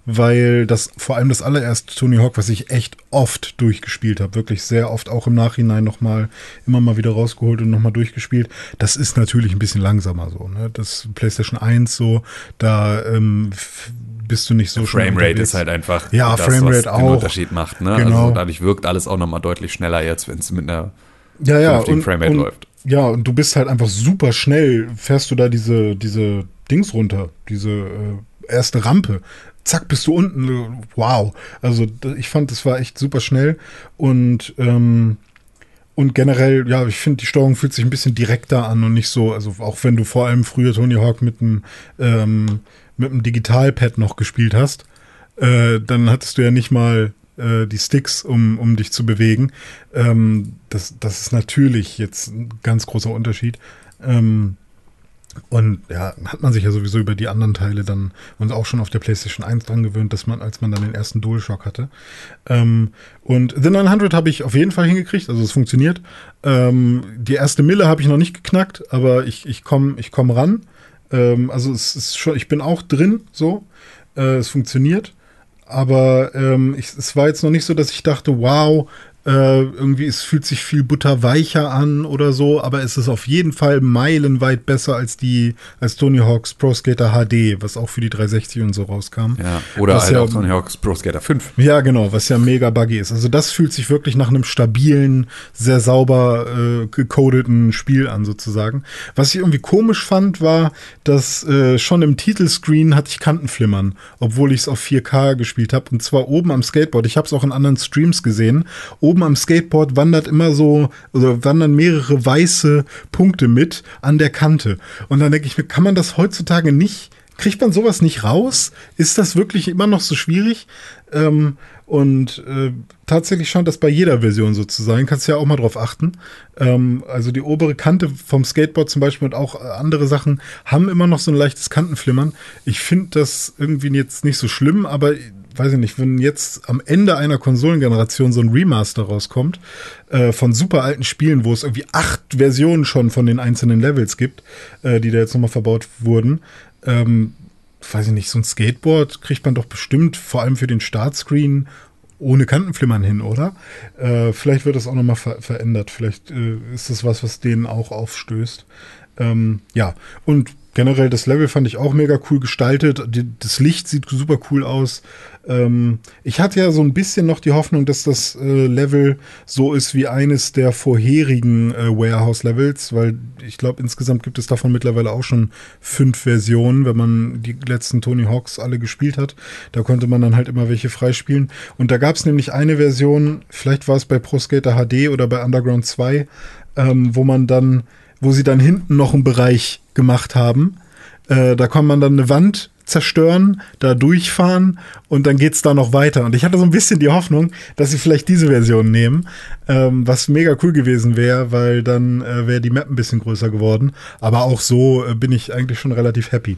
weil das vor allem das allererste Tony Hawk, was ich echt oft durchgespielt habe, wirklich sehr oft, auch im Nachhinein nochmal, immer mal wieder rausgeholt und nochmal durchgespielt. Das ist natürlich ein bisschen langsamer so, ne? Das PlayStation 1 so, da ähm, bist du nicht so schnell Framerate ist halt einfach Ja, das, Framerate was den auch. Unterschied macht. Ne? Genau. Also dadurch wirkt alles auch nochmal deutlich schneller jetzt, wenn es mit einer ja, ja, und, Framerate und, läuft. Ja, und du bist halt einfach super schnell, fährst du da diese, diese Dings runter, diese äh, erste Rampe. Zack, bist du unten. Wow. Also ich fand, das war echt super schnell. Und, ähm, und generell, ja, ich finde, die Steuerung fühlt sich ein bisschen direkter an und nicht so, also auch wenn du vor allem früher Tony Hawk mit einem ähm, mit einem Digitalpad noch gespielt hast, äh, dann hattest du ja nicht mal äh, die Sticks, um, um dich zu bewegen. Ähm, das, das ist natürlich jetzt ein ganz großer Unterschied. Ähm, und ja, hat man sich ja sowieso über die anderen Teile dann uns auch schon auf der PlayStation 1 dran gewöhnt, dass man, als man dann den ersten DualShock hatte. Ähm, und The 900 habe ich auf jeden Fall hingekriegt, also es funktioniert. Ähm, die erste Mille habe ich noch nicht geknackt, aber ich, ich komme ich komm ran. Ähm, also es ist schon, ich bin auch drin, so. Äh, es funktioniert. Aber ähm, ich, es war jetzt noch nicht so, dass ich dachte, wow, Äh, irgendwie, es fühlt sich viel butterweicher an oder so, aber es ist auf jeden Fall meilenweit besser als die, als Tony Hawk's Pro Skater HD, was auch für die 360 und so rauskam. Ja, oder was halt ja, auch Tony Hawk's Pro Skater 5. Ja, genau, was ja mega buggy ist. Also das fühlt sich wirklich nach einem stabilen, sehr sauber äh, gecodeten Spiel an, sozusagen. Was ich irgendwie komisch fand, war, dass äh, schon im Titelscreen hatte ich Kantenflimmern, obwohl ich es auf 4K gespielt habe. Und zwar oben am Skateboard. Ich habe es auch in anderen Streams gesehen. Oben am Skateboard wandert immer so, oder wandern mehrere weiße Punkte mit an der Kante. Und dann denke ich mir, kann man das heutzutage nicht Kriegt man sowas nicht raus? Ist das wirklich immer noch so schwierig? Ähm, und äh, tatsächlich scheint das bei jeder Version so zu sein. Kannst ja auch mal drauf achten. Ähm, also die obere Kante vom Skateboard zum Beispiel und auch andere Sachen haben immer noch so ein leichtes Kantenflimmern. Ich finde das irgendwie jetzt nicht so schlimm, aber weiß ich nicht, wenn jetzt am Ende einer Konsolengeneration so ein Remaster rauskommt äh, von super alten Spielen, wo es irgendwie acht Versionen schon von den einzelnen Levels gibt, äh, die da jetzt nochmal verbaut wurden, ähm, weiß ich nicht, so ein Skateboard kriegt man doch bestimmt, vor allem für den Startscreen, ohne Kantenflimmern hin, oder? Äh, vielleicht wird das auch nochmal ver verändert. Vielleicht äh, ist das was, was denen auch aufstößt. Ähm, ja, und generell das Level fand ich auch mega cool gestaltet. Das Licht sieht super cool aus. Ähm, ich hatte ja so ein bisschen noch die Hoffnung, dass das äh, Level so ist wie eines der vorherigen äh, Warehouse-Levels, weil ich glaube, insgesamt gibt es davon mittlerweile auch schon fünf Versionen, wenn man die letzten Tony Hawks alle gespielt hat. Da konnte man dann halt immer welche freispielen. Und da gab es nämlich eine Version, vielleicht war es bei Pro Skater HD oder bei Underground 2, ähm, wo man dann, wo sie dann hinten noch einen Bereich gemacht haben. Äh, da kann man dann eine Wand zerstören, da durchfahren und dann geht's da noch weiter. Und ich hatte so ein bisschen die Hoffnung, dass sie vielleicht diese Version nehmen, ähm, was mega cool gewesen wäre, weil dann äh, wäre die Map ein bisschen größer geworden. Aber auch so äh, bin ich eigentlich schon relativ happy.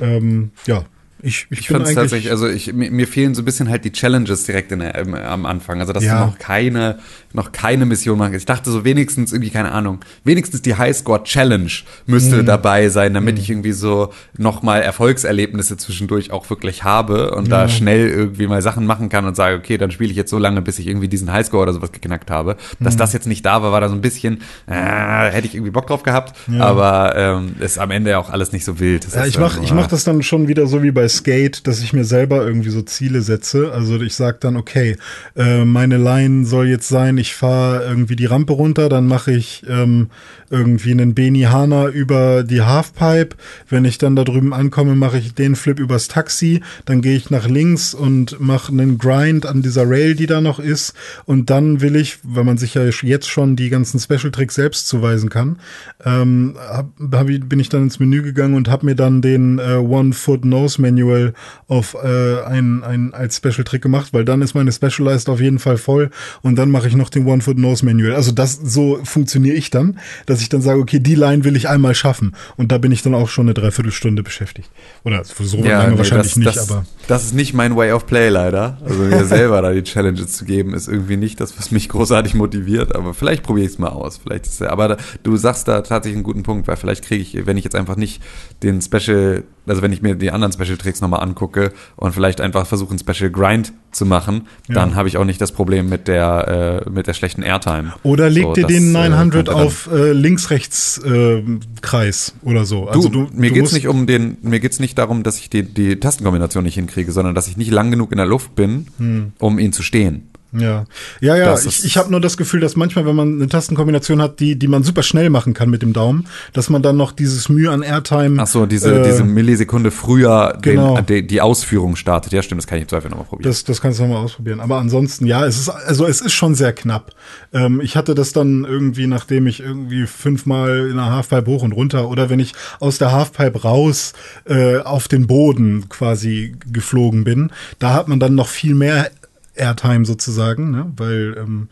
Ähm, ja, ich, ich, ich fand es tatsächlich, also ich, mir, mir, fehlen so ein bisschen halt die Challenges direkt in der, am Anfang. Also, dass ja. du noch keine, noch keine Mission machen Ich dachte so wenigstens irgendwie, keine Ahnung, wenigstens die Highscore Challenge müsste mhm. dabei sein, damit mhm. ich irgendwie so nochmal Erfolgserlebnisse zwischendurch auch wirklich habe und ja. da schnell irgendwie mal Sachen machen kann und sage, okay, dann spiele ich jetzt so lange, bis ich irgendwie diesen Highscore oder sowas geknackt habe. Dass mhm. das jetzt nicht da war, war da so ein bisschen, äh, hätte ich irgendwie Bock drauf gehabt, ja. aber ähm, ist am Ende auch alles nicht so wild. Das ja, ich mach, ich mach das dann schon wieder so wie bei Skate, dass ich mir selber irgendwie so Ziele setze. Also ich sage dann, okay, äh, meine Line soll jetzt sein, ich fahre irgendwie die Rampe runter, dann mache ich ähm, irgendwie einen Beni Hana über die Halfpipe. Wenn ich dann da drüben ankomme, mache ich den Flip übers Taxi, dann gehe ich nach links und mache einen Grind an dieser Rail, die da noch ist. Und dann will ich, weil man sich ja jetzt schon die ganzen Special Tricks selbst zuweisen kann, ähm, bin ich dann ins Menü gegangen und habe mir dann den äh, One Foot Nose Manual auf äh, ein, ein als Special Trick gemacht, weil dann ist meine Specialized auf jeden Fall voll und dann mache ich noch den One Foot Nose Manual. Also das so funktioniere ich dann, dass ich dann sage, okay, die Line will ich einmal schaffen und da bin ich dann auch schon eine Dreiviertelstunde beschäftigt. Oder so ja, lange nee, wahrscheinlich das, nicht, das, aber das ist nicht mein Way of Play leider. Also mir selber da die Challenges zu geben, ist irgendwie nicht das, was mich großartig motiviert. Aber vielleicht probiere ich es mal aus. Vielleicht ist, aber da, du sagst da tatsächlich einen guten Punkt, weil vielleicht kriege ich, wenn ich jetzt einfach nicht den Special also wenn ich mir die anderen Special Tricks nochmal angucke und vielleicht einfach versuche, einen Special Grind zu machen, ja. dann habe ich auch nicht das Problem mit der, äh, mit der schlechten Airtime. Oder leg so, dir den 900 äh, auf äh, Links-Rechts-Kreis äh, oder so. Also du, du mir geht es nicht um den, mir geht's nicht darum, dass ich die, die Tastenkombination nicht hinkriege, sondern dass ich nicht lang genug in der Luft bin, hm. um ihn zu stehen. Ja, ja, ja. ich ich habe nur das Gefühl, dass manchmal, wenn man eine Tastenkombination hat, die, die man super schnell machen kann mit dem Daumen, dass man dann noch dieses Mühe an Airtime. Ach so, diese, äh, diese Millisekunde früher genau. den, die, die Ausführung startet. Ja, stimmt, das kann ich im Zweifel nochmal probieren. Das, das kannst du nochmal ausprobieren. Aber ansonsten, ja, es ist, also es ist schon sehr knapp. Ähm, ich hatte das dann irgendwie, nachdem ich irgendwie fünfmal in der Halfpipe hoch und runter oder wenn ich aus der Halfpipe raus äh, auf den Boden quasi geflogen bin, da hat man dann noch viel mehr Airtime sozusagen, ne? weil, ähm,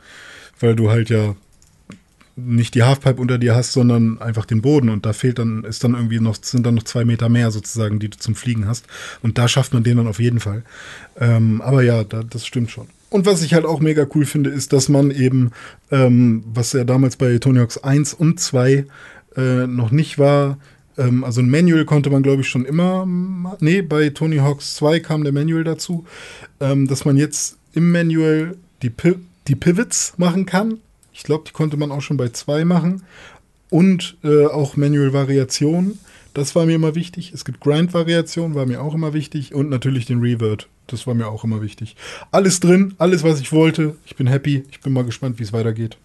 weil du halt ja nicht die Halfpipe unter dir hast, sondern einfach den Boden und da fehlt dann, ist dann irgendwie noch, sind dann noch zwei Meter mehr sozusagen, die du zum Fliegen hast und da schafft man den dann auf jeden Fall. Ähm, aber ja, da, das stimmt schon. Und was ich halt auch mega cool finde, ist, dass man eben, ähm, was ja damals bei Tony Hawks 1 und 2 äh, noch nicht war, ähm, also ein Manual konnte man, glaube ich, schon immer, nee, bei Tony Hawks 2 kam der Manual dazu, ähm, dass man jetzt im Manual die Pip die Pivots machen kann. Ich glaube, die konnte man auch schon bei zwei machen. Und äh, auch Manual-Variationen. Das war mir immer wichtig. Es gibt Grind-Variationen, war mir auch immer wichtig. Und natürlich den Revert. Das war mir auch immer wichtig. Alles drin, alles, was ich wollte. Ich bin happy. Ich bin mal gespannt, wie es weitergeht.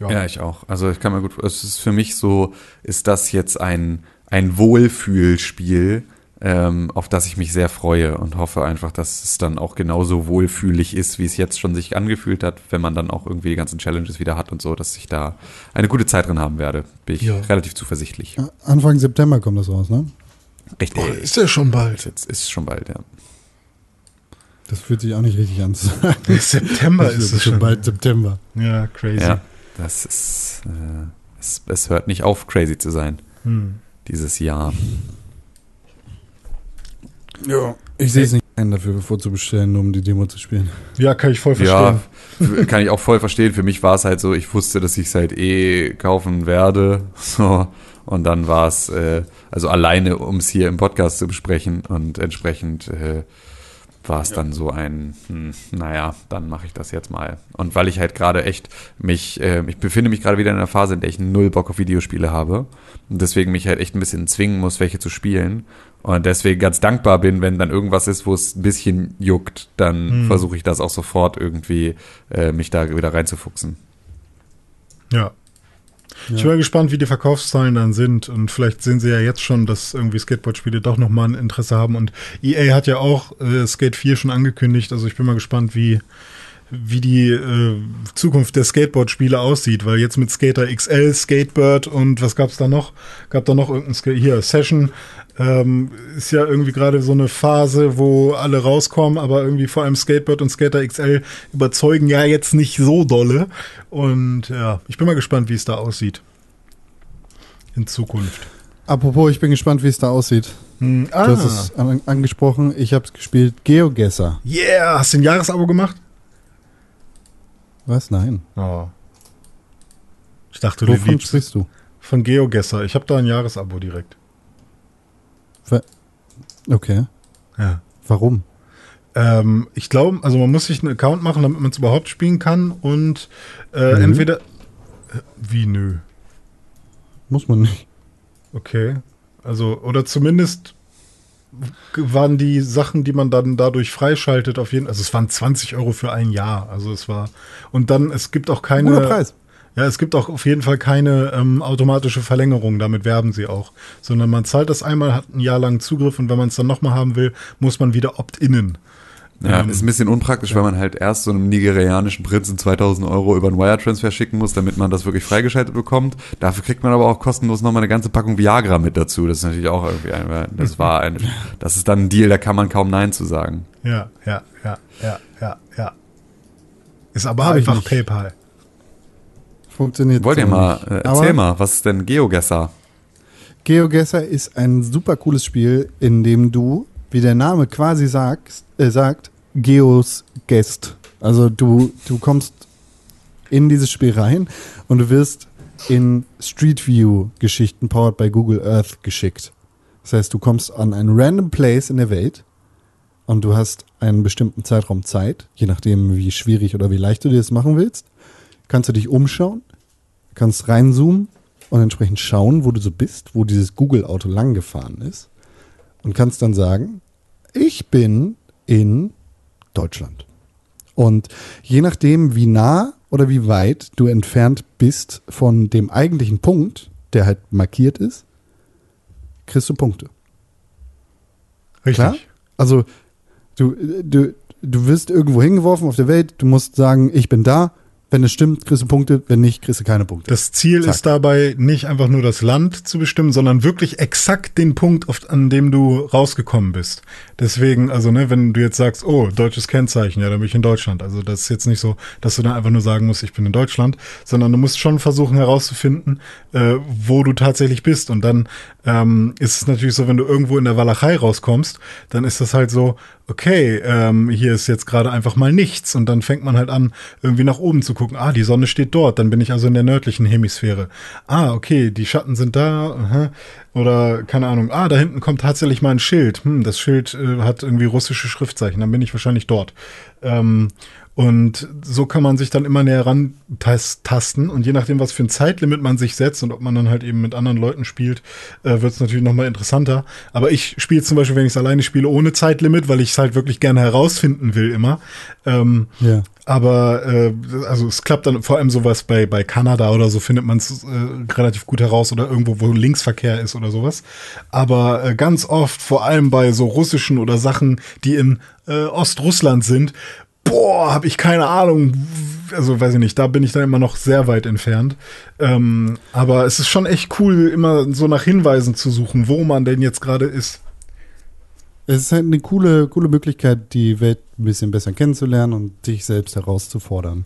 Ja. ja, ich auch. Also ich kann mir gut, es ist für mich so, ist das jetzt ein, ein Wohlfühlspiel, ähm, auf das ich mich sehr freue und hoffe einfach, dass es dann auch genauso wohlfühlig ist, wie es jetzt schon sich angefühlt hat, wenn man dann auch irgendwie die ganzen Challenges wieder hat und so, dass ich da eine gute Zeit drin haben werde. Bin ich ja. relativ zuversichtlich. Anfang September kommt das raus, ne? Richtig. Oh, ist ja schon bald. Jetzt ist schon bald, ja. Das fühlt sich auch nicht richtig an. September ist es schon. bald September. Ja, crazy. Ja, das ist, äh, es, es, hört nicht auf, crazy zu sein. Hm. Dieses Jahr. Ja, ich sehe es nicht ein, dafür vorzubestellen, um die Demo zu spielen. Ja, kann ich voll verstehen. Ja, kann ich auch voll verstehen. Für mich war es halt so, ich wusste, dass ich es halt eh kaufen werde. So. Und dann war es, äh, also alleine, um es hier im Podcast zu besprechen und entsprechend äh, war es ja. dann so ein, hm, naja, dann mache ich das jetzt mal. Und weil ich halt gerade echt mich, äh, ich befinde mich gerade wieder in einer Phase, in der ich null Bock auf Videospiele habe und deswegen mich halt echt ein bisschen zwingen muss, welche zu spielen und deswegen ganz dankbar bin, wenn dann irgendwas ist, wo es ein bisschen juckt, dann hm. versuche ich das auch sofort irgendwie, äh, mich da wieder reinzufuchsen. Ja, ja. Ich bin gespannt, wie die Verkaufszahlen dann sind. Und vielleicht sehen sie ja jetzt schon, dass irgendwie Skateboard-Spiele doch nochmal ein Interesse haben. Und EA hat ja auch äh, Skate 4 schon angekündigt. Also ich bin mal gespannt, wie, wie die äh, Zukunft der Skateboard-Spiele aussieht. Weil jetzt mit Skater XL, Skatebird und was gab es da noch? Gab da noch irgendein Sk hier, Session. Ähm, ist ja irgendwie gerade so eine Phase, wo alle rauskommen, aber irgendwie vor allem Skatebird und Skater XL überzeugen ja jetzt nicht so dolle. Und ja, ich bin mal gespannt, wie es da aussieht. In Zukunft. Apropos, ich bin gespannt, wie es da aussieht. Hm, ah. Du hast es an angesprochen, ich habe es gespielt. GeoGuessr. Yeah, hast du ein Jahresabo gemacht? Was? Nein. Oh. Ich dachte, du Wovon sprichst du? Von GeoGuessr. Ich habe da ein Jahresabo direkt. Okay. Ja. Warum? Ähm, ich glaube, also man muss sich einen Account machen, damit man es überhaupt spielen kann und äh, entweder. Äh, wie nö? Muss man nicht. Okay. Also, oder zumindest waren die Sachen, die man dann dadurch freischaltet, auf jeden Fall. Also es waren 20 Euro für ein Jahr. Also es war. Und dann, es gibt auch keine. Guter Preis. Ja, es gibt auch auf jeden Fall keine ähm, automatische Verlängerung, damit werben sie auch. Sondern man zahlt das einmal, hat ein Jahr lang Zugriff und wenn man es dann nochmal haben will, muss man wieder opt-innen. Ja, ähm, ist ein bisschen unpraktisch, ja. weil man halt erst so einem nigerianischen Prinzen 2000 Euro über einen Wire-Transfer schicken muss, damit man das wirklich freigeschaltet bekommt. Dafür kriegt man aber auch kostenlos nochmal eine ganze Packung Viagra mit dazu. Das ist natürlich auch irgendwie ein, das war ein, das ist dann ein Deal, da kann man kaum Nein zu sagen. Ja, ja, ja, ja, ja, ja. Ist aber Hab einfach PayPal. Funktioniert Wollt so ihr mal, äh, erzähl mal, was ist denn GeoGuessr? GeoGuessr ist ein super cooles Spiel, in dem du, wie der Name quasi sagt, äh, sagt Geos Guest. Also du, du kommst in dieses Spiel rein und du wirst in Street View Geschichten powered by Google Earth geschickt. Das heißt, du kommst an einen random place in der Welt und du hast einen bestimmten Zeitraum Zeit, je nachdem, wie schwierig oder wie leicht du dir das machen willst, kannst du dich umschauen kannst reinzoomen und entsprechend schauen, wo du so bist, wo dieses Google-Auto lang gefahren ist und kannst dann sagen, ich bin in Deutschland. Und je nachdem, wie nah oder wie weit du entfernt bist von dem eigentlichen Punkt, der halt markiert ist, kriegst du Punkte. Richtig. Klar? Also du, du, du wirst irgendwo hingeworfen auf der Welt, du musst sagen, ich bin da, wenn es stimmt, kriegst du Punkte. Wenn nicht, kriegst du keine Punkte. Das Ziel Zack. ist dabei nicht einfach nur das Land zu bestimmen, sondern wirklich exakt den Punkt, auf, an dem du rausgekommen bist. Deswegen, also, ne, wenn du jetzt sagst, oh, deutsches Kennzeichen, ja, dann bin ich in Deutschland. Also, das ist jetzt nicht so, dass du dann einfach nur sagen musst, ich bin in Deutschland, sondern du musst schon versuchen herauszufinden, äh, wo du tatsächlich bist. Und dann ähm, ist es natürlich so, wenn du irgendwo in der Walachei rauskommst, dann ist das halt so, okay, ähm, hier ist jetzt gerade einfach mal nichts und dann fängt man halt an, irgendwie nach oben zu gucken. Ah, die Sonne steht dort, dann bin ich also in der nördlichen Hemisphäre. Ah, okay, die Schatten sind da. Oder keine Ahnung, ah, da hinten kommt tatsächlich mal ein Schild. Hm, das Schild äh, hat irgendwie russische Schriftzeichen, dann bin ich wahrscheinlich dort. Ähm, Und so kann man sich dann immer näher rantasten. Und je nachdem, was für ein Zeitlimit man sich setzt und ob man dann halt eben mit anderen Leuten spielt, äh, wird es natürlich nochmal interessanter. Aber ich spiele zum Beispiel, wenn ich es alleine spiele, ohne Zeitlimit, weil ich es halt wirklich gerne herausfinden will immer. Ähm, Ja. aber äh, also es klappt dann vor allem sowas bei, bei Kanada oder so findet man es äh, relativ gut heraus oder irgendwo, wo Linksverkehr ist oder sowas. Aber äh, ganz oft, vor allem bei so russischen oder Sachen, die in äh, Ostrussland sind, boah, habe ich keine Ahnung. Also weiß ich nicht, da bin ich dann immer noch sehr weit entfernt. Ähm, aber es ist schon echt cool, immer so nach Hinweisen zu suchen, wo man denn jetzt gerade ist. Es ist halt eine coole, coole Möglichkeit, die Welt ein bisschen besser kennenzulernen und dich selbst herauszufordern.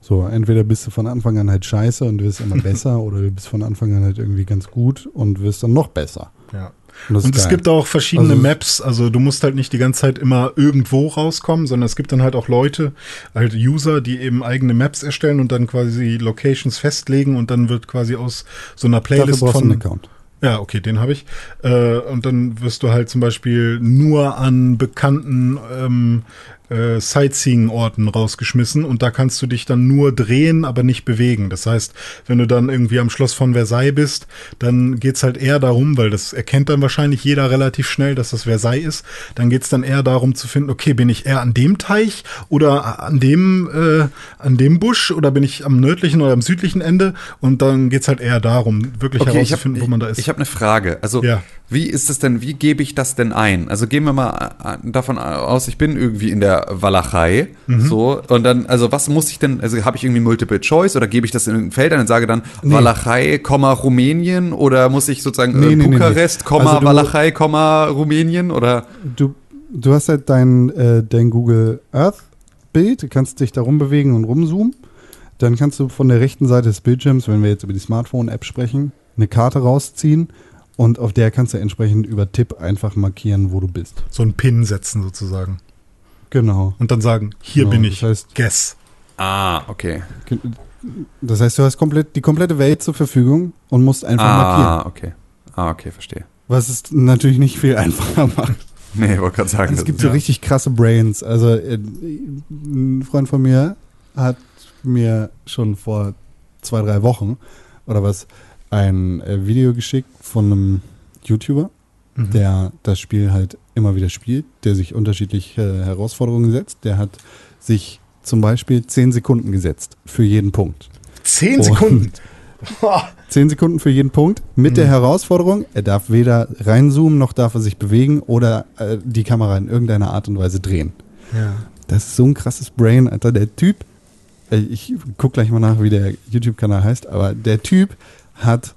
So, entweder bist du von Anfang an halt scheiße und wirst immer besser oder du bist von Anfang an halt irgendwie ganz gut und wirst dann noch besser. Ja. Und, es geil. gibt auch verschiedene Also- Maps, also du musst halt nicht die ganze Zeit immer irgendwo rauskommen, sondern es gibt dann halt auch Leute, halt User, die eben eigene Maps erstellen und dann quasi Locations festlegen und dann wird quasi aus so einer Playlist du einen von Account. ja, okay, den habe ich. Äh, und dann wirst du halt zum Beispiel nur an bekannten ähm, äh, Sightseeing-Orten rausgeschmissen und da kannst du dich dann nur drehen, aber nicht bewegen. Das heißt, wenn du dann irgendwie am Schloss von Versailles bist, dann geht's halt eher darum, weil das erkennt dann wahrscheinlich jeder relativ schnell, dass das Versailles ist, dann geht's dann eher darum zu finden, okay, bin ich eher an dem Teich oder an dem, äh, an dem Busch oder bin ich am nördlichen oder am südlichen Ende und dann geht's halt eher darum, wirklich Okay, habe herauszufinden, wo man da ist. ich hab eine Frage. Also, Ja. wie ist es denn, wie gebe ich das denn ein? Also, gehen wir mal äh, davon aus, ich bin irgendwie in der Walachei, Mhm. so, und dann, also, was muss ich denn, also, habe ich irgendwie Multiple Choice oder gebe ich das in irgendein Feld ein und sage dann Nee. Walachei, Komma, Rumänien oder muss ich sozusagen Nee, äh, nee, nee, nee. Bukarest, Komma, Also Walachei, Komma, Rumänien oder? Du, du hast halt dein, äh, dein Google Earth Bild, du kannst dich da rumbewegen und rumzoomen. Dann kannst du von der rechten Seite des Bildschirms, wenn wir jetzt über die Smartphone-App sprechen, eine Karte rausziehen und auf der kannst du entsprechend über Tipp einfach markieren, wo du bist. so einen Pin setzen sozusagen. Genau. Und dann sagen, hier Genau, bin das ich. heißt- Guess. Ah, okay. Das heißt, du hast komplett die komplette Welt zur Verfügung und musst einfach markieren. Ah, okay. Ah, okay, verstehe. Was es natürlich nicht viel einfacher macht. Nee, wollte gerade sagen. Es das gibt ist- so ja. richtig krasse Brains. Also äh, ein Freund von mir hat mir schon vor zwei, drei Wochen oder was ein äh, Video geschickt von einem YouTuber, Mhm. der das Spiel halt immer wieder spielt, der sich unterschiedliche äh, Herausforderungen setzt. Der hat sich zum Beispiel zehn Sekunden gesetzt für jeden Punkt. Zehn Und- Sekunden. Zehn Sekunden für jeden Punkt mit der Herausforderung, er darf weder reinzoomen noch darf er sich bewegen oder äh, die Kamera in irgendeiner Art und Weise drehen. Ja. Das ist so ein krasses Brain, Alter. Der Typ, äh, ich guck gleich mal nach, wie der YouTube-Kanal heißt, aber der Typ hat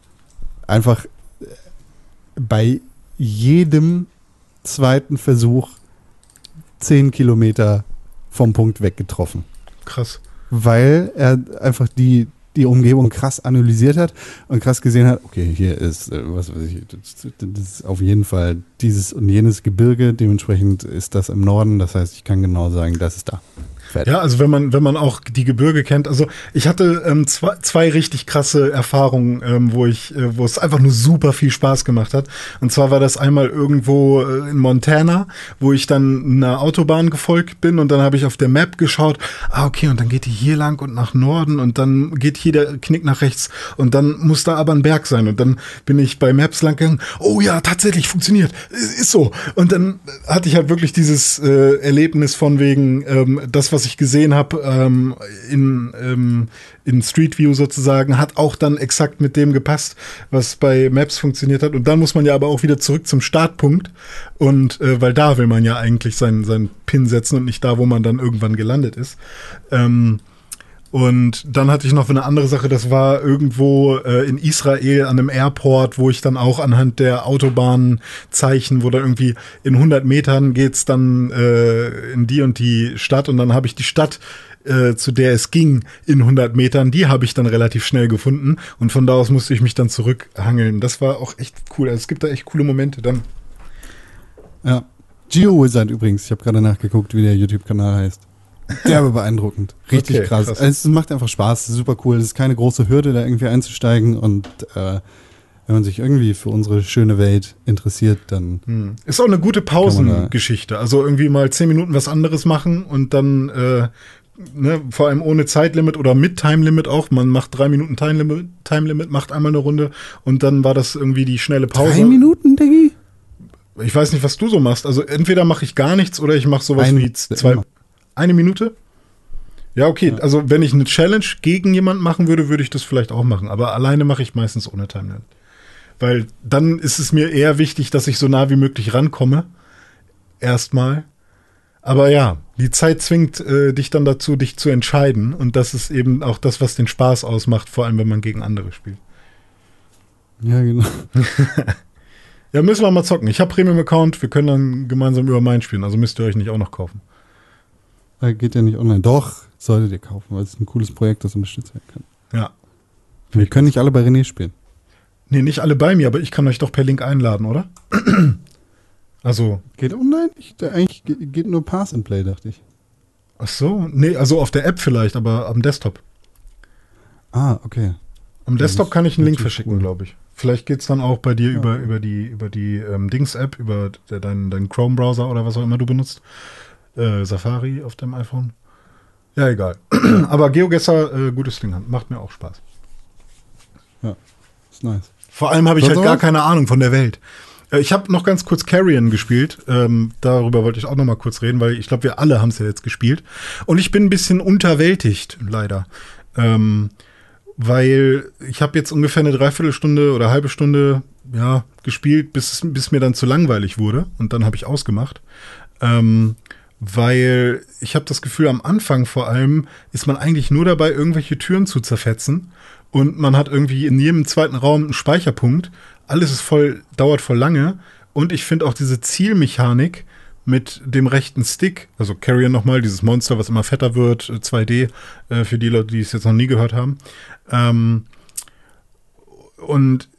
einfach äh, bei jedem zweiten Versuch zehn Kilometer vom Punkt weggetroffen. Krass. Weil er einfach die, die Umgebung krass analysiert hat und krass gesehen hat, okay, hier ist, äh, was weiß ich, das, das ist auf jeden Fall dieses und jenes Gebirge, dementsprechend ist das im Norden, das heißt, ich kann genau sagen, das ist da. Fertig. Ja, also wenn man, wenn man auch die Gebirge kennt, also ich hatte ähm, zwei, zwei richtig krasse Erfahrungen, ähm, wo ich, äh, wo es einfach nur super viel Spaß gemacht hat. Und zwar war das einmal irgendwo äh, in Montana, wo ich dann einer Autobahn gefolgt bin und dann habe ich auf der Map geschaut, ah, okay, und dann geht die hier lang und nach Norden und dann geht hier der Knick nach rechts und dann muss da aber ein Berg sein. Und dann bin ich bei Maps lang gegangen, oh ja, tatsächlich, funktioniert, ist, ist so. Und dann hatte ich halt wirklich dieses äh, Erlebnis von wegen, ähm, das, was ich gesehen habe ähm, in, ähm, in Street View sozusagen, hat auch dann exakt mit dem gepasst, was bei Maps funktioniert hat. Und dann muss man ja aber auch wieder zurück zum Startpunkt. Und äh, weil da will man ja eigentlich seinen, seinen Pin setzen und nicht da, wo man dann irgendwann gelandet ist. Ähm, und dann hatte ich noch eine andere Sache, das war irgendwo äh, in Israel an einem Airport, wo ich dann auch anhand der Autobahnzeichen, wo da irgendwie in 100 Metern geht's dann äh, in die und die Stadt und dann habe ich die Stadt, äh, zu der es ging, in 100 Metern, die habe ich dann relativ schnell gefunden und von da aus musste ich mich dann zurückhangeln. Das war auch echt cool. Also es gibt da echt coole Momente dann. Ja. Geo Wizard übrigens, ich habe gerade nachgeguckt, wie der YouTube-Kanal heißt. Derbe beeindruckend. Richtig Okay, krass. krass. Es macht einfach Spaß, super cool. Es ist keine große Hürde, da irgendwie einzusteigen und äh, wenn man sich irgendwie für unsere schöne Welt interessiert, dann Hm. Ist auch eine gute Pausengeschichte. Also irgendwie mal zehn Minuten was anderes machen und dann äh, ne, vor allem ohne Zeitlimit oder mit Time-Limit auch. Man macht drei Minuten Time-Limit, Time-Limit, macht einmal eine Runde und dann war das irgendwie die schnelle Pause. Drei Minuten, Diggi? Ich weiß nicht, was du so machst. Also entweder mache ich gar nichts oder ich mache sowas Eine wie zwei. immer. Eine Minute? Ja, okay. Also wenn ich eine Challenge gegen jemanden machen würde, würde ich das vielleicht auch machen. Aber alleine mache ich meistens ohne Timeline. Weil dann ist es mir eher wichtig, dass ich so nah wie möglich rankomme. Erstmal. Aber ja, die Zeit zwingt äh, dich dann dazu, dich zu entscheiden. Und das ist eben auch das, was den Spaß ausmacht, vor allem wenn man gegen andere spielt. Ja, genau. Ja, müssen wir mal zocken. Ich habe Premium-Account, wir können dann gemeinsam über meinen spielen. Also müsst ihr euch nicht auch noch kaufen. Äh, Geht ja nicht online. Doch, solltet ihr kaufen, weil es ist ein cooles Projekt, das unterstützt werden kann. Ja. Wir können nicht alle bei René spielen. Nee, nicht alle bei mir, aber ich kann euch doch per Link einladen, oder? also, Geht online? Ich, eigentlich ge- geht nur Pass and Play, dachte ich. ach so. Nee, also auf der App vielleicht, aber am Desktop. Ah, okay. Am Ja, Desktop kann ich einen Link verschicken, cool. glaube ich. Vielleicht geht's dann auch bei dir Ja. über, über die, über die ähm, Dings-App, über de- deinen dein Chrome-Browser oder was auch immer du benutzt. Äh, Safari auf dem iPhone. Ja, egal. aber GeoGuessr, äh, gutes Ding, macht mir auch Spaß. Ist nice. Vor allem habe ich halt gar was? keine Ahnung von der Welt. Äh, Ich habe noch ganz kurz Carrion gespielt. Ähm, darüber wollte ich auch noch mal kurz reden, weil ich glaube, wir alle haben es ja jetzt gespielt. Und ich bin ein bisschen unterwältigt, leider. Ähm, weil ich habe jetzt ungefähr eine Dreiviertelstunde oder halbe Stunde ja, gespielt, bis, es- bis mir dann zu langweilig wurde. Und dann habe ich ausgemacht. Ähm, weil ich habe das Gefühl, am Anfang vor allem ist man eigentlich nur dabei, irgendwelche Türen zu zerfetzen. Und man hat irgendwie in jedem zweiten Raum einen Speicherpunkt. Alles ist voll, dauert voll lange. Und ich finde auch diese Zielmechanik mit dem rechten Stick, also Carrion nochmal, dieses Monster, was immer fetter wird, äh, 2D, äh, für die Leute, die es jetzt noch nie gehört haben. Ähm, und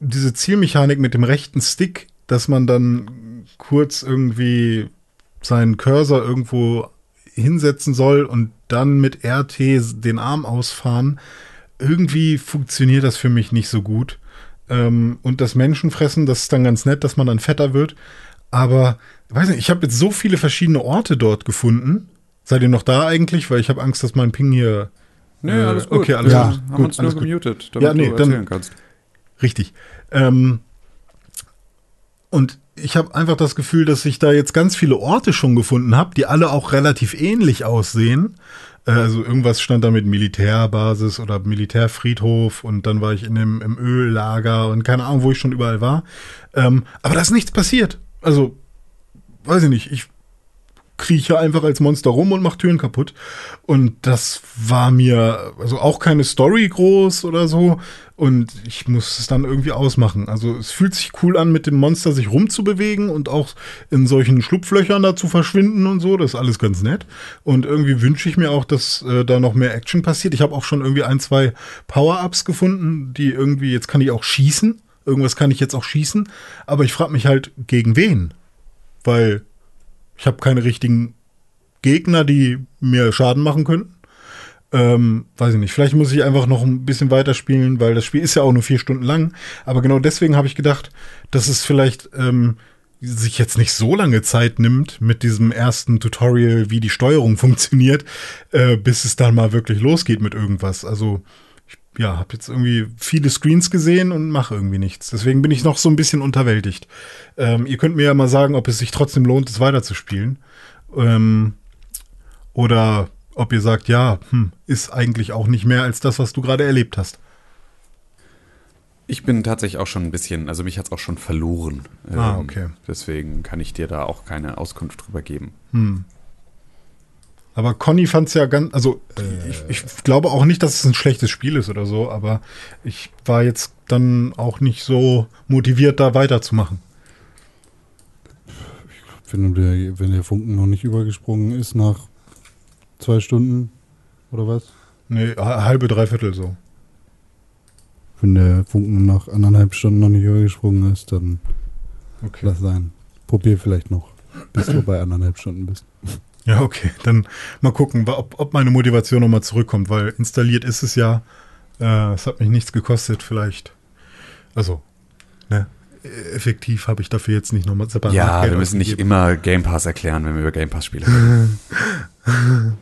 diese Zielmechanik mit dem rechten Stick, dass man dann kurz irgendwie seinen Cursor irgendwo hinsetzen soll und dann mit RT den Arm ausfahren, irgendwie funktioniert das für mich nicht so gut. Ähm, und das Menschenfressen, das ist dann ganz nett, dass man dann fetter wird. Aber, weiß nicht, ich habe jetzt so viele verschiedene Orte dort gefunden. Seid ihr noch da eigentlich? Weil ich habe Angst, dass mein Ping hier. Nee, Äh, alles gut. okay, alles Wir gut. haben Gut, uns nur gemutet, damit Ja, nee, du dann- erzählen kannst. Richtig. Ähm, und ich habe einfach das Gefühl, dass ich da jetzt ganz viele Orte schon gefunden habe, die alle auch relativ ähnlich aussehen. Äh, Also irgendwas stand da mit Militärbasis oder Militärfriedhof und dann war ich in dem, im Öllager und keine Ahnung, wo ich schon überall war. Ähm, aber da ist nichts passiert. Also, weiß ich nicht, ich krieche einfach als Monster rum und mache Türen kaputt. Und das war mir, also auch keine Story groß oder so. Und ich muss es dann irgendwie ausmachen. Also es fühlt sich cool an, mit dem Monster sich rumzubewegen und auch in solchen Schlupflöchern da zu verschwinden und so. Das ist alles ganz nett. Und irgendwie wünsche ich mir auch, dass äh, da noch mehr Action passiert. Ich habe auch schon irgendwie ein, zwei Power-Ups gefunden, die irgendwie, jetzt kann ich auch schießen. Irgendwas kann ich jetzt auch schießen. Aber ich frage mich halt, gegen wen? Weil ich habe keine richtigen Gegner, die mir Schaden machen könnten. Ähm, weiß ich nicht. Vielleicht muss ich einfach noch ein bisschen weiterspielen, weil das Spiel ist ja auch nur vier Stunden lang. Aber genau deswegen habe ich gedacht, dass es vielleicht ähm, sich jetzt nicht so lange Zeit nimmt mit diesem ersten Tutorial, wie die Steuerung funktioniert, äh, bis es dann mal wirklich losgeht mit irgendwas. Also ja, habe jetzt irgendwie viele Screens gesehen und mache irgendwie nichts. Deswegen bin ich noch so ein bisschen unterwältigt. Ähm, ihr könnt mir ja mal sagen, ob es sich trotzdem lohnt, es weiterzuspielen. Ähm, oder ob ihr sagt, ja, hm, ist eigentlich auch nicht mehr als das, was du gerade erlebt hast. Ich bin tatsächlich auch schon ein bisschen, also mich hat es auch schon verloren. Ah, Ähm, okay. Deswegen kann ich dir da auch keine Auskunft drüber geben. Hm. Aber Conny fand es ja ganz, also ich, ich glaube auch nicht, dass es ein schlechtes Spiel ist oder so, aber ich war jetzt dann auch nicht so motiviert, da weiterzumachen. Wenn der, wenn der Funken noch nicht übergesprungen ist nach zwei Stunden oder was? Nee, ha- halbe, dreiviertel so. Wenn der Funken nach anderthalb Stunden noch nicht übergesprungen ist, dann Okay. lass sein. Probier vielleicht noch, bis du bei anderthalb Stunden bist. Ja, okay. Dann mal gucken, ob, ob meine Motivation nochmal zurückkommt, weil installiert ist es ja. Äh, es hat mich nichts gekostet, vielleicht. Also, ne? Effektiv habe ich dafür jetzt nicht nochmal separat. Ja, Geld wir müssen nicht ausgegeben. immer Game Pass erklären, wenn wir über Game Pass Spiele reden.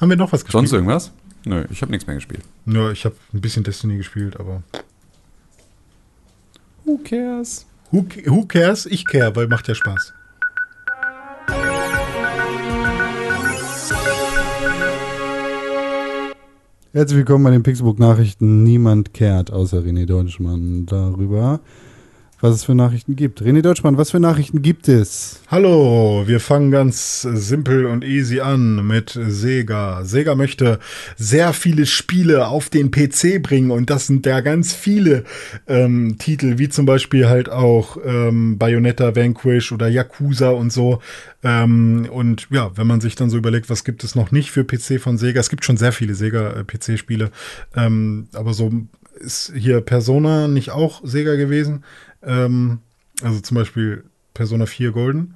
Haben wir noch was gespielt? Sonst irgendwas? Nö, ich habe nichts mehr gespielt. Ja, ich habe ein bisschen Destiny gespielt, aber. Who cares? Who, who cares? Ich care, weil macht ja Spaß. Herzlich willkommen bei den Pixelbook Nachrichten. Niemand kehrt außer René Deutschmann darüber, was es für Nachrichten gibt. René Deutschmann, was für Nachrichten gibt es? Hallo, wir fangen ganz simpel und easy an mit Sega. Sega möchte sehr viele Spiele auf den PC bringen und das sind ja ganz viele ähm, Titel, wie zum Beispiel halt auch ähm, Bayonetta, Vanquish oder Yakuza und so. Ähm, und ja, wenn man sich dann so überlegt, was gibt es noch nicht für PC von Sega, es gibt schon sehr viele Sega-PC-Spiele, ähm, aber so ist hier Persona nicht auch Sega gewesen. Ähm, also zum Beispiel Persona 4 Golden.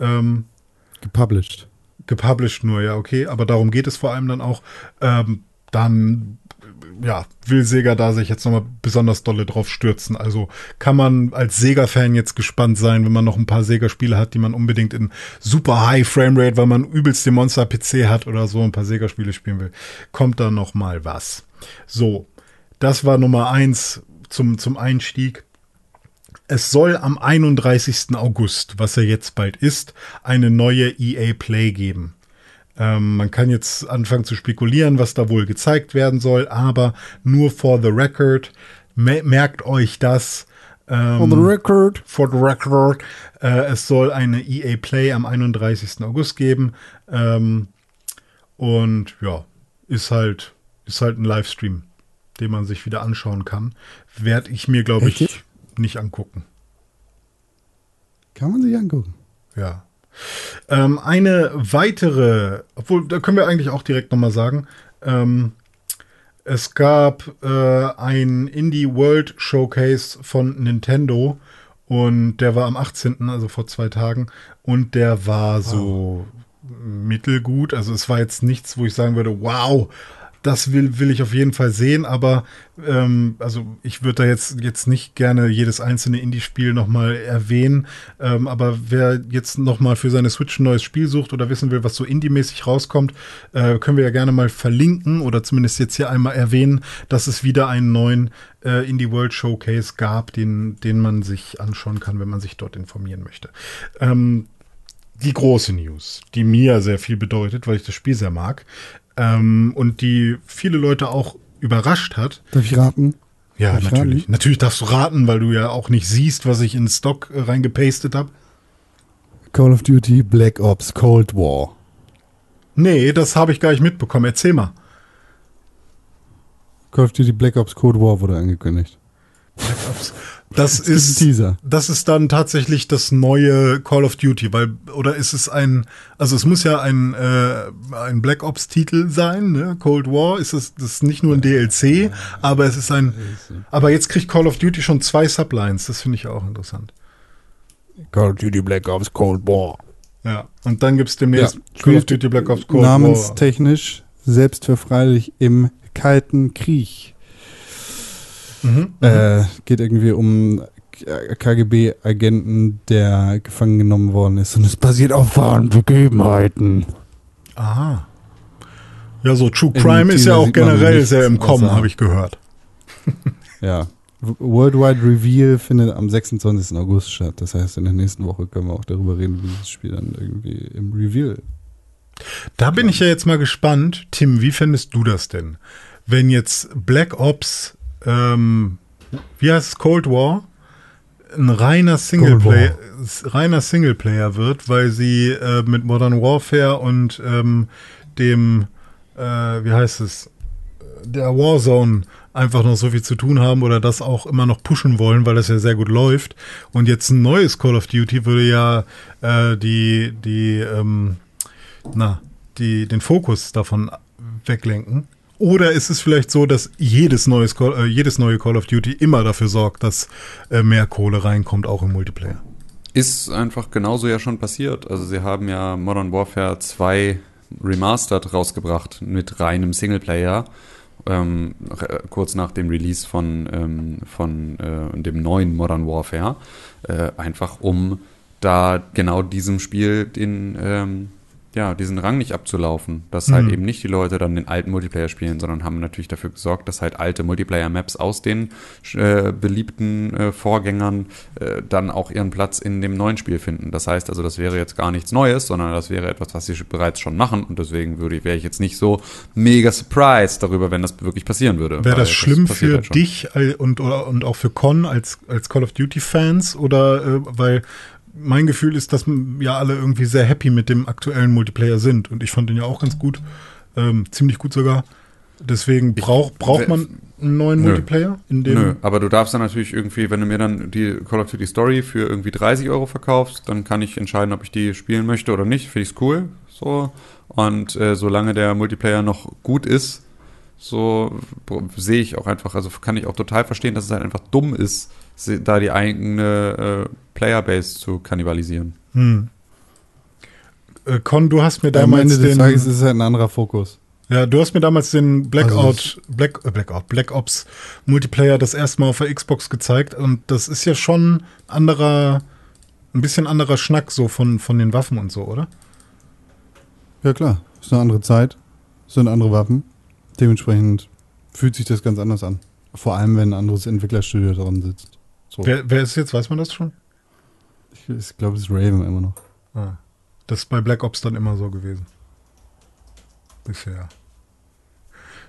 Ähm, Gepublished. gepublished nur, ja, okay. Aber darum geht es vor allem dann auch. Ähm, dann, ja, will Sega da sich jetzt nochmal besonders dolle drauf stürzen. Also kann man als Sega-Fan jetzt gespannt sein, wenn man noch ein paar Sega-Spiele hat, die man unbedingt in super High Framerate, weil man übelst den Monster-PC hat oder so, ein paar Sega-Spiele spielen will. Kommt da nochmal was. So, das war Nummer eins zum, zum Einstieg. Es soll am 31. August, was ja jetzt bald ist, eine neue EA Play geben. Ähm, man kann jetzt anfangen zu spekulieren, was da wohl gezeigt werden soll, aber nur for the record, me merkt euch das. Ähm, On the record. for the record, äh, es soll eine EA Play am 31. August geben. Ähm, und ja, ist halt, ist halt ein Livestream, den man sich wieder anschauen kann. Werde ich mir, glaube ich? Nicht angucken. Kann man sich angucken. Ja. Ähm, eine weitere, obwohl, da können wir eigentlich auch direkt nochmal sagen, ähm, es gab äh, ein Indie World Showcase von Nintendo und der war am 18., also vor zwei Tagen, und der war so mittelgut. Also es war jetzt nichts, wo ich sagen würde, wow, das will, will ich auf jeden Fall sehen, aber ähm, also ich würde da jetzt, jetzt nicht gerne jedes einzelne Indie-Spiel nochmal erwähnen, ähm, aber wer jetzt nochmal für seine Switch ein neues Spiel sucht oder wissen will, was so Indie-mäßig rauskommt, äh, können wir ja gerne mal verlinken oder zumindest jetzt hier einmal erwähnen, dass es wieder einen neuen äh, Indie World Showcase gab, den, den man sich anschauen kann, wenn man sich dort informieren möchte. Ähm, die große News, die mir sehr viel bedeutet, weil ich das Spiel sehr mag ähm, und die viele Leute auch überrascht hat. Darf ich raten? Ja, Darf ich natürlich. raten? Natürlich darfst du raten, weil du ja auch nicht siehst, was ich in Stock äh, reingepastet habe. Call of Duty Black Ops Cold War. Nee, das habe ich gar nicht mitbekommen. Erzähl mal. Call of Duty Black Ops Cold War wurde angekündigt. Das Es gibt einen ist Teaser. das ist dann tatsächlich das neue Call of Duty, weil oder ist es ein also es muss ja ein äh, ein Black Ops Titel sein, ne? Cold War ist es das ist nicht nur ein DLC, aber es ist ein aber jetzt kriegt Call of Duty schon zwei Sublines, das finde ich auch interessant. Call of Duty Black Ops Cold War. Ja, und dann gibt's demnächst Ja, Call of Duty Black Ops Cold War. Namenstechnisch selbstverfreilich im Kalten Krieg. Mhm. Äh, geht irgendwie um KGB-Agenten, der gefangen genommen worden ist. Und es basiert auf wahren Begebenheiten. Aha. Ja, so True Im Crime ist ja auch generell sehr im Kommen, habe ich gehört. Ja. Worldwide Reveal findet am 26. August statt. Das heißt, in der nächsten Woche können wir auch darüber reden, wie dieses Spiel dann irgendwie im Reveal. Da bin ich ja jetzt mal gespannt. Tim, wie fändest du das denn? Wenn jetzt Black Ops, ähm, wie heißt es, Cold War, ein reiner Singleplayer, reiner Singleplayer wird, weil sie äh, mit Modern Warfare und ähm, dem, äh, wie heißt es, der Warzone einfach noch so viel zu tun haben oder das auch immer noch pushen wollen, weil das ja sehr gut läuft. Und jetzt ein neues Call of Duty würde ja äh, die, die, ähm, na, die, den Fokus davon weglenken. Oder ist es vielleicht so, dass jedes, neues Call, äh, jedes neue Call of Duty immer dafür sorgt, dass äh, mehr Kohle reinkommt, auch im Multiplayer? Ist einfach genauso ja schon passiert. Also sie haben ja Modern Warfare 2 Remastered rausgebracht mit reinem Singleplayer. Ähm, kurz nach dem Release von, ähm, von äh, dem neuen Modern Warfare. Äh, einfach um da genau diesem Spiel den, ähm, ja, diesen Rang nicht abzulaufen, dass halt Mhm. eben nicht die Leute dann den alten Multiplayer spielen, sondern haben natürlich dafür gesorgt, dass halt alte Multiplayer-Maps aus den äh, beliebten äh, Vorgängern äh, dann auch ihren Platz in dem neuen Spiel finden. Das heißt also, das wäre jetzt gar nichts Neues, sondern das wäre etwas, was sie bereits schon machen und deswegen würde wäre ich jetzt nicht so mega surprised darüber, wenn das wirklich passieren würde. Wäre das schlimm passiert für halt dich all- und, oder, und auch für Con als, als Call of Duty-Fans? Oder äh, weil mein Gefühl ist, dass ja alle irgendwie sehr happy mit dem aktuellen Multiplayer sind. Und ich fand den ja auch ganz gut. Ähm, ziemlich gut sogar. Deswegen brauch, braucht man einen neuen Nö. Multiplayer? In dem Nö, aber du darfst dann natürlich irgendwie, wenn du mir dann die Call of Duty Story für irgendwie 30 Euro verkaufst, dann kann ich entscheiden, ob ich die spielen möchte oder nicht. Finde ich's cool. So. Und äh, solange der Multiplayer noch gut ist, so sehe ich auch einfach, also kann ich auch total verstehen, dass es halt einfach dumm ist, da die eigene äh, Playerbase zu kannibalisieren. Hm. Äh, Con, du hast mir Am damals Ende des den, Tages ist halt ein anderer Fokus. ja, du hast mir damals den Blackout, Also Black, äh, Blackout, Black Ops Multiplayer das erste Mal auf der Xbox gezeigt und das ist ja schon anderer, ein bisschen anderer Schnack so von, von den Waffen und so, oder? Ja klar, ist eine andere Zeit, sind andere Waffen. Dementsprechend fühlt sich das ganz anders an. Vor allem, wenn ein anderes Entwicklerstudio dran sitzt. So. Wer, wer ist jetzt, weiß man das schon? Ich, ich glaube, es ist Raven immer noch. Ah, das ist bei Black Ops dann immer so gewesen. Bisher.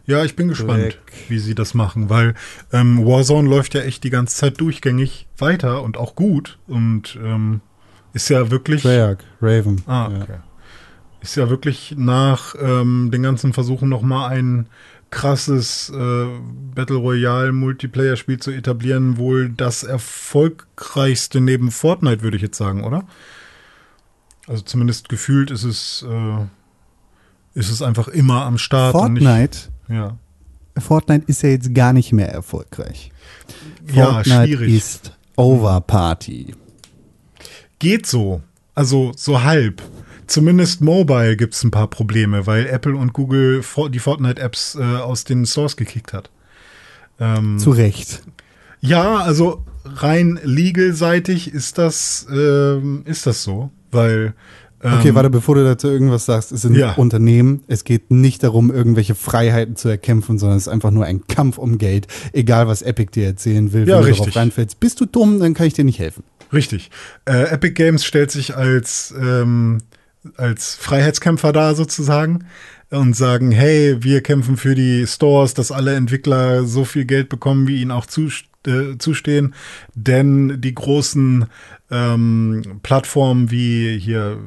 Ja, ich bin gespannt, Black. wie sie das machen, weil ähm, Warzone läuft ja echt die ganze Zeit durchgängig weiter und auch gut und ähm, ist ja wirklich. Treyarch, Raven. Ah, ja. okay. Ist ja wirklich nach ähm, den ganzen Versuchen nochmal ein krasses äh, Battle Royale Multiplayer-Spiel zu etablieren, wohl das erfolgreichste neben Fortnite, würde ich jetzt sagen, oder? Also zumindest gefühlt ist es, äh, ist es einfach immer am Start. Fortnite, Nicht, ja. Fortnite ist ja jetzt gar nicht mehr erfolgreich. ja, Fortnite schwierig. ist Over Party. Geht so. Also so halb. Zumindest mobile gibt es ein paar Probleme, weil Apple und Google die Fortnite-Apps äh, aus den Stores gekickt hat. Ähm, Zu Recht. ja, also rein legal-seitig ist das, ähm, ist das so, weil. Ähm, Okay, warte, bevor du dazu irgendwas sagst, es sind Ja. Unternehmen. Es geht nicht darum, irgendwelche Freiheiten zu erkämpfen, sondern es ist einfach nur ein Kampf um Geld. Egal, was Epic dir erzählen will, Ja, wenn du richtig. darauf reinfällst. Bist du dumm, dann kann ich dir nicht helfen. Richtig. Äh, Epic Games stellt sich als, ähm, als Freiheitskämpfer dar sozusagen und sagen, hey, wir kämpfen für die Stores, dass alle Entwickler so viel Geld bekommen, wie ihnen auch äh, zustehen. Denn die großen ähm, Plattformen wie hier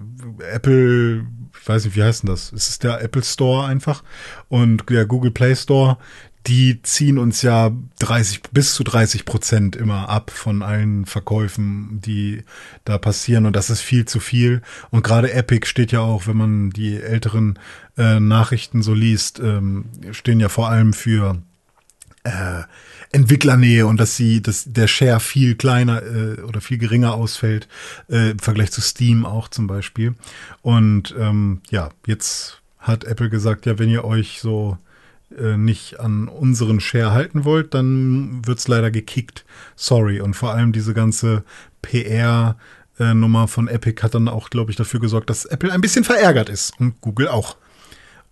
Apple, ich weiß nicht, wie heißt denn das? Es ist der Apple Store einfach und der Google Play Store, die ziehen uns ja 30 bis zu 30 Prozent immer ab von allen Verkäufen, die da passieren und das ist viel zu viel. Und gerade Epic steht ja auch, wenn man die älteren äh, Nachrichten so liest, ähm, stehen ja vor allem für äh, Entwicklernähe und dass sie, dass der Share viel kleiner äh, oder viel geringer ausfällt äh, im Vergleich zu Steam auch zum Beispiel. Und ähm, ja, jetzt hat Apple gesagt, ja, wenn ihr euch so nicht an unseren Share halten wollt, dann wird's leider gekickt. Sorry. Und vor allem diese ganze PR äh, von Epic hat dann auch, glaube ich, dafür gesorgt, dass Apple ein bisschen verärgert ist und Google auch.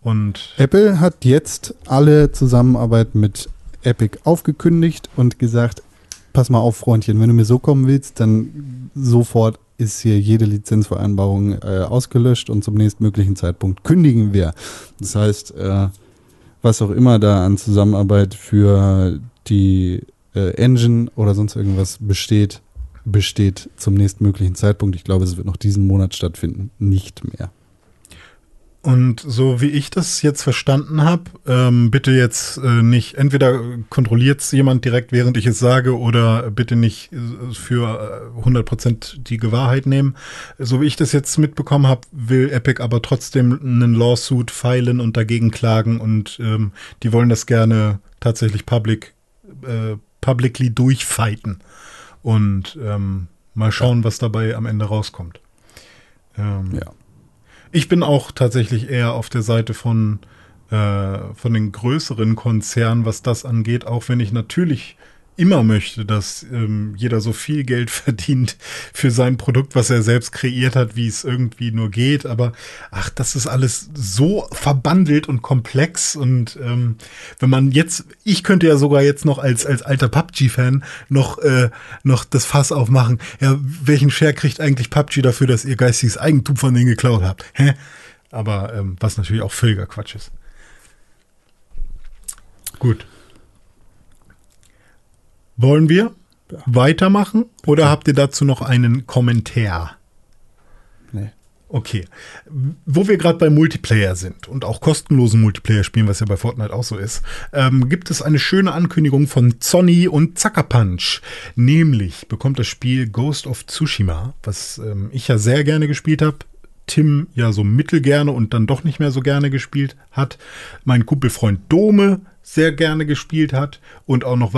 Und Apple hat jetzt alle Zusammenarbeit mit Epic aufgekündigt und gesagt, pass mal auf, Freundchen, wenn du mir so kommen willst, dann sofort ist hier jede Lizenzvereinbarung äh, ausgelöscht und zum nächstmöglichen Zeitpunkt kündigen wir. Das heißt, äh, was auch immer da an Zusammenarbeit für die äh, Engine oder sonst irgendwas besteht, besteht zum nächstmöglichen Zeitpunkt. Ich glaube, es wird noch diesen Monat stattfinden, nicht mehr. Und so wie ich das jetzt verstanden habe, ähm, bitte jetzt äh, nicht, entweder kontrolliert es jemand direkt, während ich es sage, oder bitte nicht äh, für äh, 100% die Wahrheit nehmen. So wie ich das jetzt mitbekommen habe, will Epic aber trotzdem einen Lawsuit filen und dagegen klagen und ähm, die wollen das gerne tatsächlich public, äh, publicly durchfighten. Und ähm, mal schauen, was dabei am Ende rauskommt. Ähm, Ja. Ich bin auch tatsächlich eher auf der Seite von, äh, von den größeren Konzernen, was das angeht, auch wenn ich natürlich immer möchte, dass ähm, jeder so viel Geld verdient für sein Produkt, was er selbst kreiert hat, wie es irgendwie nur geht. Aber ach, das ist alles so verbandelt und komplex. Und ähm, wenn man jetzt, ich könnte ja sogar jetzt noch als, als alter PUBG-Fan noch, äh, noch das Fass aufmachen. Ja, welchen Share kriegt eigentlich PUBG dafür, dass ihr geistiges Eigentum von denen geklaut habt? Hä? Aber ähm, was natürlich auch völliger Quatsch ist. Gut. Wollen wir weitermachen oder habt ihr dazu noch einen Kommentar? Nee. Okay. Wo wir gerade bei Multiplayer sind und auch kostenlosen Multiplayer spielen, was ja bei Fortnite auch so ist, ähm, gibt es eine schöne Ankündigung von Sonny und Zucker Punch. Nämlich bekommt das Spiel Ghost of Tsushima, was ähm, ich ja sehr gerne gespielt habe. Tim ja so mittelgerne und dann doch nicht mehr so gerne gespielt hat. Mein Kumpelfreund Dome sehr gerne gespielt hat und auch noch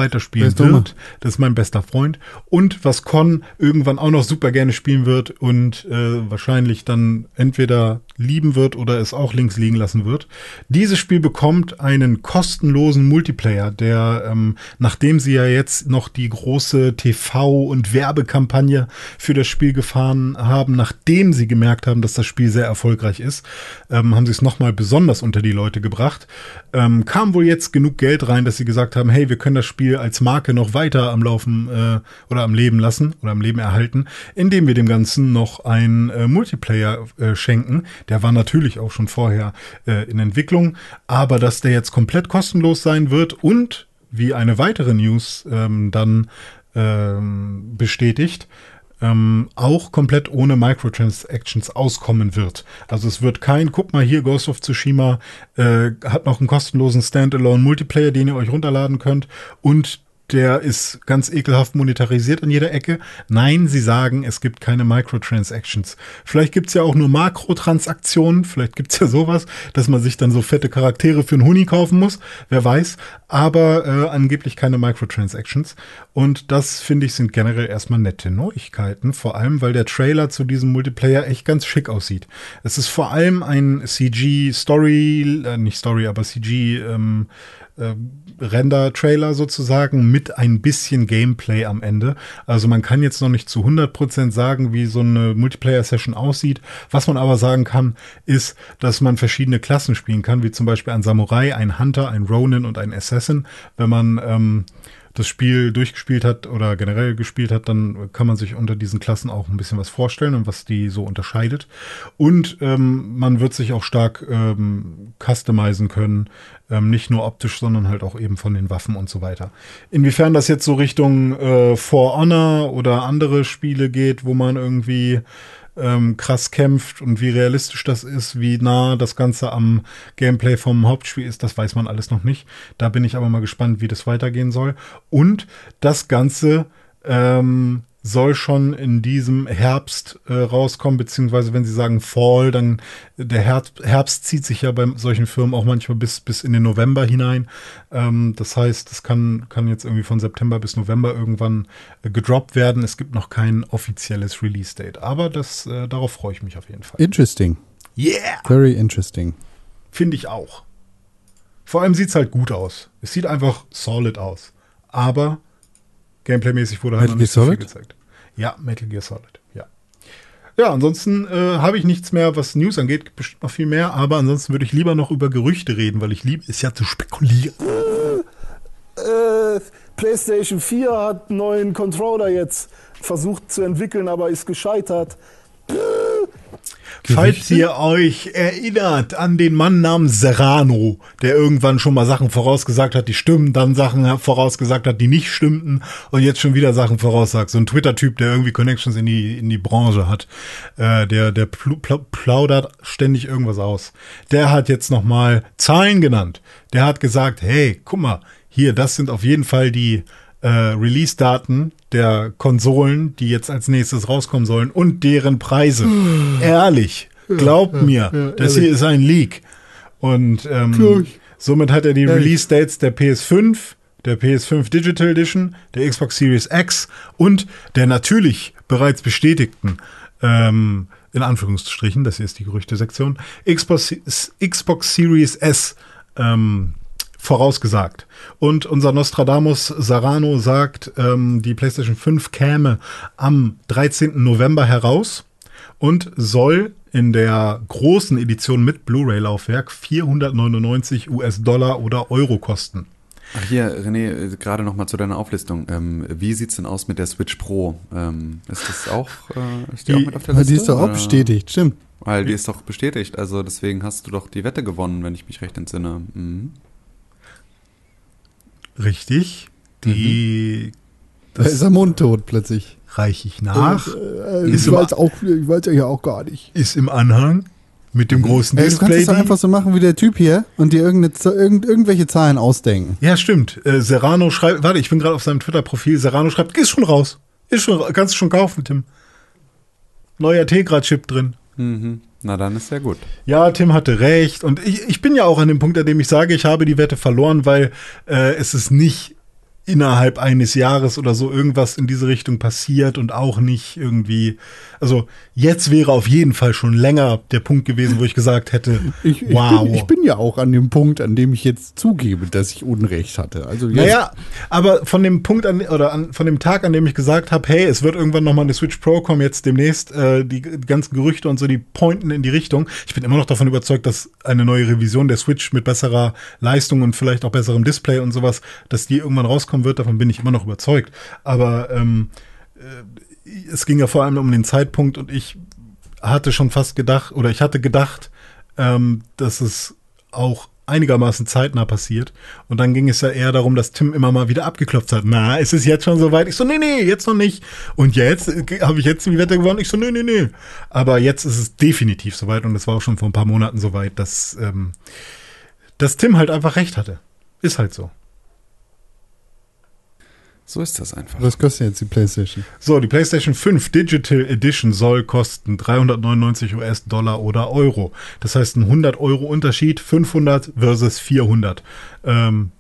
ist Dome? wird. Das ist mein bester Freund. Und was Con irgendwann auch noch super gerne spielen wird und äh, wahrscheinlich dann entweder lieben wird oder es auch links liegen lassen wird. Dieses Spiel bekommt einen kostenlosen Multiplayer, der, ähm, nachdem sie ja jetzt noch die große TV- und Werbekampagne für das Spiel gefahren haben, nachdem sie gemerkt haben, dass das Spiel sehr erfolgreich ist, ähm, haben sie es nochmal besonders unter die Leute gebracht. Ähm, kam wohl jetzt genug Geld rein, dass sie gesagt haben, hey, wir können das Spiel als Marke noch weiter am Laufen äh, oder am Leben lassen oder am Leben erhalten, indem wir dem Ganzen noch einen äh, Multiplayer äh, schenken. Der war natürlich auch schon vorher äh, in Entwicklung, aber dass der jetzt komplett kostenlos sein wird und wie eine weitere News ähm, dann ähm, bestätigt, ähm, auch komplett ohne Microtransactions auskommen wird. Also es wird kein, guck mal hier, Ghost of Tsushima äh, hat noch einen kostenlosen Standalone Multiplayer, den ihr euch runterladen könnt und der ist ganz ekelhaft monetarisiert an jeder Ecke. Nein, sie sagen, es gibt keine Microtransactions. Vielleicht gibt's ja auch nur Makrotransaktionen, vielleicht gibt's ja sowas, dass man sich dann so fette Charaktere für einen Huni kaufen muss, wer weiß. Aber äh, angeblich keine Microtransactions. Und das, finde ich, sind generell erstmal nette Neuigkeiten. Vor allem, weil der Trailer zu diesem Multiplayer echt ganz schick aussieht. Es ist vor allem ein CG-Story, äh, nicht Story, aber CG, ähm, äh, Render-Trailer sozusagen mit ein bisschen Gameplay am Ende. Also man kann jetzt noch nicht zu 100% sagen, wie so eine Multiplayer-Session aussieht. Was man aber sagen kann, ist, dass man verschiedene Klassen spielen kann, wie zum Beispiel ein Samurai, ein Hunter, ein Ronin und ein Assassin. Wenn man ähm, das Spiel durchgespielt hat oder generell gespielt hat, dann kann man sich unter diesen Klassen auch ein bisschen was vorstellen und was die so unterscheidet. Und ähm, man wird sich auch stark ähm, customizen können, ähm, nicht nur optisch, sondern halt auch eben von den Waffen und so weiter. Inwiefern das jetzt so Richtung äh, For Honor oder andere Spiele geht, wo man irgendwie ähm, krass kämpft und wie realistisch das ist, wie nah das Ganze am Gameplay vom Hauptspiel ist, das weiß man alles noch nicht. Da bin ich aber mal gespannt, wie das weitergehen soll. Und das Ganze ähm, soll schon in diesem Herbst äh, rauskommen, beziehungsweise wenn Sie sagen Fall, dann der Herbst, Herbst zieht sich ja bei solchen Firmen auch manchmal bis, bis in den November hinein. Ähm, das heißt, es kann, kann jetzt irgendwie von September bis November irgendwann äh, gedroppt werden. Es gibt noch kein offizielles Release-Date, aber das, äh, darauf freue ich mich auf jeden Fall. Interesting. Yeah! Very interesting. Finde ich auch. Vor allem sieht es halt gut aus. Es sieht einfach solid aus. Aber Gameplay-mäßig wurde halt Metal noch nicht Gear so viel Solid? gezeigt. Ja, Metal Gear Solid, ja. Ja, ansonsten äh, habe ich nichts mehr, was News angeht, bestimmt noch viel mehr, aber ansonsten würde ich lieber noch über Gerüchte reden, weil ich liebe es ja zu spekulieren. äh, PlayStation 4 hat einen neuen Controller jetzt versucht zu entwickeln, aber ist gescheitert. Falls ihr euch erinnert an den Mann namens Serrano, der irgendwann schon mal Sachen vorausgesagt hat, die stimmen, dann Sachen vorausgesagt hat, die nicht stimmten und jetzt schon wieder Sachen voraussagt. So ein Twitter-Typ, der irgendwie Connections in die, in die Branche hat, äh, der, der pl pl plaudert ständig irgendwas aus. Der hat jetzt nochmal Zahlen genannt. Der hat gesagt, hey, guck mal, hier, das sind auf jeden Fall die äh, Release-Daten der Konsolen, die jetzt als nächstes rauskommen sollen und deren Preise. Ehrlich, glaubt mir, das hier ist ein Leak. Und ähm, somit hat er die Release-Dates der PS5, der PS5 Digital Edition, der Xbox Series X und der natürlich bereits bestätigten ähm, in Anführungsstrichen, das hier ist die Gerüchte-Sektion, Xbox, Xbox Series S ähm, vorausgesagt. Und unser Nostradamus Sarano sagt, ähm, die PlayStation 5 käme am 13. November heraus und soll in der großen Edition mit Blu-ray-Laufwerk 499 US-Dollar oder Euro kosten. Ach hier, René, äh, gerade noch mal zu deiner Auflistung. Ähm, wie sieht's denn aus mit der Switch Pro? Ähm, ist das auch, äh, ist die, Die, auch mit auf der Liste? die ist doch auch bestätigt, stimmt. Weil die ist doch bestätigt, also deswegen hast du doch die Wette gewonnen, wenn ich mich recht entsinne. Mhm. Richtig. Die Da ist er mundtot plötzlich. reiche ich nach. Äh, Ist ich, weiß auch, ich weiß ja auch gar nicht. Ist im Anhang mit dem großen Ey, du kannst es einfach so machen wie der Typ hier und dir irgend, irgendwelche Zahlen ausdenken. Ja, stimmt. Äh, Serrano schreibt, warte, ich bin gerade auf seinem Twitter-Profil. Serrano schreibt, ist schon raus. Ist schon, kannst du schon kaufen, Tim. Neuer Tegra-Chip drin. Mhm. Na dann ist ja gut. Ja, Tim hatte recht. Und ich, ich bin ja auch an dem Punkt, an dem ich sage, ich habe die Wette verloren, weil äh, es ist nicht innerhalb eines Jahres oder so irgendwas in diese Richtung passiert und auch nicht irgendwie. Also jetzt wäre auf jeden Fall schon länger der Punkt gewesen, wo ich gesagt hätte, Ich, ich, wow. bin, ich bin ja auch an dem Punkt, an dem ich jetzt zugebe, dass ich Unrecht hatte. Also Naja, aber von dem Punkt an oder an, von dem Tag, an dem ich gesagt habe, hey, es wird irgendwann nochmal eine Switch Pro kommen, jetzt demnächst, äh, die, ganzen Gerüchte und so, die pointen in die Richtung. Ich bin immer noch davon überzeugt, dass eine neue Revision der Switch mit besserer Leistung und vielleicht auch besserem Display und sowas, dass die irgendwann rauskommen wird. Davon bin ich immer noch überzeugt. Aber ähm, äh, es ging ja vor allem um den Zeitpunkt und ich hatte schon fast gedacht, oder ich hatte gedacht, ähm, dass es auch einigermaßen zeitnah passiert. Und dann ging es ja eher darum, dass Tim immer mal wieder abgeklopft hat. Na, ist es jetzt schon soweit? Ich so, nee, nee, jetzt noch nicht. Und jetzt äh, habe ich jetzt die Wette gewonnen. Ich so, nee, nee, nee. Aber jetzt ist es definitiv soweit und es war auch schon vor ein paar Monaten soweit, dass, ähm, dass Tim halt einfach recht hatte. Ist halt so. So ist das einfach. Was kostet jetzt die Playstation? So, die PlayStation 5 Digital Edition soll kosten 399 US-Dollar oder Euro. Das heißt, ein 100 Euro Unterschied, 500 versus 400. Ähm,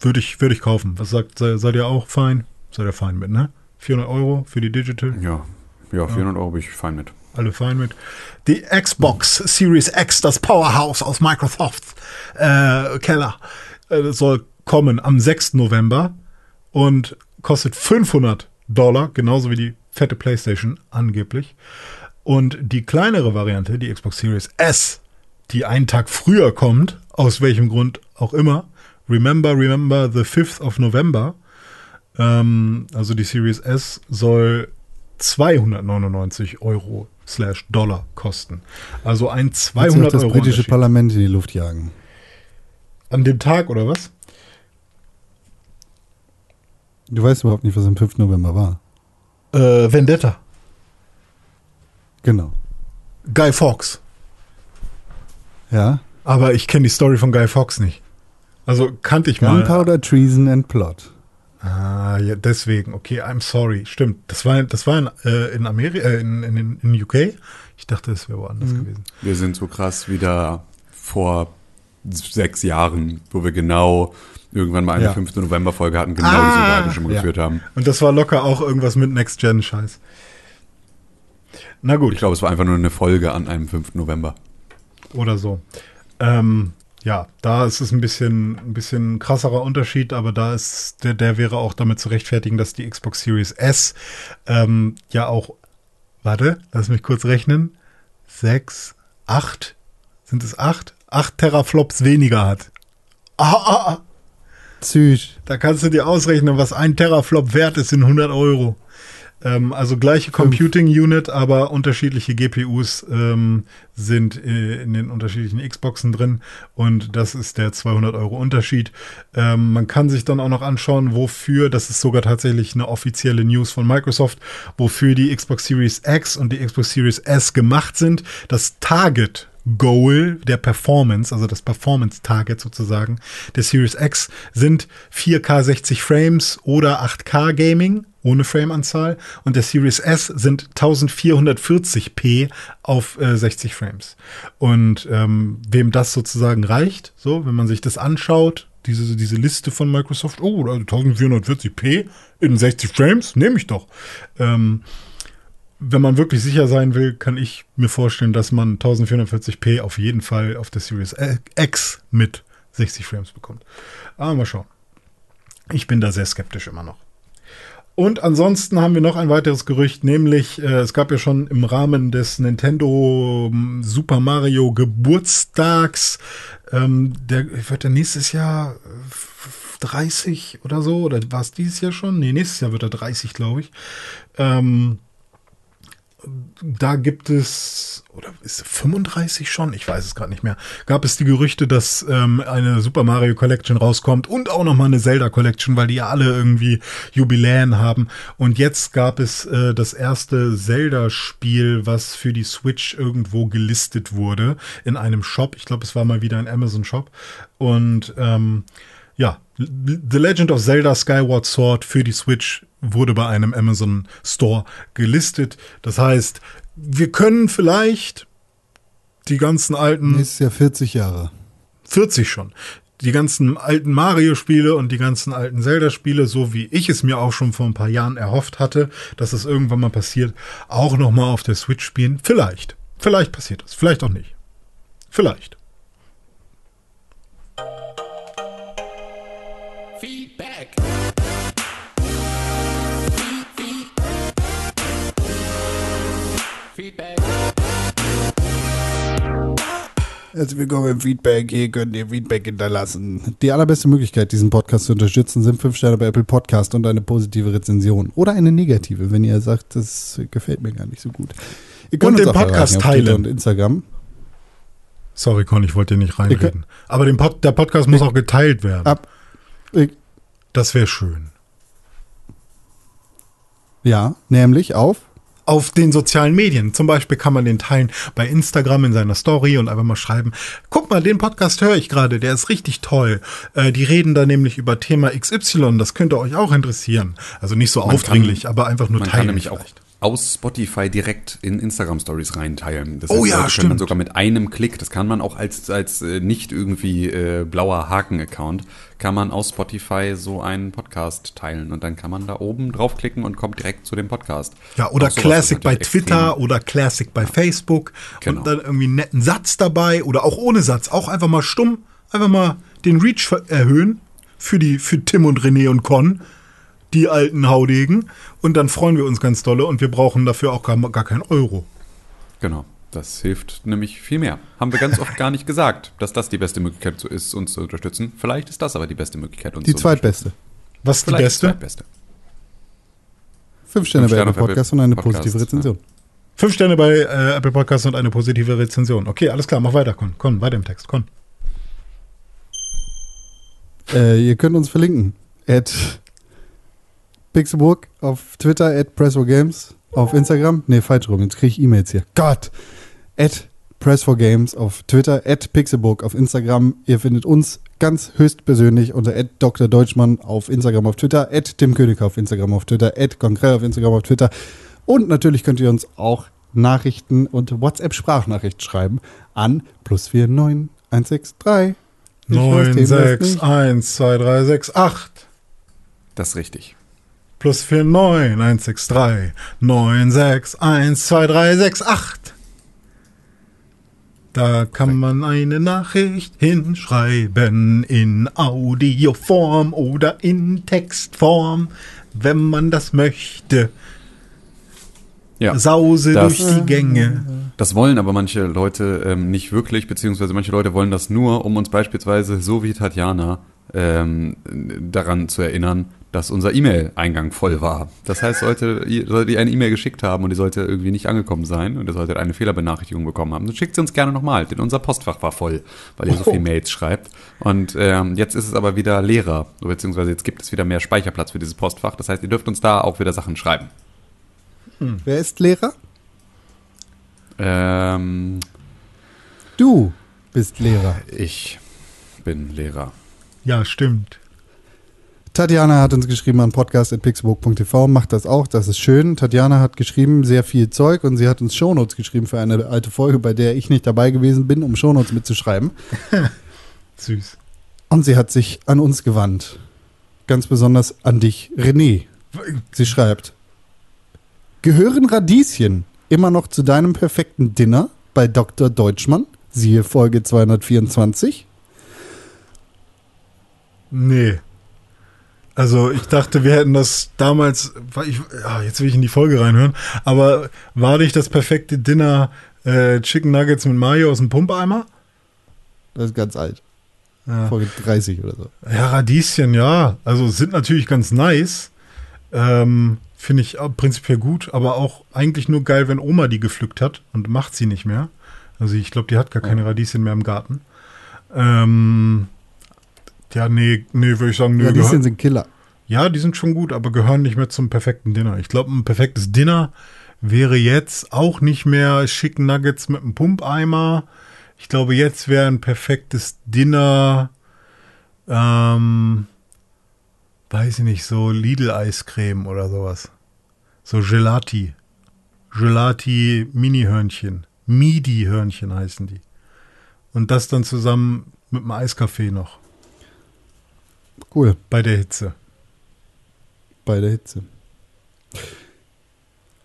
würde ich, würde ich kaufen. Was sagt, se- seid ihr auch fein? Seid ihr fein mit, ne? 400 Euro für die Digital? Ja, ja 400 Euro bin ich fein mit. Alle fein mit. Die Xbox Series X, das Powerhouse aus Microsofts äh, Keller, äh, soll kommen am 6. November und kostet 500 Dollar, genauso wie die fette PlayStation angeblich. Und die kleinere Variante, die Xbox Series S, die einen Tag früher kommt, aus welchem Grund auch immer, remember, remember the 5th of November, ähm, also die Series S soll 299 Euro slash Dollar kosten. Also ein Willst du 200 das Euro britische Unterschied. Parlament in die Luft jagen? An dem Tag oder was? Du weißt überhaupt nicht, was am 5. November war. Äh, Vendetta. Genau. Guy Fawkes. Ja. Aber ich kenne die Story von Guy Fawkes nicht. Also kannte ich mal. Gunpowder, Treason and Plot. Ah, ja, deswegen. Okay, I'm sorry. Stimmt. Das war, das war in, äh, in Amerika, äh, in, in, in UK. Ich dachte, es wäre woanders gewesen. Wir sind so krass wieder vor sechs Jahren, wo wir genau irgendwann mal eine Ja. 5. November-Folge hatten, genau Ah, diese Unterhaltung schon mal ja. geführt haben. Und das war locker auch irgendwas mit Next Gen Scheiß. Na gut. Ich glaube, es war einfach nur eine Folge an einem 5. November. oder so. Ähm, ja, da ist es ein bisschen, ein bisschen krasserer Unterschied, aber da ist, der, der wäre auch damit zu rechtfertigen, dass die Xbox Series S ähm, ja auch, warte, lass mich kurz rechnen, sechs, acht, sind es acht? Acht Teraflops weniger hat. Ah, ah, ah. Psych. Da kannst du dir ausrechnen, was ein Teraflop wert ist in 100 Euro. Ähm, also gleiche Computing Unit, aber unterschiedliche GPUs ähm, sind äh, in den unterschiedlichen Xboxen drin und das ist der 200 Euro Unterschied. Ähm, man kann sich dann auch noch anschauen, wofür, das ist sogar tatsächlich eine offizielle News von Microsoft, wofür die Xbox Series X und die Xbox Series S gemacht sind. Das Target Goal der Performance, also das Performance Target sozusagen, der Series X sind 4K 60 Frames oder 8K Gaming ohne Frameanzahl und der Series S sind 1440p auf äh, 60 Frames. Und ähm, wem das sozusagen reicht, so, wenn man sich das anschaut, diese, diese Liste von Microsoft, oh, also 1440p in 60 Frames, nehme ich doch. Ähm, wenn man wirklich sicher sein will, kann ich mir vorstellen, dass man 1440p auf jeden Fall auf der Series X mit 60 Frames bekommt. Aber mal schauen. Ich bin da sehr skeptisch immer noch. Und ansonsten haben wir noch ein weiteres Gerücht, nämlich äh, es gab ja schon im Rahmen des Nintendo ähm, Super Mario Geburtstags, ähm, der wird ja nächstes Jahr äh, 30 oder so, oder war es dieses Jahr schon? Nee, nächstes Jahr wird er 30, glaube ich. Ähm, da gibt es, oder ist es 35 schon? Ich weiß es gerade nicht mehr. Gab es die Gerüchte, dass ähm, eine Super Mario Collection rauskommt und auch nochmal eine Zelda Collection, weil die ja alle irgendwie Jubiläen haben. Und jetzt gab es äh, das erste Zelda-Spiel, was für die Switch irgendwo gelistet wurde in einem Shop. Ich glaube, es war mal wieder ein Amazon-Shop. Und ähm, ja, The Legend of Zelda Skyward Sword für die Switch wurde bei einem Amazon Store gelistet. Das heißt, wir können vielleicht die ganzen alten. Ist ja 40 Jahre. 40 schon. Die ganzen alten Mario-Spiele und die ganzen alten Zelda-Spiele, so wie ich es mir auch schon vor ein paar Jahren erhofft hatte, dass es irgendwann mal passiert, auch nochmal auf der Switch spielen. Vielleicht. Vielleicht passiert das. Vielleicht auch nicht. Vielleicht. Herzlich willkommen im Feedback. Hier könnt ihr Feedback hinterlassen. Die allerbeste Möglichkeit, diesen Podcast zu unterstützen, sind 5 Sterne bei Apple Podcast und eine positive Rezension. Oder eine negative, wenn ihr sagt, das gefällt mir gar nicht so gut. Ihr Und den Podcast teilen. Und Instagram. Sorry, Con, ich wollte dir nicht reinreden. Aber den Pod der Podcast muss auch geteilt werden. Ab. Das wäre schön. Ja, nämlich auf. Auf den sozialen Medien. Zum Beispiel kann man den teilen bei Instagram in seiner Story und einfach mal schreiben, guck mal, den Podcast höre ich gerade, der ist richtig toll. Äh, die reden da nämlich über Thema XY, das könnte euch auch interessieren. Also nicht so Man aufdringlich, kann- aber einfach nur Man teilen. kann nämlich auch. Aus Spotify direkt in Instagram Stories reinteilen. Das Oh ja, Leute können stimmt. dann sogar mit einem Klick, das kann man auch als, als äh, nicht irgendwie äh, blauer Haken-Account, kann man aus Spotify so einen Podcast teilen und dann kann man da oben draufklicken und kommt direkt zu dem Podcast. Ja, oder Classic bei Twitter extrem- oder Classic bei Facebook Genau. und dann irgendwie einen netten Satz dabei oder auch ohne Satz, auch einfach mal stumm, einfach mal den Reach erhöhen für die für Tim und René und Con, die alten Haudegen und dann freuen wir uns ganz dolle und wir brauchen dafür auch gar, gar keinen Euro. Genau. Das hilft nämlich viel mehr. Haben wir ganz oft gar nicht gesagt, dass das die beste Möglichkeit so ist, uns zu unterstützen. Vielleicht ist das aber die beste Möglichkeit, uns Die zu unterstützen. zweitbeste. Was ist die beste? die zweitbeste. Fünf Sterne Fünf bei Apple auf Podcast Apple und eine Podcast, positive Rezension. Fünf Sterne bei äh, Apple Podcasts und eine positive Rezension. Okay, alles klar, mach weiter, Con. Con, weiter im Text, Con. Äh, ihr könnt uns verlinken. At Pixelburg auf Twitter, at Press4Games auf Instagram. Nee, falsch rum, jetzt kriege ich E-Mails hier. Gott! At Press4Games auf Twitter, at Pixelburg auf Instagram. Ihr findet uns ganz höchstpersönlich unter at Dr. Deutschmann auf Instagram, auf Twitter, at Tim König auf Instagram, auf Twitter, at Konkrell auf Instagram, auf Twitter. Und natürlich könnt ihr uns auch Nachrichten und WhatsApp-Sprachnachrichten schreiben an plus 49 163 Ich weiß den 9, Rest 6, nicht. 1, 2, 3, 6, 8. Das ist richtig. Plus 4, 9, 1, 6, 3, 9, 6, 1, 2, 3, 6, 8. Da kann man eine Nachricht hinschreiben in Audioform oder in Textform, wenn man das möchte. Ja. Sause Das- durch die Gänge. Das wollen aber manche Leute ähm, nicht wirklich, beziehungsweise manche Leute wollen das nur, um uns beispielsweise, so wie Tatjana, ähm, daran zu erinnern, dass unser E-Mail-Eingang voll war. Das heißt, sollte, ihr- solltet ihr eine E-Mail geschickt haben und die sollte irgendwie nicht angekommen sein und ihr solltet eine Fehlerbenachrichtigung bekommen haben, dann schickt sie uns gerne nochmal, denn unser Postfach war voll, weil ihr so Oh. viele Mails schreibt. Und ähm, jetzt ist es aber wieder leerer, beziehungsweise jetzt gibt es wieder mehr Speicherplatz für dieses Postfach. Das heißt, ihr dürft uns da auch wieder Sachen schreiben. Wer ist Lehrer? Ähm, Du bist Lehrer. ich bin Lehrer. Ja, stimmt. Tatjana hat uns geschrieben an podcast.pixelburg.tv, macht das auch, das ist schön. Tatjana hat geschrieben, sehr viel Zeug und sie hat uns Shownotes geschrieben für eine alte Folge, bei der ich nicht dabei gewesen bin, um Shownotes mitzuschreiben. Süß. Und sie hat sich an uns gewandt. Ganz besonders an dich, René. Sie schreibt, gehören Radieschen immer noch zu deinem perfekten Dinner bei Dr. Deutschmann? Siehe Folge 224. Nee. Also ich dachte, wir hätten das damals, ich, ja, jetzt will ich in die Folge reinhören, aber war nicht das perfekte Dinner äh, Chicken Nuggets mit Mayo aus dem Pumpeimer? Das ist ganz alt. Ja. Folge 30 oder so. Ja, Radieschen, ja. Also sind natürlich ganz nice. Ähm, Finde ich prinzipiell gut, aber auch eigentlich nur geil, wenn Oma die gepflückt hat und macht sie nicht mehr. Also ich glaube, die hat gar keine Radieschen mehr im Garten. Ähm, ja, nee, nee, würde ich sagen, nö. Ja, die sind Killer. ja, die sind schon gut, aber gehören nicht mehr zum perfekten Dinner. Ich glaube, ein perfektes Dinner wäre jetzt auch nicht mehr Chicken Nuggets mit einem Pumpeimer. Ich glaube, jetzt wäre ein perfektes Dinner, ähm, weiß ich nicht, so Lidl-Eiscreme oder sowas. So Gelati. Gelati Mini-Hörnchen. Midi-Hörnchen heißen die. Und das dann zusammen mit einem Eiskaffee noch. Cool. Bei der Hitze. Bei der Hitze.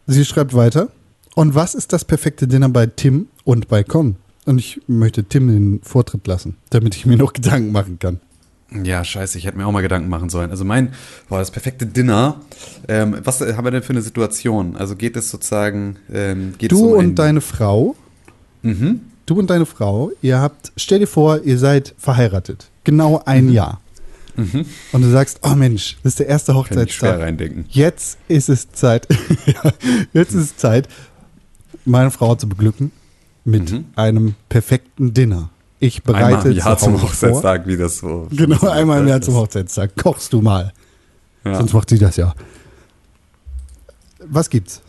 Sie schreibt weiter. Und was ist das perfekte Dinner bei Tim und bei Con? Und ich möchte Tim den Vortritt lassen, damit ich mir noch Gedanken machen kann. Ja, scheiße, ich hätte mir auch mal Gedanken machen sollen. Also mein, boah, das perfekte Dinner. Ähm, was haben wir denn für eine Situation? Also geht es sozusagen, ähm, geht es Du um und ein- deine Frau, Mhm. du und deine Frau, ihr habt, stell dir vor, ihr seid verheiratet. Genau ein Jahr. Mhm. Und du sagst, oh Mensch, das ist der erste Kann ich Hochzeitstag. reindenken. Jetzt ist es Zeit, jetzt ist es Zeit, meine Frau zu beglücken mit Mhm. einem perfekten Dinner. Ich bereite Einmal im Jahr zu zum Hause vor. Hochzeitstag, wie das so. Genau, so einmal im Jahr zum ist. Hochzeitstag. Kochst du mal. Ja. Sonst macht sie das ja. Was gibt's?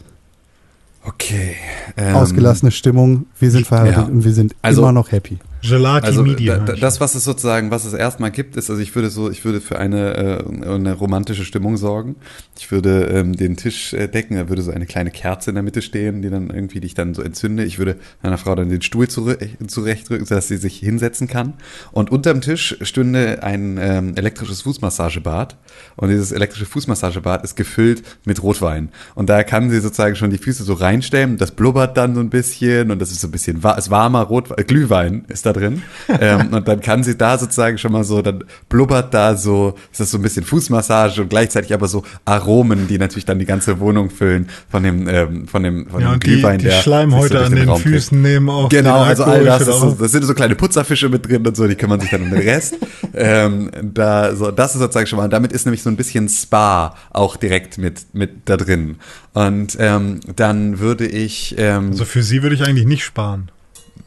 Okay. ähm, Ausgelassene Stimmung, wir sind verheiratet ja. und wir sind Also- immer noch happy. Gelati Also Midi. da, da, das, was es sozusagen, was es erstmal gibt, ist, also ich würde so, ich würde für eine, äh, eine romantische Stimmung sorgen. Ich würde ähm, den Tisch äh, decken, da würde so eine kleine Kerze in der Mitte stehen, die dann irgendwie, die ich dann so entzünde. Ich würde meiner Frau dann den Stuhl zure zurechtrücken, sodass sie sich hinsetzen kann. Und unterm Tisch stünde ein ähm, elektrisches Fußmassagebad. Und dieses elektrische Fußmassagebad ist gefüllt mit Rotwein. Und da kann sie sozusagen schon die Füße so reinstellen. Das blubbert dann so ein bisschen und das ist so ein bisschen wa ist warmer Rotwein, Glühwein ist da drin. ähm, und dann kann sie da sozusagen schon mal so, dann blubbert da so, ist das so ein bisschen Fußmassage und gleichzeitig aber so Aromen, die natürlich dann die ganze Wohnung füllen von dem, ähm, von dem, von ja, dem und die, Glühwein, die der so Schleimhäute durch an den trägt. Füßen nehmen auch. Genau, den also all das, ist so, das sind so kleine Putzerfische mit drin und so, die kümmern sich dann um den Rest. ähm, da, so, das ist sozusagen schon mal, damit ist nämlich so ein bisschen Spa auch direkt mit, mit da drin. Und ähm, dann würde ich, ähm, Also für sie würde ich eigentlich nicht sparen.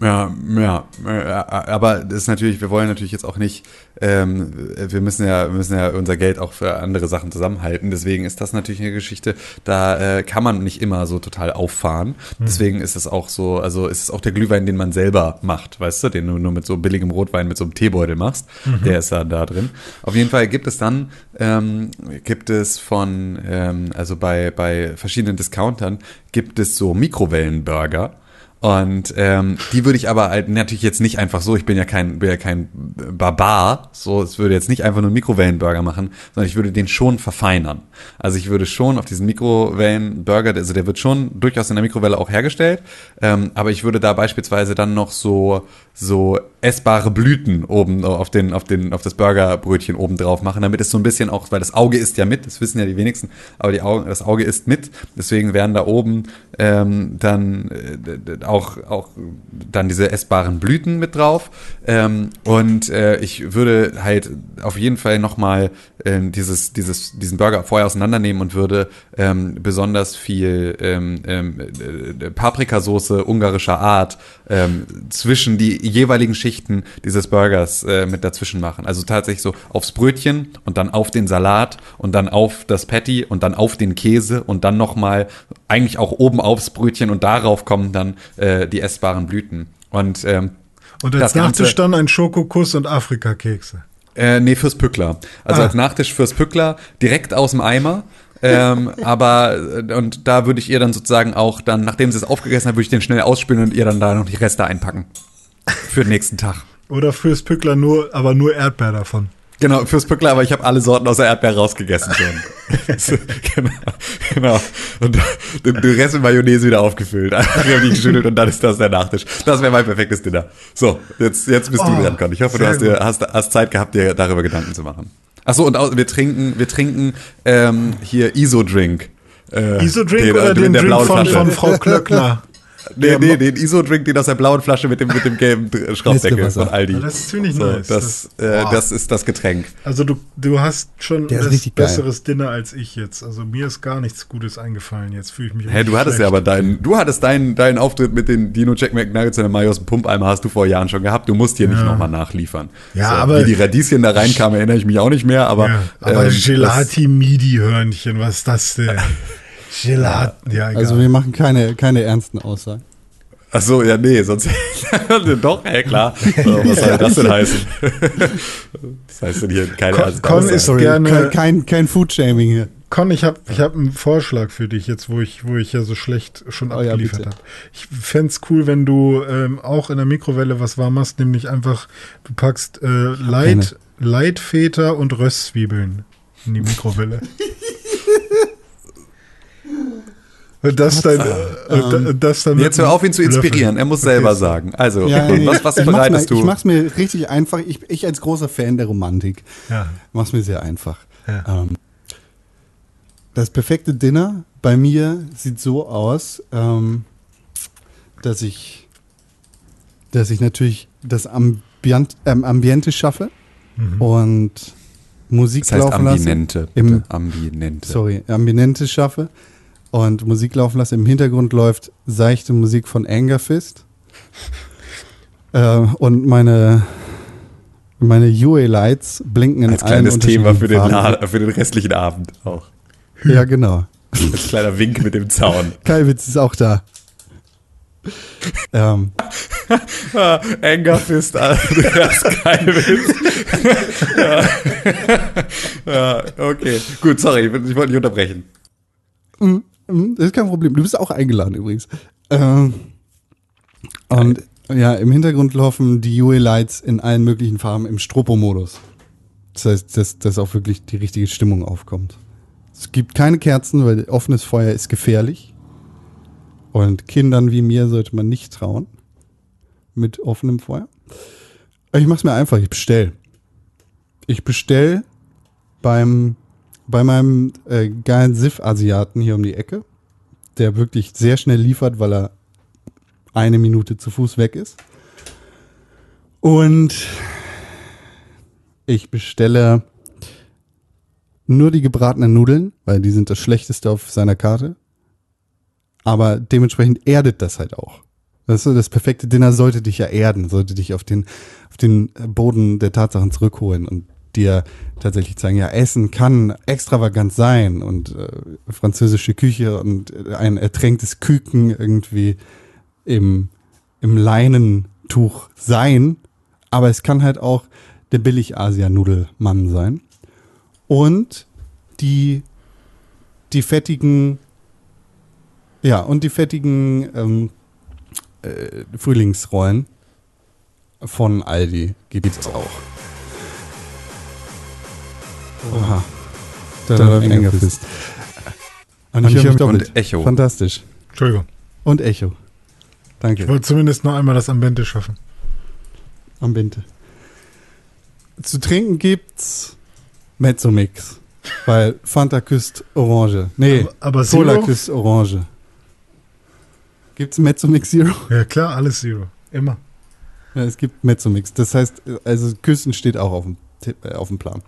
Ja, ja, äh, aber das ist natürlich, wir wollen natürlich jetzt auch nicht, ähm, wir müssen ja, wir müssen ja unser Geld auch für andere Sachen zusammenhalten. Deswegen ist das natürlich eine Geschichte, da äh, kann man nicht immer so total auffahren. Deswegen ist es auch so, also ist es auch der Glühwein, den man selber macht, weißt du, den du nur mit so billigem Rotwein mit so einem Teebeutel machst, der ist dann da drin. Auf jeden Fall gibt es dann, ähm, gibt es von, ähm, also bei, bei verschiedenen Discountern gibt es so Mikrowellenburger. Und ähm, die würde ich aber halt natürlich jetzt nicht einfach so, ich bin ja kein, bin ja kein Barbar, so, es würde jetzt nicht einfach nur einen Mikrowellenburger machen, sondern ich würde den schon verfeinern. Also ich würde schon auf diesen Mikrowellenburger, also der wird schon durchaus in der Mikrowelle auch hergestellt, ähm, aber ich würde da beispielsweise dann noch so, so essbare Blüten oben auf den, auf den, auf das Burgerbrötchen oben drauf machen, damit es so ein bisschen auch, weil das Auge isst ja mit, das wissen ja die wenigsten, aber die Augen, das Auge isst mit, deswegen werden da oben ähm, dann äh, auch, auch dann diese essbaren Blüten mit drauf. Ähm, und äh, ich würde halt auf jeden Fall nochmal ähm, dieses, dieses, diesen Burger vorher auseinandernehmen und würde ähm, besonders viel ähm, ähm, äh, Paprikasoße ungarischer Art ähm, zwischen die jeweiligen Schichten dieses Burgers äh, mit dazwischen machen. Also tatsächlich so aufs Brötchen und dann auf den Salat und dann auf das Patty und dann auf den Käse und dann nochmal eigentlich auch oben aufs Brötchen und darauf kommen dann äh, die essbaren Blüten. Und ähm, Und als Nachtisch dann ein Schokokuss und Afrikakekse. äh, nee, fürs Pückler. Also Ah. als Nachtisch fürs Pückler, direkt aus dem Eimer. Ähm, aber äh, und da würde ich ihr dann sozusagen auch dann, nachdem sie es aufgegessen hat, würde ich den schnell ausspülen und ihr dann da noch die Reste einpacken. Für den nächsten Tag. Oder fürs Pückler nur, aber nur Erdbeer davon. Genau, fürs Pückler, aber ich habe alle Sorten außer Erdbeer rausgegessen schon. genau, genau. Und den, den Rest mit Mayonnaise wieder aufgefüllt. Einfach die geschüttelt und dann ist das der Nachtisch. Das wäre mein perfektes Dinner. So, jetzt, jetzt bist Oh, du dran, Con. Ich hoffe, du hast, dir, hast, hast Zeit gehabt, dir darüber Gedanken zu machen. Ach so, und wir trinken, wir trinken ähm, hier ISO-Drink. Äh, Isodrink den, oder äh, den der Drink von, von Frau Klöckner? Nee, nee, den ISO-Drink, den aus der blauen Flasche mit dem, mit dem gelben Schraubdeckel von Aldi. Ja, das ist ziemlich so, nice. Das, Das- äh, das ist das Getränk. Also du, du hast schon geil. besseres Dinner als ich jetzt. Also mir ist gar nichts Gutes eingefallen. Jetzt fühle ich mich Hä, richtig du hattest schlecht. ja aber deinen, du hattest deinen, deinen Auftritt mit den Dino Jack McNuggets und der dem Pumpeimer hast du vor Jahren schon gehabt. Du musst hier nicht Ja. nochmal nachliefern. Ja, aber- Wie die Radieschen da reinkamen, erinnere ich mich auch nicht mehr, aber. Ja, aber ähm, Gelati-Midi-Hörnchen, was ist das denn? Gelat, ja, egal. Also wir machen keine, keine ernsten Aussagen. Ach so, ja, nee, sonst. Doch, ja, klar. Was soll das denn heißen? das heißt denn hier keine Con- ernsten Con Aussagen. ist- Sorry, gerne- kein, kein, kein Food-Shaming hier. Con, ich habe ich hab einen Vorschlag für dich jetzt, wo ich, wo ich ja so schlecht schon Oh ja, abgeliefert bitte. habe. Ich fänd's cool, wenn du ähm, auch in der Mikrowelle was warm machst, nämlich einfach, du packst äh, Leit, Leitfeta und Röstzwiebeln in die Mikrowelle. und das dann, äh, und da- das dann Jetzt hör auf, ihn zu inspirieren. Er muss selber sagen. Also, okay, was, was ich mach's bereitest mir, Ich du? mach's mir richtig einfach. Ich, ich als großer Fan der Romantik Ja. mach's mir sehr einfach. Ja. Ähm, das perfekte Dinner bei mir sieht so aus, ähm, dass ich, dass ich natürlich das Ambient, ähm, Ambiente schaffe und Musik Das heißt laufen lasse. Ambiente. Im-. Ambiente. sorry, Ambiente schaffe und Musik laufen lasse. Im Hintergrund läuft seichte Musik von Anger Fist. äh, und meine, meine UE-Lights blinken in Als allen kleines Thema für den, für den restlichen Abend auch. Ja, genau. Als kleiner Wink mit dem Zaun. Kalwitz ist auch da. ähm, Ah, Anger Fist, Andreas Kalwitz. ja. ja, okay. Gut, sorry, ich wollte nicht unterbrechen. Mm, Das ist kein Problem. Du bist auch eingeladen übrigens. Ähm, und ja, im Hintergrund laufen die UE-Lights in allen möglichen Farben im Stropo-Modus. Das heißt, dass, dass auch wirklich die richtige Stimmung aufkommt. Es gibt keine Kerzen, weil offenes Feuer ist gefährlich. Und Kindern wie mir sollte man nicht trauen. Mit offenem Feuer. Ich mach's mir einfach, ich bestell. Ich bestell beim bei meinem äh, geilen Siff-Asiaten hier um die Ecke, der wirklich sehr schnell liefert, weil er eine Minute zu Fuß weg ist. Und ich bestelle nur die gebratenen Nudeln, weil die sind das Schlechteste auf seiner Karte. Aber dementsprechend erdet das halt auch. Das, so, das perfekte Dinner sollte dich ja erden, sollte dich auf den, auf den Boden der Tatsachen zurückholen und dir tatsächlich zeigen, ja, Essen kann extravagant sein und äh, französische Küche und äh, ein ertränktes Küken irgendwie im, im Leinentuch sein, aber es kann halt auch der Billig-Asia-Nudelmann sein. Und die, die fettigen, ja, und die fettigen ähm, äh, Frühlingsrollen von Aldi gibt's auch. Oha. Da, Da läuft läuft enger Fist. Fist. Und ich höre mich doppelt. Und Echo. Fantastisch. Entschuldigung. Und Echo. Danke. Ich wollte zumindest noch einmal das Ambiente schaffen. Am Binte. Zu trinken gibt's Mezzomix. Weil Fanta küsst Orange. Nee, Aber- aber Cola Zero? küsst Orange. Gibt's Mezzomix Zero? Ja klar, alles Zero. Immer. Ja, es gibt Mezzomix. Das heißt, also Küssen steht auch auf dem, äh, auf dem Plan.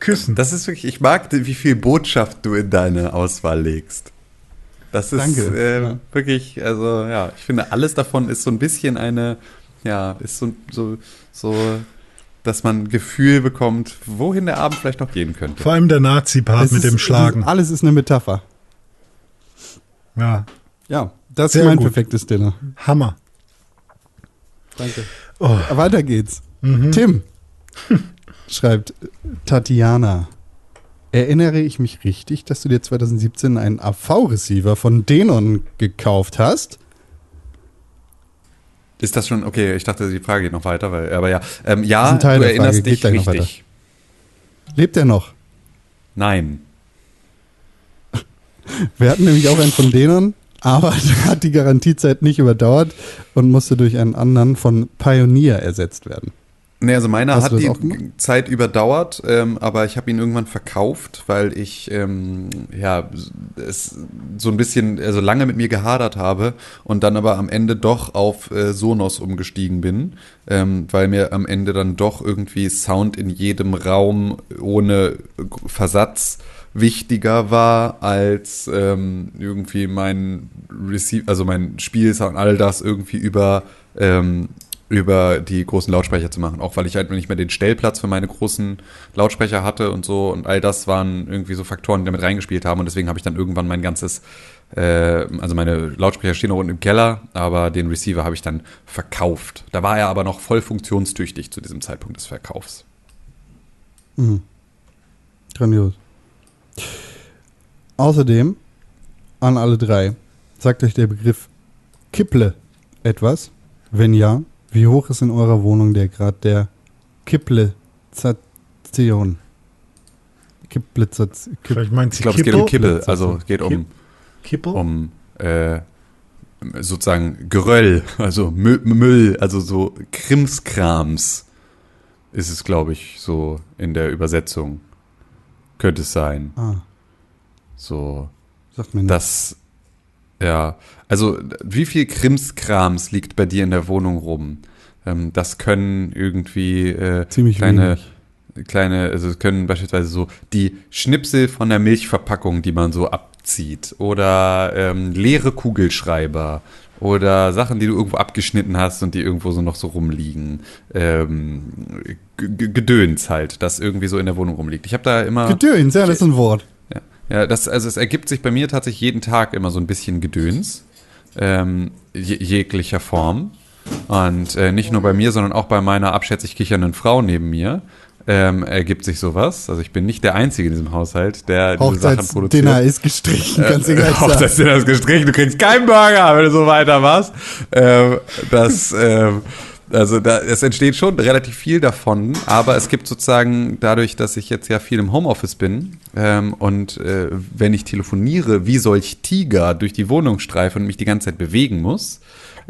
Küssen. Das ist wirklich, ich mag, wie viel Botschaft du in deine Auswahl legst. Das ist Danke. äh, Ja. wirklich, also ja, ich finde, alles davon ist so ein bisschen eine, ja, ist so, so, so, dass man ein Gefühl bekommt, wohin der Abend vielleicht noch gehen könnte. Vor allem der Nazi-Part mit ist- dem Schlagen. Alles ist eine Metapher. Ja, Ja, das Sehr ist mein gut. perfektes Dinner. Hammer. Danke. Oh. Weiter geht's. Mhm. Tim schreibt Tatjana. Erinnere ich mich richtig, dass du dir 2017 einen AV-Receiver von Denon gekauft hast? Ist das schon, okay, ich dachte, die Frage geht noch weiter, weil, aber ja, ähm, ja, ist ein Teil du erinnerst dich richtig. Lebt er noch? Nein. Wir hatten nämlich auch einen von denen, aber hat die Garantiezeit nicht überdauert und musste durch einen anderen von Pioneer ersetzt werden. Nee, also meiner Hast hat die? Zeit überdauert, ähm, aber ich habe ihn irgendwann verkauft, weil ich ähm, ja es so ein bisschen, also lange mit mir gehadert habe und dann aber am Ende doch auf äh, Sonos umgestiegen bin, ähm, weil mir am Ende dann doch irgendwie Sound in jedem Raum ohne Versatz wichtiger war als ähm, irgendwie mein Receive, also mein Spielsound, all das irgendwie über ähm, über die großen Lautsprecher zu machen. Auch weil ich halt nicht mehr den Stellplatz für meine großen Lautsprecher hatte und so. Und all das waren irgendwie so Faktoren, die damit reingespielt haben. Und deswegen habe ich dann irgendwann mein ganzes, äh, also meine Lautsprecher stehen noch unten im Keller, aber den Receiver habe ich dann verkauft. Da war er aber noch voll funktionstüchtig zu diesem Zeitpunkt des Verkaufs. Mhm. Grandios. Außerdem, an alle drei, sagt euch der Begriff Kipple etwas? Wenn ja, wie hoch ist in eurer Wohnung der Grad der Kipplezation? Kipplezation. Kipp Vielleicht meint Ich sie glaube, es geht um Kippel? Kippel. Also es geht um, Kipp- Kippel? um äh, sozusagen Geröll, also Müll, Müll, also so Krimskrams ist es, glaube ich, so in der Übersetzung. Könnte es sein. Ah, So, sagt mir nicht. das, ja, also wie viel Krimskrams liegt bei dir in der Wohnung rum? Ähm, das können irgendwie äh, Ziemlich kleine, wenig. kleine, also können beispielsweise so die Schnipsel von der Milchverpackung, die man so abzieht, oder ähm, leere Kugelschreiber oder Sachen, die du irgendwo abgeschnitten hast und die irgendwo so noch so rumliegen. Ähm, Gedöns halt, das irgendwie so in der Wohnung rumliegt. Ich habe da immer Gedöns, ja, das ist ein Wort. Ja, das, also es ergibt sich bei mir tatsächlich jeden Tag immer so ein bisschen Gedöns, ähm, je, jeglicher Form. Und äh, nicht nur bei mir, sondern auch bei meiner abschätzig kichernden Frau neben mir ähm, ergibt sich sowas. Also ich bin nicht der Einzige in diesem Haushalt, der diese Sachen produziert. Hochzeitsdinner ist gestrichen, du gleich sagen. Hochzeitsdinner ist gestrichen, du kriegst keinen Burger, wenn du so weitermachst. Ähm, das, ähm, also da, es entsteht schon relativ viel davon, aber es gibt sozusagen dadurch, dass ich jetzt ja viel im Homeoffice bin ähm, und äh, wenn ich telefoniere, wie solch Tiger durch die Wohnung streife und mich die ganze Zeit bewegen muss,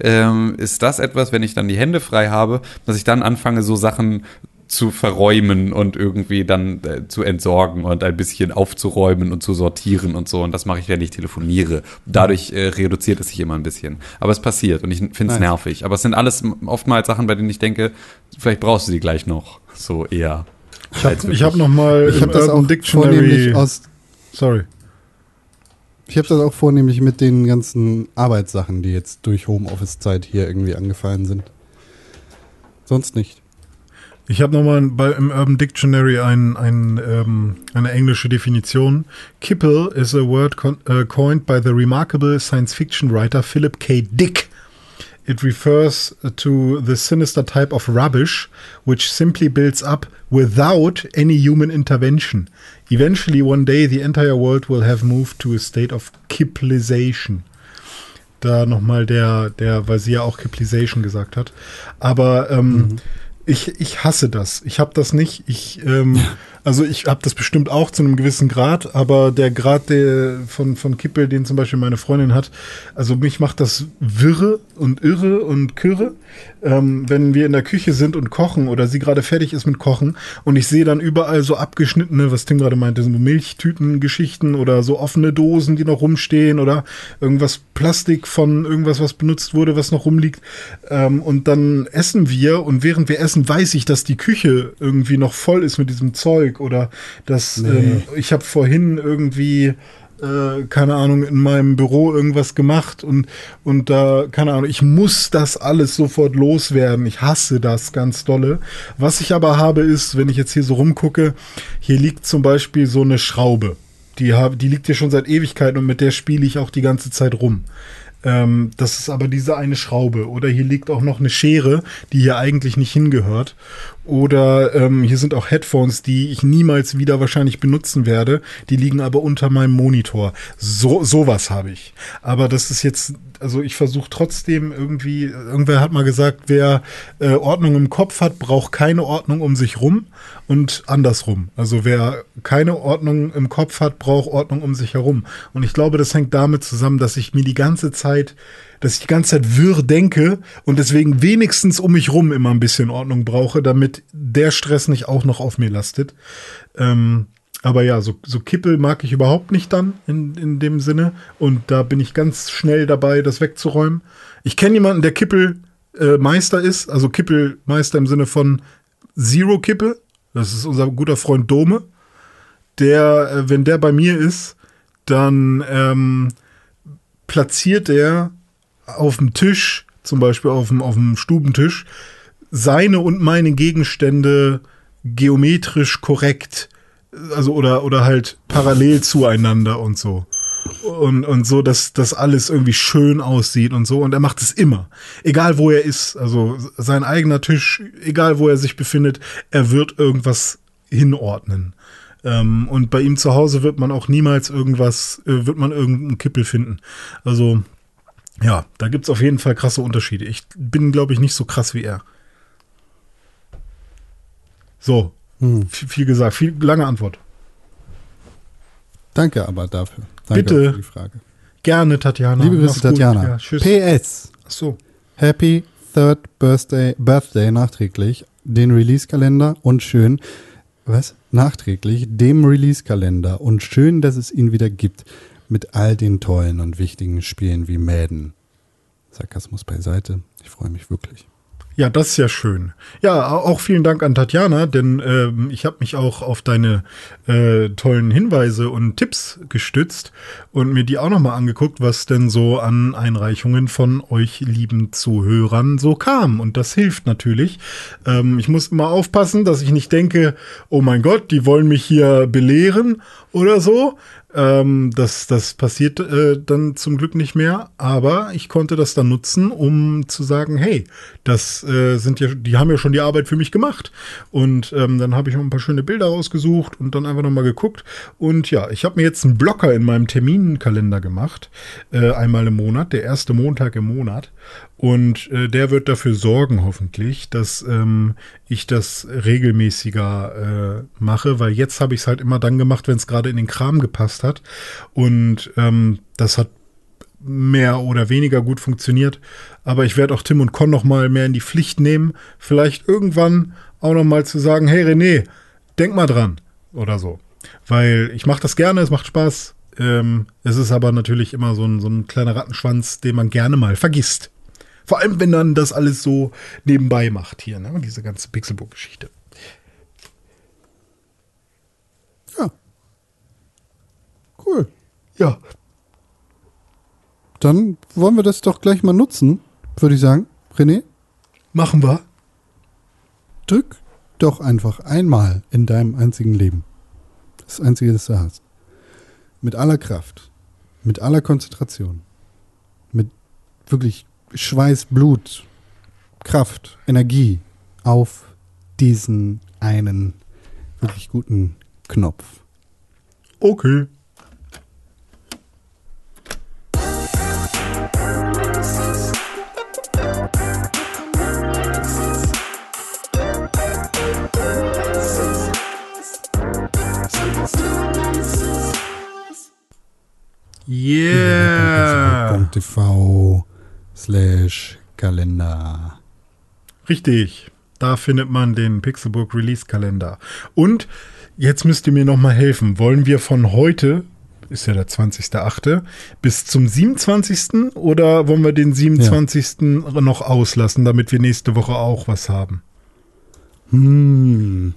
ähm, ist das etwas, wenn ich dann die Hände frei habe, dass ich dann anfange, so Sachen zu verräumen und irgendwie dann äh, zu entsorgen und ein bisschen aufzuräumen und zu sortieren und so. Und das mache ich, wenn ich telefoniere. Dadurch äh, reduziert es sich immer ein bisschen. Aber es passiert und ich finde es nervig. Aber es sind alles oftmals Sachen, bei denen ich denke, vielleicht brauchst du die gleich noch. So eher. Ich habe hab wirklich- noch mal Ich habe das auch vornehmlich aus Sorry. Ich habe das auch vornehmlich mit den ganzen Arbeitssachen, die jetzt durch Homeoffice-Zeit hier irgendwie angefallen sind. Sonst nicht. Ich habe nochmal im Urban Dictionary ein, ein, ähm, eine englische Definition. Kipple is a word uh, coined by the remarkable science fiction writer Philip K. Dick. It refers to the sinister type of rubbish which simply builds up without any human intervention. Eventually, one day, the entire world will have moved to a state of Kiplization. Da nochmal der, der, weil sie ja auch Kiplization gesagt hat. Aber ähm, ich, ich hasse das. Ich habe das nicht. Ich, ähm, also ich habe das bestimmt auch zu einem gewissen Grad, aber der Grad der von, von Kippel, den zum Beispiel meine Freundin hat, also mich macht das wirre und irre und kürre, ähm, wenn wir in der Küche sind und kochen oder sie gerade fertig ist mit Kochen und ich sehe dann überall so abgeschnittene, was Tim gerade meinte, so Milchtütengeschichten oder so offene Dosen, die noch rumstehen oder irgendwas Plastik von irgendwas, was benutzt wurde, was noch rumliegt. Ähm, und dann essen wir und während wir essen, weiß ich, dass die Küche irgendwie noch voll ist mit diesem Zeug oder dass ähm, ich habe vorhin irgendwie äh, keine Ahnung, in meinem Büro irgendwas gemacht und, und da, keine Ahnung, ich muss das alles sofort loswerden. Ich hasse das ganz dolle. Was ich aber habe, ist, wenn ich jetzt hier so rumgucke, hier liegt zum Beispiel so eine Schraube. Die, hab, die liegt hier schon seit Ewigkeiten und mit der spiele ich auch die ganze Zeit rum. Ähm, das ist aber diese eine Schraube. Oder hier liegt auch noch eine Schere, die hier eigentlich nicht hingehört. Oder ähm, hier sind auch Headphones, die ich niemals wieder wahrscheinlich benutzen werde. Die liegen aber unter meinem Monitor. So sowas habe ich. Aber das ist jetzt, also ich versuche trotzdem irgendwie. Irgendwer hat mal gesagt, wer äh, Ordnung im Kopf hat, braucht keine Ordnung um sich rum und andersrum. Also wer keine Ordnung im Kopf hat, braucht Ordnung um sich herum. Und ich glaube, das hängt damit zusammen, dass ich mir die ganze Zeit dass ich die ganze Zeit wirr denke und deswegen wenigstens um mich rum immer ein bisschen Ordnung brauche, damit der Stress nicht auch noch auf mir lastet. Ähm, aber ja, so, so Kippel mag ich überhaupt nicht dann in, in dem Sinne. Und da bin ich ganz schnell dabei, das wegzuräumen. Ich kenne jemanden, der Kippelmeister äh, ist, also Kippelmeister im Sinne von Zero Kippel. Das ist unser guter Freund Dome. Der, äh, wenn der bei mir ist, dann ähm, platziert er auf dem Tisch, zum Beispiel auf dem, auf dem Stubentisch, seine und meine Gegenstände geometrisch korrekt, also oder, oder halt parallel zueinander und so. Und, und so, dass das alles irgendwie schön aussieht und so. Und er macht es immer. Egal wo er ist. Also sein eigener Tisch, egal wo er sich befindet, er wird irgendwas hinordnen. Ähm, und bei ihm zu Hause wird man auch niemals irgendwas, äh, wird man irgendeinen Kippel finden. Also ja, da gibt es auf jeden Fall krasse Unterschiede. Ich bin, glaube ich, nicht so krass wie er. So, hm. viel, gesagt, viel lange Antwort. Danke aber dafür. Danke Bitte. Für die Frage. Gerne, Tatjana. Liebe Grüße, Tatjana. Ja, PS. Ach so. Happy Third Birthday, Birthday nachträglich. Den Release-Kalender und schön, was? Nachträglich dem Release-Kalender und schön, dass es ihn wieder gibt mit all den tollen und wichtigen Spielen wie Madden. Sarkasmus beiseite. Ich freue mich wirklich. Ja, das ist ja schön. Ja, auch vielen Dank an Tatjana, denn äh, ich habe mich auch auf deine äh, tollen Hinweise und Tipps gestützt und mir die auch nochmal angeguckt, was denn so an Einreichungen von euch lieben Zuhörern so kam. Und das hilft natürlich. Ähm, ich muss immer aufpassen, dass ich nicht denke, oh mein Gott, die wollen mich hier belehren oder so, ähm, das, das passiert äh, dann zum Glück nicht mehr, aber ich konnte das dann nutzen, um zu sagen, hey, das äh, sind ja, die haben ja schon die Arbeit für mich gemacht. Und ähm, dann habe ich noch ein paar schöne Bilder rausgesucht und dann einfach nochmal geguckt. Und ja, ich habe mir jetzt einen Blocker in meinem Terminkalender gemacht, äh, einmal im Monat, der erste Montag im Monat. Und äh, der wird dafür sorgen, hoffentlich, dass ähm, ich das regelmäßiger äh, mache, weil jetzt habe ich es halt immer dann gemacht, wenn es gerade in den Kram gepasst hat. Und ähm, das hat mehr oder weniger gut funktioniert. Aber ich werde auch Tim und Con noch mal mehr in die Pflicht nehmen. Vielleicht irgendwann auch noch mal zu sagen, hey René, denk mal dran oder so. Weil ich mache das gerne, es macht Spaß. Ähm, es ist aber natürlich immer so ein, so ein kleiner Rattenschwanz, den man gerne mal vergisst. Vor allem, wenn dann das alles so nebenbei macht hier, ne? diese ganze Pixelbook-Geschichte. Ja. Cool. Ja. Dann wollen wir das doch gleich mal nutzen, würde ich sagen. René? Machen wir. Drück doch einfach einmal in deinem einzigen Leben. Das Einzige, das du hast. Mit aller Kraft. Mit aller Konzentration. Mit wirklich Schweiß, Blut, Kraft, Energie auf diesen einen wirklich guten Knopf. Okay. Yeah. TV slash Kalender. Richtig. Da findet man den Pixelbook Release Kalender. Und jetzt müsst ihr mir noch mal helfen. Wollen wir von heute, ist ja der 20.8., bis zum 27. oder wollen wir den 27. Ja. noch auslassen, damit wir nächste Woche auch was haben? Hm.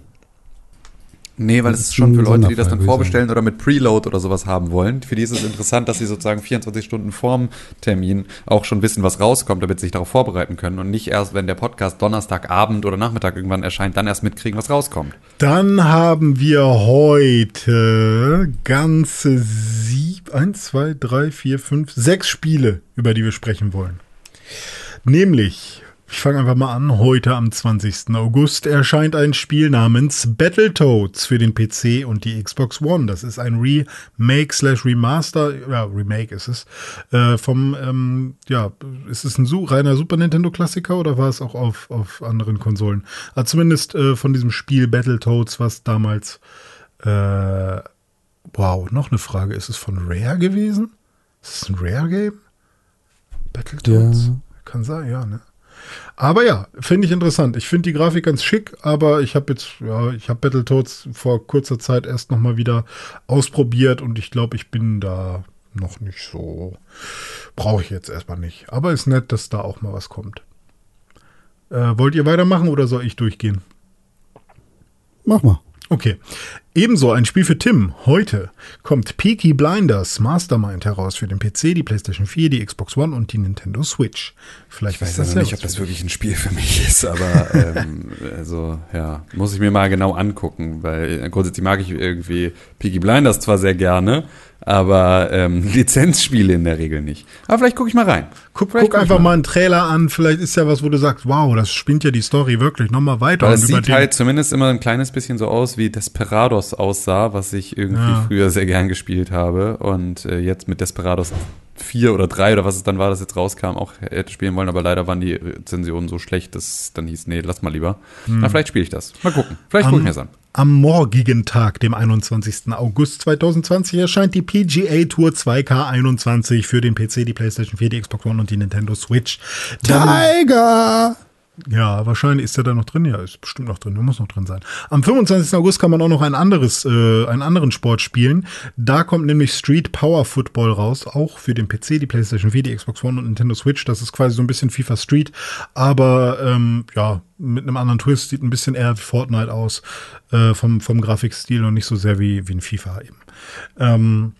Nee, weil es ist schon für Leute, die das dann vorbestellen oder mit Preload oder sowas haben wollen. Für die ist es interessant, dass sie sozusagen 24 Stunden vorm Termin auch schon wissen, was rauskommt, damit sie sich darauf vorbereiten können und nicht erst, wenn der Podcast Donnerstagabend oder Nachmittag irgendwann erscheint, dann erst mitkriegen, was rauskommt. Dann haben wir heute ganze sieb, eins, zwei, drei, vier, fünf, sechs Spiele, über die wir sprechen wollen. Nämlich Ich fange einfach mal an. Heute am 20. August erscheint ein Spiel namens Battletoads für den PC und die Xbox One. Das ist ein Remake slash Remaster, ja, Remake ist es, äh, vom, ähm, ja, ist es ein reiner Super Nintendo Klassiker oder war es auch auf, auf anderen Konsolen? Aber zumindest äh, von diesem Spiel Battletoads, was damals, äh, wow, noch eine Frage, ist es von Rare gewesen? Ist es ein Rare-Game? Battletoads? Ja. Kann sein, ja, ne? Aber ja, finde ich interessant. Ich finde die Grafik ganz schick, aber ich habe jetzt, ja, ich habe Battletoads vor kurzer Zeit erst nochmal wieder ausprobiert und ich glaube, ich bin da noch nicht so. Brauche ich jetzt erstmal nicht. Aber ist nett, dass da auch mal was kommt. Äh, wollt ihr weitermachen oder soll ich durchgehen? Mach mal. Okay. Ebenso ein Spiel für Tim. Heute kommt Peaky Blinders Mastermind heraus für den PC, die PlayStation 4, die Xbox One und die Nintendo Switch. Vielleicht Ich weiß ist also ja nicht, ob das wirklich ein Spiel für mich ist, aber ähm, also ja, muss ich mir mal genau angucken, weil grundsätzlich mag ich irgendwie Peaky Blinders zwar sehr gerne, aber ähm, Lizenzspiele in der Regel nicht. Aber vielleicht gucke ich mal rein. Guck, guck einfach mal einen Trailer an, vielleicht ist ja was, wo du sagst, wow, das spinnt ja die Story wirklich nochmal weiter. Weil über sieht halt zumindest immer ein kleines bisschen so aus, wie Desperados aussah, was ich irgendwie Ja. früher sehr gern gespielt habe und äh, jetzt mit Desperados 4 oder 3 oder was es dann war, das jetzt rauskam, auch hätte spielen wollen, aber leider waren die Rezensionen so schlecht, dass dann hieß, nee, lass mal lieber. Na, vielleicht spiele ich das. Mal gucken. Vielleicht gucke ich mir das an. Am morgigen Tag, dem 21. August 2020, erscheint die PGA Tour 2K21 für den PC, die PlayStation 4, die Xbox One und die Nintendo Switch. Tiger! Ja, wahrscheinlich ist der da noch drin. Ja, ist bestimmt noch drin. Der muss noch drin sein. Am 25. August kann man auch noch ein anderes, äh, einen anderen Sport spielen. Da kommt nämlich Street Power Football raus, auch für den PC, die PlayStation 4, die Xbox One und Nintendo Switch. Das ist quasi so ein bisschen FIFA Street, aber ähm, ja, mit einem anderen Twist, sieht ein bisschen eher wie Fortnite aus, äh, vom, vom Grafikstil und nicht so sehr wie, wie ein FIFA eben. Ähm,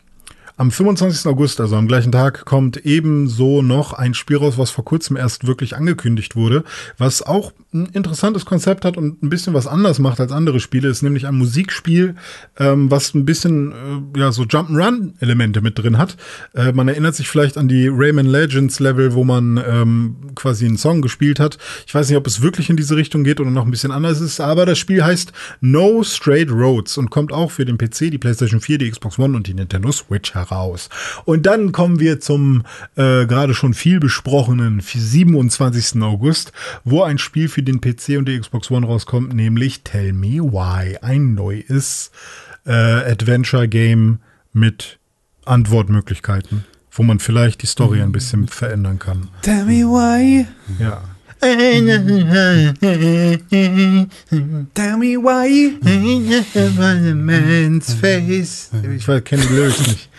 am 25. August, also am gleichen Tag, kommt ebenso noch ein Spiel raus, was vor kurzem erst wirklich angekündigt wurde, was auch ein interessantes Konzept hat und ein bisschen was anders macht als andere Spiele, ist nämlich ein Musikspiel, ähm, was ein bisschen äh, ja so Jump'n'Run-Elemente mit drin hat. Äh, man erinnert sich vielleicht an die Rayman Legends Level, wo man ähm, quasi einen Song gespielt hat. Ich weiß nicht, ob es wirklich in diese Richtung geht oder noch ein bisschen anders ist, aber das Spiel heißt No Straight Roads und kommt auch für den PC, die PlayStation 4, die Xbox One und die Nintendo Switch heraus. Und dann kommen wir zum äh, gerade schon viel besprochenen 27. August, wo ein Spiel für den PC und die Xbox One rauskommt, nämlich Tell Me Why, ein neues äh, Adventure Game mit Antwortmöglichkeiten, wo man vielleicht die Story ein bisschen verändern kann. Tell me why, Ja. Tell me why. Man's face. Ich kenne die Lyrics nicht.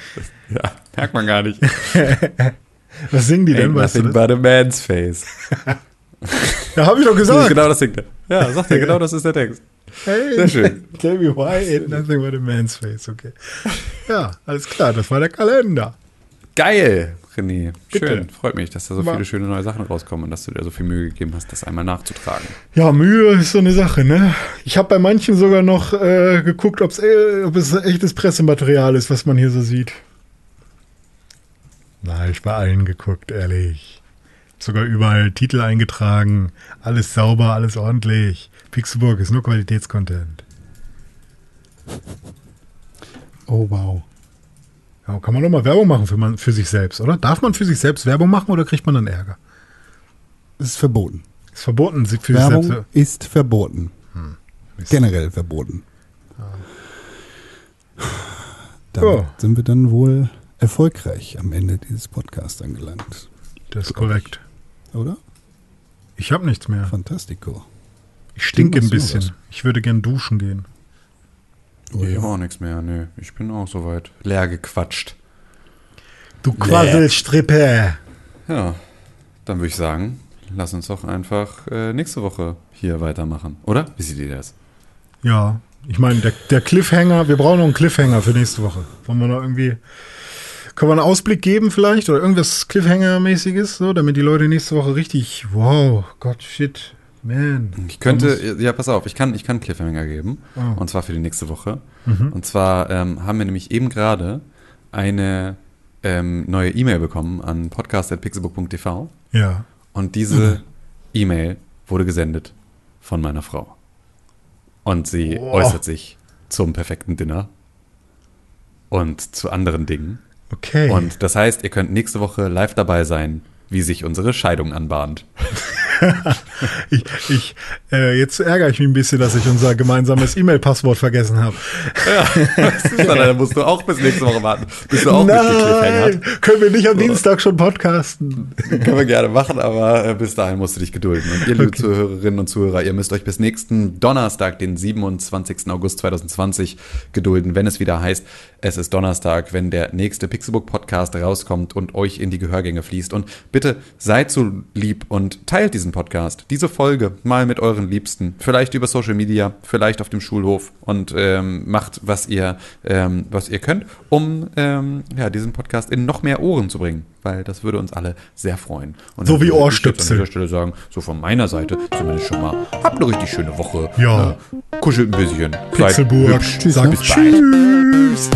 Ja, merkt man gar nicht. Was singen die denn, weißt du nothing das? but a man's face. Ja, habe ich doch gesagt. genau das Ding. Ja, sagt er, genau das ist der Text. Hey, Sehr schön. Tell me why ain't nothing but a man's face. Okay. Ja, alles klar, das war der Kalender. Geil, René. Bitte. Schön. Freut mich, dass da so War- viele schöne neue Sachen rauskommen und dass du dir so viel Mühe gegeben hast, das einmal nachzutragen. Ja, Mühe ist so eine Sache, ne? Ich habe bei manchen sogar noch äh, geguckt, ob's, äh, ob es echtes Pressematerial ist, was man hier so sieht. Na, ich bei allen geguckt, ehrlich. Sogar überall Titel eingetragen. Alles sauber, alles ordentlich. Pixelburg ist nur Qualitätscontent. Oh, wow. Ja, kann man doch mal Werbung machen für, man, für sich selbst, oder? Darf man für sich selbst Werbung machen oder kriegt man dann Ärger? Es ist verboten. Ist verboten, sich für Werbung sich selbst. ist verboten. Mist. Generell verboten. Damit Ja. sind wir dann wohl erfolgreich am Ende dieses Podcasts angelangt. Das ist korrekt. Oder? Ich habe nichts mehr. Fantastico. Ich stinke ein bisschen. Ich würde gern duschen gehen. Oh, ich ja. auch nichts mehr, nö. Ich bin auch soweit leer gequatscht. Du Quasselstrippe. Ja, dann würde ich sagen, lass uns doch einfach äh, nächste Woche hier weitermachen, oder? Wie seht ihr das? Ja, ich meine, der, der Cliffhanger, wir brauchen noch einen Cliffhanger für nächste Woche. Wollen wir noch irgendwie, können wir einen Ausblick geben vielleicht oder irgendwas Cliffhanger-mäßiges, so, damit die Leute nächste Woche richtig, wow, Gott, shit, man. Ich könnte, ja, pass auf, ich kann, ich kann Cliffhanger geben. Oh. Und zwar für die nächste Woche. Mhm. Und zwar ähm, haben wir nämlich eben gerade eine ähm, neue E-Mail bekommen an podcast.pixelbook.tv. Ja, Und diese E-Mail wurde gesendet von meiner Frau. Und sie äußert sich zum perfekten Dinner und zu anderen Dingen. Okay. Und das heißt, ihr könnt nächste Woche live dabei sein, wie sich unsere Scheidung anbahnt. ich, ich, äh, jetzt ärgere ich mich ein bisschen, dass ich unser gemeinsames E-Mail-Passwort vergessen habe. Ja, dann musst du auch bis nächste Woche warten, bis du auch hast. können wir nicht am Dienstag schon podcasten? Können wir gerne machen, aber äh, bis dahin musst du dich gedulden. Und ihr, liebe Okay. Zuhörerinnen und Zuhörer, ihr müsst euch bis nächsten Donnerstag, den 27. August 2020, gedulden, wenn es wieder heißt, es ist Donnerstag, wenn der nächste Pixelbook Podcast rauskommt und euch in die Gehörgänge fließt. Und bitte seid so lieb und teilt diesen Podcast, diese Folge mal mit euren Liebsten, vielleicht über Social Media, vielleicht auf dem Schulhof und ähm, macht, was ihr, ähm, was ihr könnt, um ähm, ja, diesen Podcast in noch mehr Ohren zu bringen, weil das würde uns alle sehr freuen. Und So wie Ohrstöpsel. An dieser Stelle sagen, so von meiner Seite zumindest schon mal, habt eine richtig schöne Woche. Ja. Äh, kuschelt ein bisschen. Seid Pixelburg hübsch. sagt Bis bald. Tschüss.